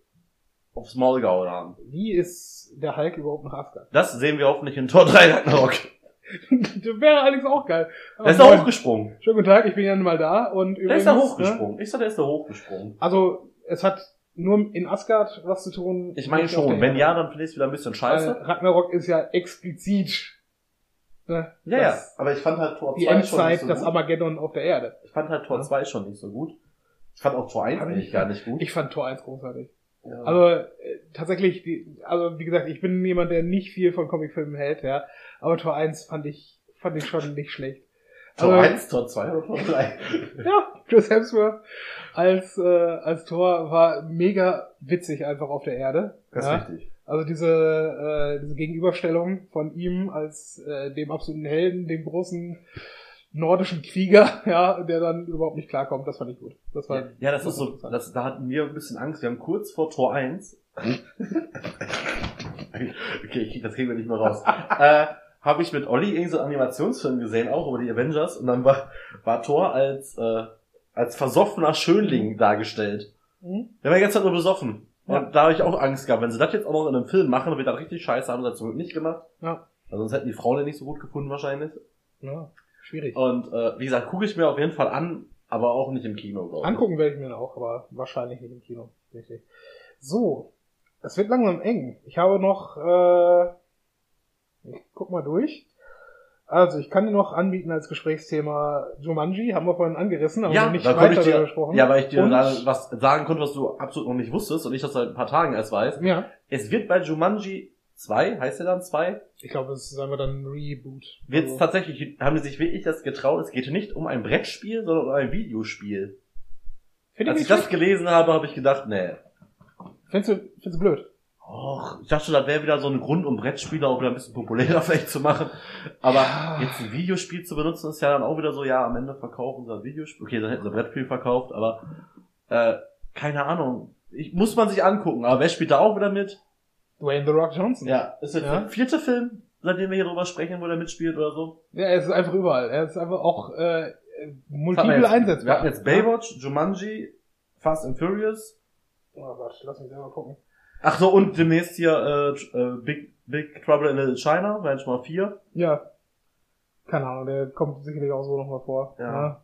aufs Maul gehauen haben. Wie ist der Hulk überhaupt nach Asgard? Das sehen wir hoffentlich in Tor 3 Ragnarok. das wäre allerdings auch geil. Der ist da hochgesprungen. Schönen guten Tag, ich bin ja nun mal da und Der übrigens, ist da Ne, hochgesprungen. Ich sag, der ist da hochgesprungen. also, es hat nur in Asgard was zu tun. Ich meine schon. Wenn Erde. ja, dann finde ich es wieder ein bisschen scheiße. Ragnarok ist ja explizit ne, Ja, ja. Aber ich fand halt Tor die 2 schon Endzeit, nicht so das gut. Armageddon auf der Erde. Ich fand halt Tor Ja. 2 schon nicht so gut. Ich fand auch Tor 1 Hab ich eigentlich nicht gar nicht gut. Ich fand Tor 1 großartig. Ja. Also äh, tatsächlich, die, also wie gesagt, ich bin jemand, der nicht viel von Comicfilmen hält, ja. Aber Tor 1 fand ich, fand ich schon nicht schlecht. Tor also- 1, Tor 2 oder Tor 3? Ja, Chris Hemsworth als, äh, als Tor war mega witzig einfach auf der Erde. Das ja. ist richtig. Also diese, äh, diese Gegenüberstellung von ihm als äh, dem absoluten Helden, dem großen nordischen Krieger, ja, der dann überhaupt nicht klarkommt, das fand ich gut. Das war Ja, das ist so, das, da hatten wir ein bisschen Angst. Wir haben kurz vor Tor 1. okay, ich- das kriegen wir nicht mehr raus. äh, habe ich mit Olli irgendwie so einen Animationsfilm gesehen, auch über die Avengers, und dann war, war Thor als, äh, als versoffener Schönling dargestellt. Mhm. Der war die ganze Zeit nur besoffen. Ja. Und da habe ich auch Angst gehabt. Wenn sie das jetzt auch noch in einem Film machen, dann wird das richtig scheiße, haben sie das zum Glück nicht gemacht. Ja. Also sonst hätten die Frauen den nicht so gut gefunden wahrscheinlich. ja. Schwierig. Und äh, wie gesagt, gucke ich mir auf jeden Fall an, aber auch nicht im Kino, glaube ich. Angucken werde ich mir auch, aber wahrscheinlich nicht im Kino. Richtig. So, es wird langsam eng. Ich habe noch, äh, ich guck mal durch. Also, ich kann dir noch anbieten als Gesprächsthema Jumanji, haben wir vorhin angerissen, aber Ja, nicht weiter ich dir, gesprochen. ja, weil ich dir Und- was sagen konnte, was du absolut noch nicht wusstest und ich das seit ein paar Tagen erst weiß. Ja, Es wird bei Jumanji 2, heißt der dann 2, ich glaube, das ist einfach dann ein Reboot. wird Also, tatsächlich, haben die sich wirklich das getraut, es geht nicht um ein Brettspiel, sondern um ein Videospiel. Find Als ich ich das gelesen habe, habe ich gedacht, nee. Findest du, findest du blöd? Och, ich dachte das wäre wieder so ein Grund, um Brettspiele auch wieder ein bisschen populärer vielleicht zu machen. Aber Ja. jetzt ein Videospiel zu benutzen, ist ja dann auch wieder so, ja, am Ende verkaufen sie ein Videospiel. Okay, dann hätten sie ein Brettspiel verkauft, aber äh, keine Ahnung. Ich, muss man sich angucken, aber wer spielt da auch wieder mit? Dwayne The Rock Johnson. Ja, ist jetzt Ja. der vierte Film, seitdem wir hier drüber sprechen, wo der mitspielt oder so. Ja, er ist einfach überall. Er ist einfach auch äh, multiple jetzt? einsetzbar. Wir hatten jetzt Baywatch, Jumanji, Fast and Furious. Oh Gott, lass mich selber gucken. Ach so, und demnächst hier äh, äh, Big, Big Trouble in Little China, wären schon mal vier. Ja. Keine Ahnung, der kommt sicherlich auch so nochmal vor. Ja.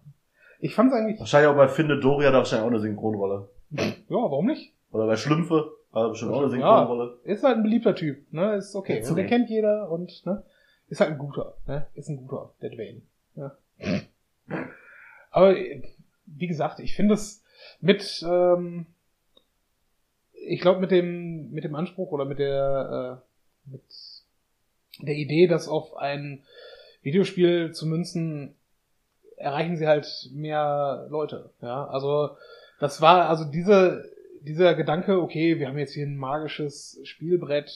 Ich fand's eigentlich, Wahrscheinlich auch bei Finde Doria da wahrscheinlich auch eine Synchronrolle. ja, warum nicht? Oder bei Schlümpfe, also bestimmt auch eine Ja. Synchronrolle. Ist halt ein beliebter Typ, ne? Ist okay. Ja, und Recht. kennt jeder und, ne? Ist halt ein guter, ne? Ist ein guter, der Dwayne. Ja. Aber, wie gesagt, ich finde es mit, ähm, ich glaube mit dem, mit dem Anspruch oder mit der, äh, mit der Idee, das auf ein Videospiel zu münzen, erreichen sie halt mehr Leute, ja. Also, das war, also diese, dieser Gedanke, okay, wir haben jetzt hier ein magisches Spielbrett,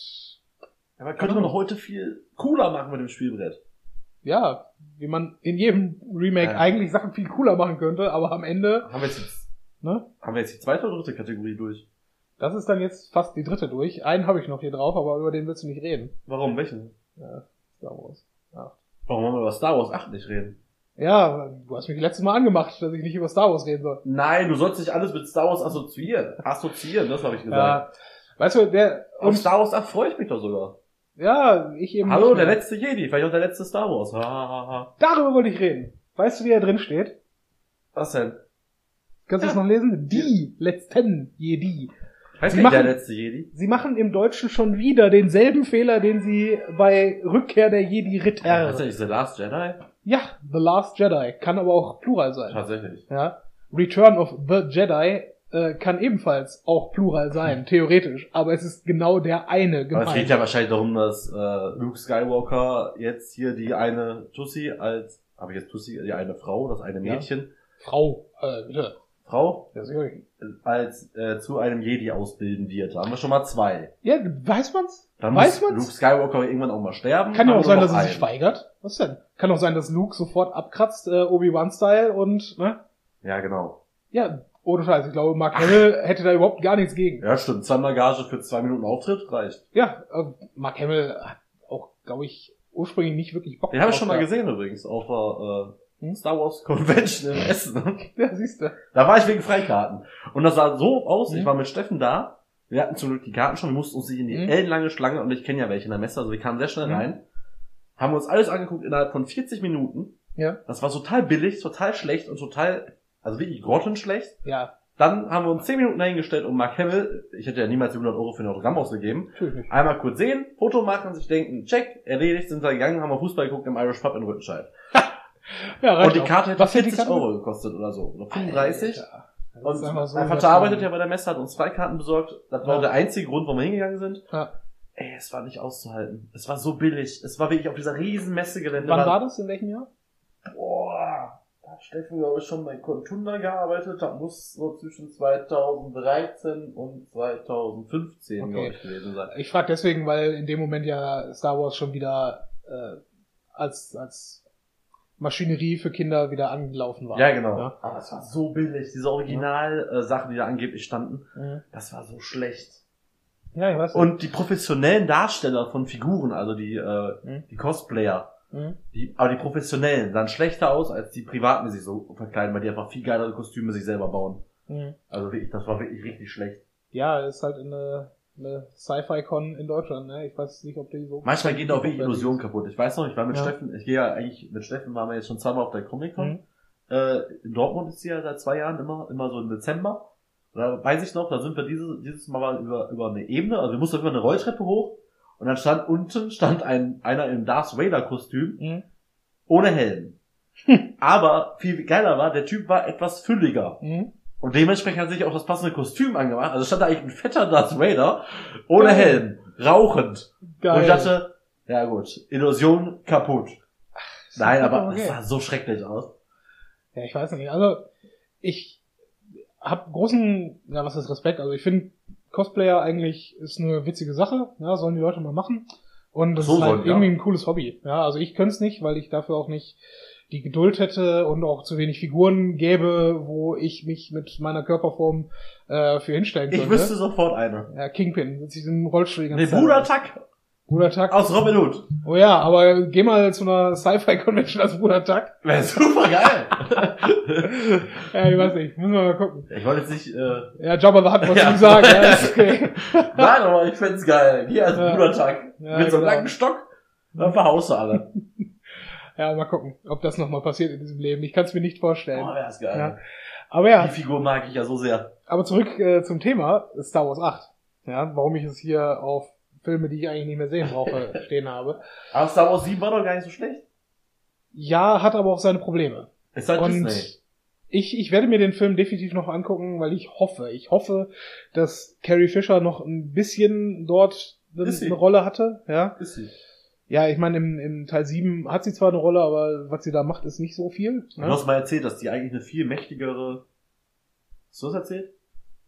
Aber könnte man heute viel cooler machen mit dem Spielbrett. ja, wie man in jedem Remake Ja. eigentlich Sachen viel cooler machen könnte, aber am Ende, Haben wir jetzt, ne, haben wir jetzt die zweite oder dritte Kategorie durch? das ist dann jetzt fast die dritte durch. Einen habe ich noch hier drauf, aber über den willst du nicht reden. Warum? Welchen? Ja, Star Wars. Ja. Warum wollen wir über Star Wars 8 nicht reden? Ja, du hast mich letztes Mal angemacht, dass ich nicht über Star Wars reden soll. Nein, du sollst nicht alles mit Star Wars assoziieren. Assoziieren, das habe ich gesagt. Ja, weißt du, der, Auf und, Star Wars 8 freue ich mich doch sogar. ja, ich eben Hallo, der letzte Jedi, vielleicht auch der letzte Star Wars. Ha, ha, ha. Darüber wollte ich reden. Weißt du, wie er drin steht? Was denn? Kannst du es Ja. noch lesen? Die letzten Jedi. Heißt Sie machen- der letzte Jedi? Sie machen im Deutschen schon wieder denselben Fehler, den sie bei Rückkehr der Jedi Ritter. Heißt nicht The Last Jedi? Ja, The Last Jedi. Kann aber auch Plural sein. Tatsächlich. Ja. Return of the Jedi äh, kann ebenfalls auch Plural sein, theoretisch. Aber es ist genau der eine Aber gemeint. es geht ja wahrscheinlich darum, dass äh, Luke Skywalker jetzt hier die eine Tussi als, habe ich jetzt Tussi, die eine Frau, das eine Ja. Mädchen, Frau, äh, bitte. Frau, Ja, sicher. Als äh, zu einem Jedi ausbilden wird. Da haben wir schon mal zwei. ja, weiß man's? Dann Weiß muss man's? Luke Skywalker irgendwann auch mal sterben. Kann ja auch sein, dass er sich weigert. Was denn? Kann auch sein, dass Luke sofort abkratzt, äh, Obi-Wan-Style und, ne? Ja, genau. Ja, ohne Scheiß. Ich glaube, Mark Hamill hätte da überhaupt gar nichts gegen. Ja, stimmt. Zweimal Gage für zwei Minuten Auftritt reicht. Ja, äh, Mark Hamill hat auch, glaube ich, ursprünglich nicht wirklich Bock Den habe ich schon mal gesehen übrigens auf der äh, Hm? Star Wars Convention in Essen. Ja, siehst du. Da war ich wegen Freikarten. Und das sah so aus, ich Mhm. war mit Steffen da, wir hatten zum Glück die Karten schon, wir mussten uns nicht in die Mhm. ellenlange Schlange, und ich kenne ja welche in der Messe, also wir kamen sehr schnell Mhm. rein, haben uns alles angeguckt innerhalb von 40 Minuten. Ja. Das war total billig, total schlecht und total, also wirklich grottenschlecht. Ja, Dann haben wir uns 10 Minuten dahingestellt und Mark Hamill, ich hätte ja niemals die 100 Euro für ein Autogramm ausgegeben, natürlich einmal kurz sehen, Foto machen, sich denken, check, erledigt, sind wir gegangen, haben wir Fußball geguckt im Irish Pub in Rüttenscheid. Ja, Und die. Karte hätte Was hätte 40 die Karte? Euro gekostet oder so. Oder 35. Alter, Und einfach so mein Vater übertrieben. arbeitet ja bei der Messe, hat uns zwei Karten besorgt. Das war Ja. der einzige Grund, warum wir hingegangen sind. Ja. Ey, es war nicht auszuhalten. Es war so billig. Es war wirklich auf dieser riesen Messegelände. Wann war das? In welchem Jahr? Boah, da hat Steffen, glaube ich, schon bei Contunda gearbeitet. Das muss so zwischen 2013 und 2015, Okay. glaube ich, gewesen sein. Ich frage deswegen, weil in dem Moment ja Star Wars schon wieder äh, als, als Maschinerie für Kinder wieder angelaufen war. Ja, genau. Ja. Aber es war so billig. Diese Original-Sachen, die da angeblich standen, Mhm. das war so schlecht. Ja, ich weiß. Und die professionellen Darsteller von Figuren, also die, äh, Mhm. die Cosplayer, Mhm. die, aber die professionellen sahen schlechter aus als die privaten, die sich so verkleiden, weil die einfach viel geilere Kostüme sich selber bauen. Mhm. Also wirklich, das war wirklich richtig schlecht. Ja, ist halt eine, eine Sci-Fi-Con in Deutschland, ne? Ich weiß nicht, ob die so. Manchmal gehen da auch wirklich Illusionen kaputt. Ich weiß noch, ich war mit Ja. Steffen, ich gehe ja eigentlich, mit Steffen waren wir jetzt schon zweimal auf der Comic-Con. Mhm. Äh, in Dortmund ist sie ja seit zwei Jahren immer, immer so im Dezember. Da weiß ich noch, da sind wir dieses, dieses Mal mal über, über eine Ebene, also wir mussten über eine Rolltreppe hoch und dann stand unten stand ein, einer im Darth Vader Kostüm Mhm. ohne Helm. Aber viel geiler war, der Typ war etwas fülliger. Mhm. Und dementsprechend hat sich auch das passende Kostüm angemacht. Also stand da eigentlich ein fetter Darth Vader ohne Geil. Helm, rauchend. Geil. Und ich dachte, ja gut, Illusion kaputt. Nein, aber okay. es sah so schrecklich aus. Ja, ich weiß nicht. Also, ich hab großen, ja, was ist Respekt? Also, ich finde, Cosplayer eigentlich ist eine witzige Sache. Ja, sollen die Leute mal machen. Und das So ist halt sollen, ja. irgendwie ein cooles Hobby. Ja, also ich könnte es nicht, weil ich dafür auch nicht die Geduld hätte und auch zu wenig Figuren gäbe, wo ich mich mit meiner Körperform äh, für hinstellen Ich könnte. wüsste sofort eine. ja, Kingpin, sich im Rollstuhl die ganze Nee, Zeit. Bruder Tuck Bruder Tuck. aus Robin Hood. Oh ja, aber geh mal zu einer Sci-Fi-Convention als Bruder Tuck. Wäre super geil. Ja, ich weiß nicht, müssen wir mal gucken. ich wollte jetzt nicht, äh, Ja, Jabba the Hutt, was Ja. du sagen, ja, ist okay. nein, aber ich find's geil. Hier als Ja. Bruder Tuck. Ja, mit so einem genau. langen Stock. Dann verhaust du alle. Ja, mal gucken, ob das nochmal passiert in diesem Leben. Ich kann es mir nicht vorstellen. Boah, wär's geil. Ja. Aber ja, Die Figur mag ich ja so sehr. aber zurück äh, zum Thema Star Wars 8. Ja, warum ich es hier auf Filme, die ich eigentlich nicht mehr sehen brauche, stehen habe. Aber Star Wars 7 war doch gar nicht so schlecht. Ja, hat aber auch seine Probleme. Ist halt Und Disney. ich, ich werde mir den Film definitiv noch angucken, weil ich hoffe, ich hoffe, dass Carrie Fisher noch ein bisschen dort eine Rolle hatte. Ja, Ist sie. Ja ich meine, im, im Teil 7 hat sie zwar eine Rolle, aber was sie da macht, ist nicht so viel. Du Ne? hast mal erzählt, dass die eigentlich eine viel mächtigere. Hast du das erzählt?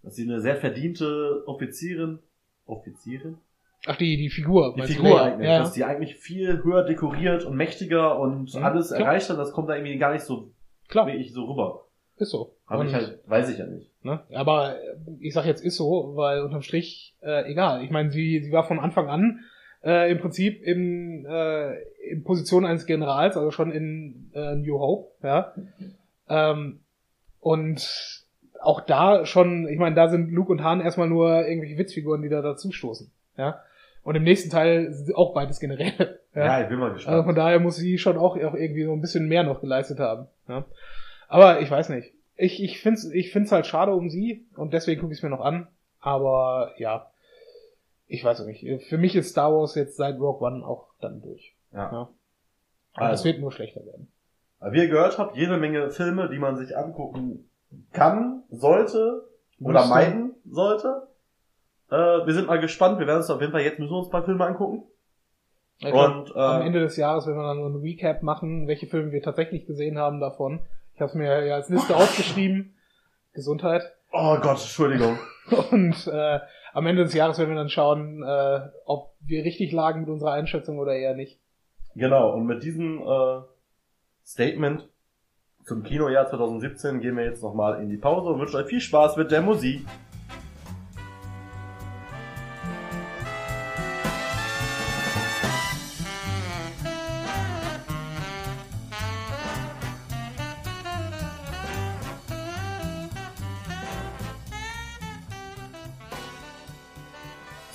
Dass sie eine sehr verdiente Offizierin. Offizierin? Ach, die, die Figur. Die du, Figur Leia? eigentlich. Ja, Dass die eigentlich viel höher dekoriert und mächtiger und Mhm, alles klar. erreicht hat. Das kommt da irgendwie gar nicht so klar, wirklich so rüber. ist so. Aber Und- ich halt, weiß ich ja nicht. Ne? Aber ich sag jetzt ist so, weil unterm Strich äh, egal. Ich meine, sie, sie war von Anfang an äh, im Prinzip in, äh, in Position eines Generals, also schon in äh, New Hope, ja. Ähm, und auch da schon, ich meine, da sind Luke und Han erstmal nur irgendwelche Witzfiguren, die da dazustoßen, ja. Und im nächsten Teil sind auch beides Generäle. Ja, Ja? ich bin mal Also gespannt. von daher muss sie schon auch, auch irgendwie so ein bisschen mehr noch geleistet haben. Ja? Aber ich weiß nicht. Ich, ich finde es ich find's halt schade um sie und deswegen gucke ich es mir noch an. Aber ja, ich weiß auch nicht. Für mich ist Star Wars jetzt seit Rogue One auch dann durch. ja. Ja. Aber es Also, wird nur schlechter werden. wie ihr gehört habt, jede Menge Filme, die man sich angucken kann, sollte oder Müsste. meiden sollte. Äh, wir sind mal gespannt. Wir werden uns auf jeden Fall jetzt müssen wir uns ein paar Filme angucken. Ja. Und Am äh, Ende des Jahres, wenn wir dann so ein Recap machen, welche Filme wir tatsächlich gesehen haben davon. Ich habe es mir ja als Liste aufgeschrieben. Gesundheit. oh Gott, Entschuldigung. Und äh, am Ende des Jahres werden wir dann schauen, äh, ob wir richtig lagen mit unserer Einschätzung oder eher nicht. Genau, und mit diesem äh, Statement zum Kinojahr 2017 gehen wir jetzt nochmal in die Pause und wünschen euch viel Spaß mit der Musik.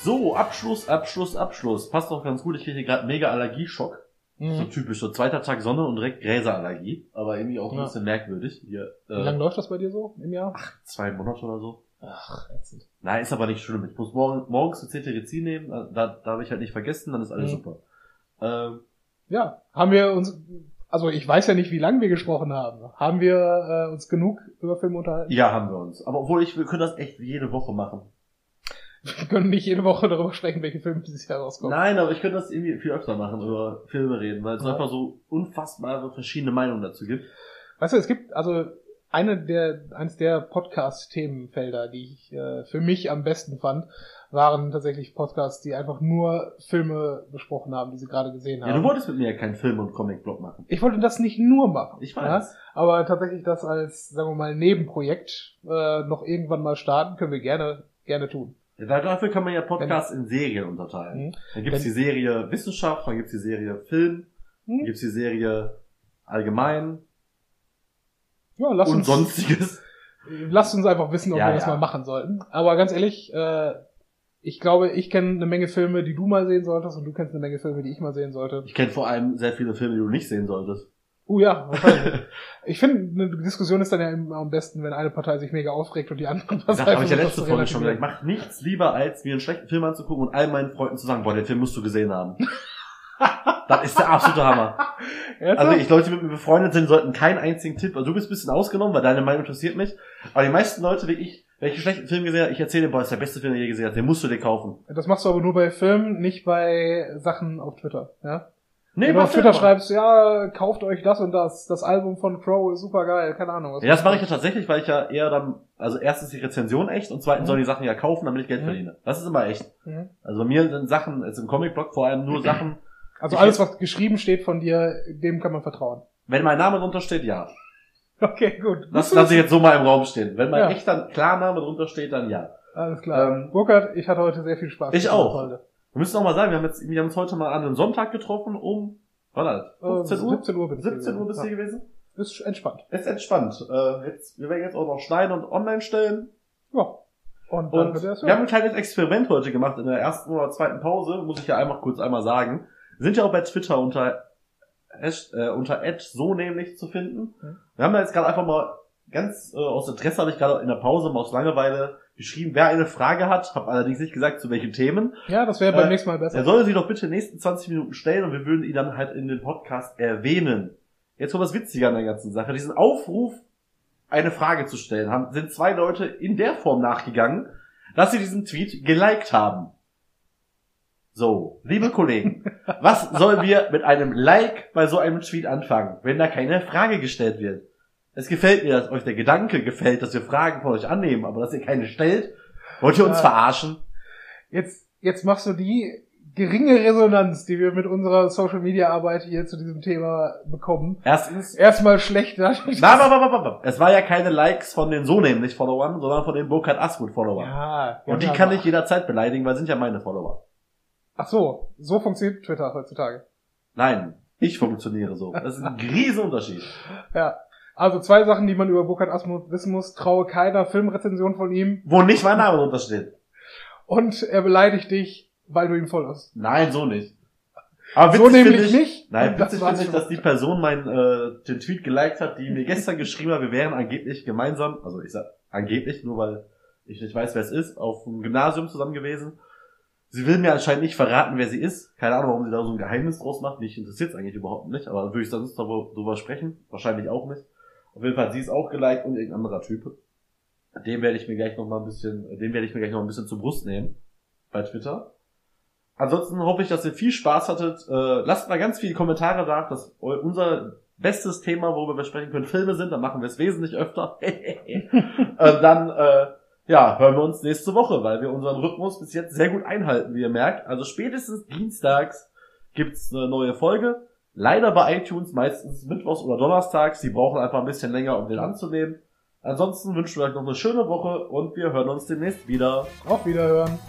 So, Abschluss, Abschluss, Abschluss. Passt doch ganz gut. Ich kriege gerade mega Allergieschock. So Mhm. typisch, so zweiter Tag Sonne und direkt Gräserallergie. Aber irgendwie auch ein Ja. bisschen merkwürdig. Hier, Wie lange äh, läuft das bei dir so im Jahr? zwei Monate oder so. Ach, ätzend. Nein, ist aber nicht schlimm. Ich muss morgen, morgens eine Cetirizin nehmen. äh, Da da habe ich halt nicht vergessen, dann ist alles Mhm. super. Ähm, Ja, haben wir uns, also ich weiß ja nicht, wie lange wir gesprochen haben. Haben wir äh, uns genug über Filme unterhalten? ja, haben wir uns. Aber obwohl ich, wir können das echt jede Woche machen. Wir können nicht jede Woche darüber sprechen, welche Filme dieses Jahr rauskommen. Nein, aber ich könnte das irgendwie viel öfter machen, über Filme reden, weil es Ja. einfach so unfassbare verschiedene Meinungen dazu gibt. Weißt du, es gibt also eine der, eines der Podcast-Themenfelder, die ich äh, für mich am besten fand, waren tatsächlich Podcasts, die einfach nur Filme besprochen haben, die sie gerade gesehen haben. Ja, du wolltest mit mir ja keinen Film- und Comic-Blog machen. ich wollte das nicht nur machen. Ich Ja? weiß. Aber tatsächlich das als, sagen wir mal, Nebenprojekt äh, noch irgendwann mal starten, können wir gerne, gerne tun. Dafür kann man ja Podcasts in Serien unterteilen. Mhm. Dann gibt's Wenn- die Serie Wissenschaft, dann gibt's die Serie Film, dann Mhm. gibt's die Serie Allgemein Ja, lass und uns, sonstiges. lasst uns einfach wissen, ob Ja, wir das ja. mal machen sollten. Aber ganz ehrlich, äh, ich glaube, ich kenne eine Menge Filme, die du mal sehen solltest und du kennst eine Menge Filme, die ich mal sehen sollte. Ich kenne vor allem sehr viele Filme, die du nicht sehen solltest. Oh ja, wahrscheinlich. ich finde, eine Diskussion ist dann ja immer am besten, wenn eine Partei sich mega aufregt und die andere Partei Das habe ich ja letzte Folge schon gesagt. Ich mach nichts lieber, als mir einen schlechten Film anzugucken und all meinen Freunden zu sagen, boah, den Film musst du gesehen haben. das ist der absolute Hammer. Also ich, Leute, die mit mir befreundet sind, sollten keinen einzigen Tipp, also du bist ein bisschen ausgenommen, weil deine Meinung interessiert mich, aber die meisten Leute, wie ich, welche schlechten Film gesehen habe, ich erzähle dir, boah, das ist der beste Film, den ich je gesehen habe, den musst du dir kaufen. Das machst du aber nur bei Filmen, nicht bei Sachen auf Twitter, ja? Nee, Wenn du auf Twitter schreibst, ja, kauft euch das und das, das Album von Crow ist super geil, keine Ahnung. was Ja, das mache ich ja tatsächlich, weil ich ja eher dann, also erstens die Rezension echt und zweitens Mhm. sollen die Sachen ja kaufen, damit ich Geld Mhm. verdiene. Das ist immer echt. Mhm. Also bei mir sind Sachen, jetzt im Comic-Blog vor allem nur Sachen, Also alles, was geschrieben steht von dir, dem kann man vertrauen. wenn mein Name drunter steht, ja. Okay, gut. Das lasse ich jetzt so mal im Raum stehen. Wenn mein Ja. echter Klarname drunter steht, dann ja. Alles klar. Ähm, Burkhard, ich hatte heute sehr viel Spaß. Ich auch. Folge. Wir müssen auch mal sagen, wir haben, jetzt, wir haben uns heute mal an einem Sonntag getroffen um, warte, Äh, 15 Uhr? 17 Uhr ich 17 Uhr bist du gewesen? Ist entspannt. Ist entspannt. Äh, jetzt, wir werden jetzt auch noch schneiden und online stellen. Ja. Und Und wir haben ein kleines Experiment heute gemacht in der ersten oder zweiten Pause, muss ich ja einfach kurz einmal sagen. Wir sind ja auch bei Twitter unter äh, unter Ad so nämlich zu finden. Mhm. Wir haben da jetzt gerade einfach mal ganz äh, aus Interesse habe ich gerade in der Pause mal aus Langeweile geschrieben, wer eine Frage hat, habe allerdings nicht gesagt zu welchen Themen. Ja, das wäre beim Äh, nächsten Mal besser. Er soll sie doch bitte in den nächsten 20 Minuten stellen und wir würden ihn dann halt in den Podcast erwähnen. Jetzt kommt was Witziger an der ganzen Sache. Diesen Aufruf, eine Frage zu stellen, haben, sind zwei Leute in der Form nachgegangen, dass sie diesen Tweet geliked haben. So, liebe Kollegen, was sollen wir mit einem Like bei so einem Tweet anfangen, wenn da keine Frage gestellt wird? Es gefällt mir, dass euch der Gedanke gefällt, dass wir Fragen von euch annehmen, aber dass ihr keine stellt. Wollt ihr uns Ja. verarschen? Jetzt, jetzt machst du die geringe Resonanz, die wir mit unserer Social Media Arbeit hier zu diesem Thema bekommen. Erstens, Erstmal schlecht. na, na, na, na. Es war ja keine Likes von den so nämlich Followern, sondern von den Burkhard Asmut Followern. Ja, Und die ja, kann ich jederzeit beleidigen, weil sind ja meine Follower. Ach so, so funktioniert Twitter heutzutage. Nein, ich funktioniere so. Das ist ein Riesenunterschied. Ja. Also zwei Sachen, die man über Burkhard Asmuth wissen muss. Traue keiner Filmrezension von ihm Wo nicht mein Name drunter steht. und er beleidigt dich, weil du ihm folgst. Nein, so nicht. Aber So witzig finde nämlich ich, nicht. Nein, das witzig finde ich, dass die Person mein, äh, den Tweet geliked hat, die mir gestern geschrieben hat, wir wären angeblich gemeinsam, also ich sag angeblich, nur weil ich nicht weiß, wer es ist, auf dem Gymnasium zusammen gewesen. Sie will mir anscheinend nicht verraten, wer sie ist. Keine Ahnung, warum sie da so ein Geheimnis draus macht. Mich interessiert es eigentlich überhaupt nicht, aber würde ich sonst darüber, sprechen? Wahrscheinlich auch nicht. Auf jeden Fall, sie ist auch geliked und irgendein anderer Typ. Den werde ich mir gleich noch mal ein bisschen, den werde ich mir gleich noch ein bisschen zur Brust nehmen. Bei Twitter. Ansonsten hoffe ich, dass ihr viel Spaß hattet. Äh, lasst mal ganz viele Kommentare da, dass unser bestes Thema, worüber wir sprechen können, Filme sind. Dann machen wir es wesentlich öfter. äh, dann äh, ja, hören wir uns nächste Woche, weil wir unseren Rhythmus bis jetzt sehr gut einhalten, wie ihr merkt. Also spätestens dienstags gibt's eine neue Folge. Leider bei iTunes meistens mittwochs oder donnerstags. Die brauchen einfach ein bisschen länger, um den anzunehmen. Ansonsten wünschen wir euch noch eine schöne Woche und wir hören uns demnächst wieder. Auf Wiederhören.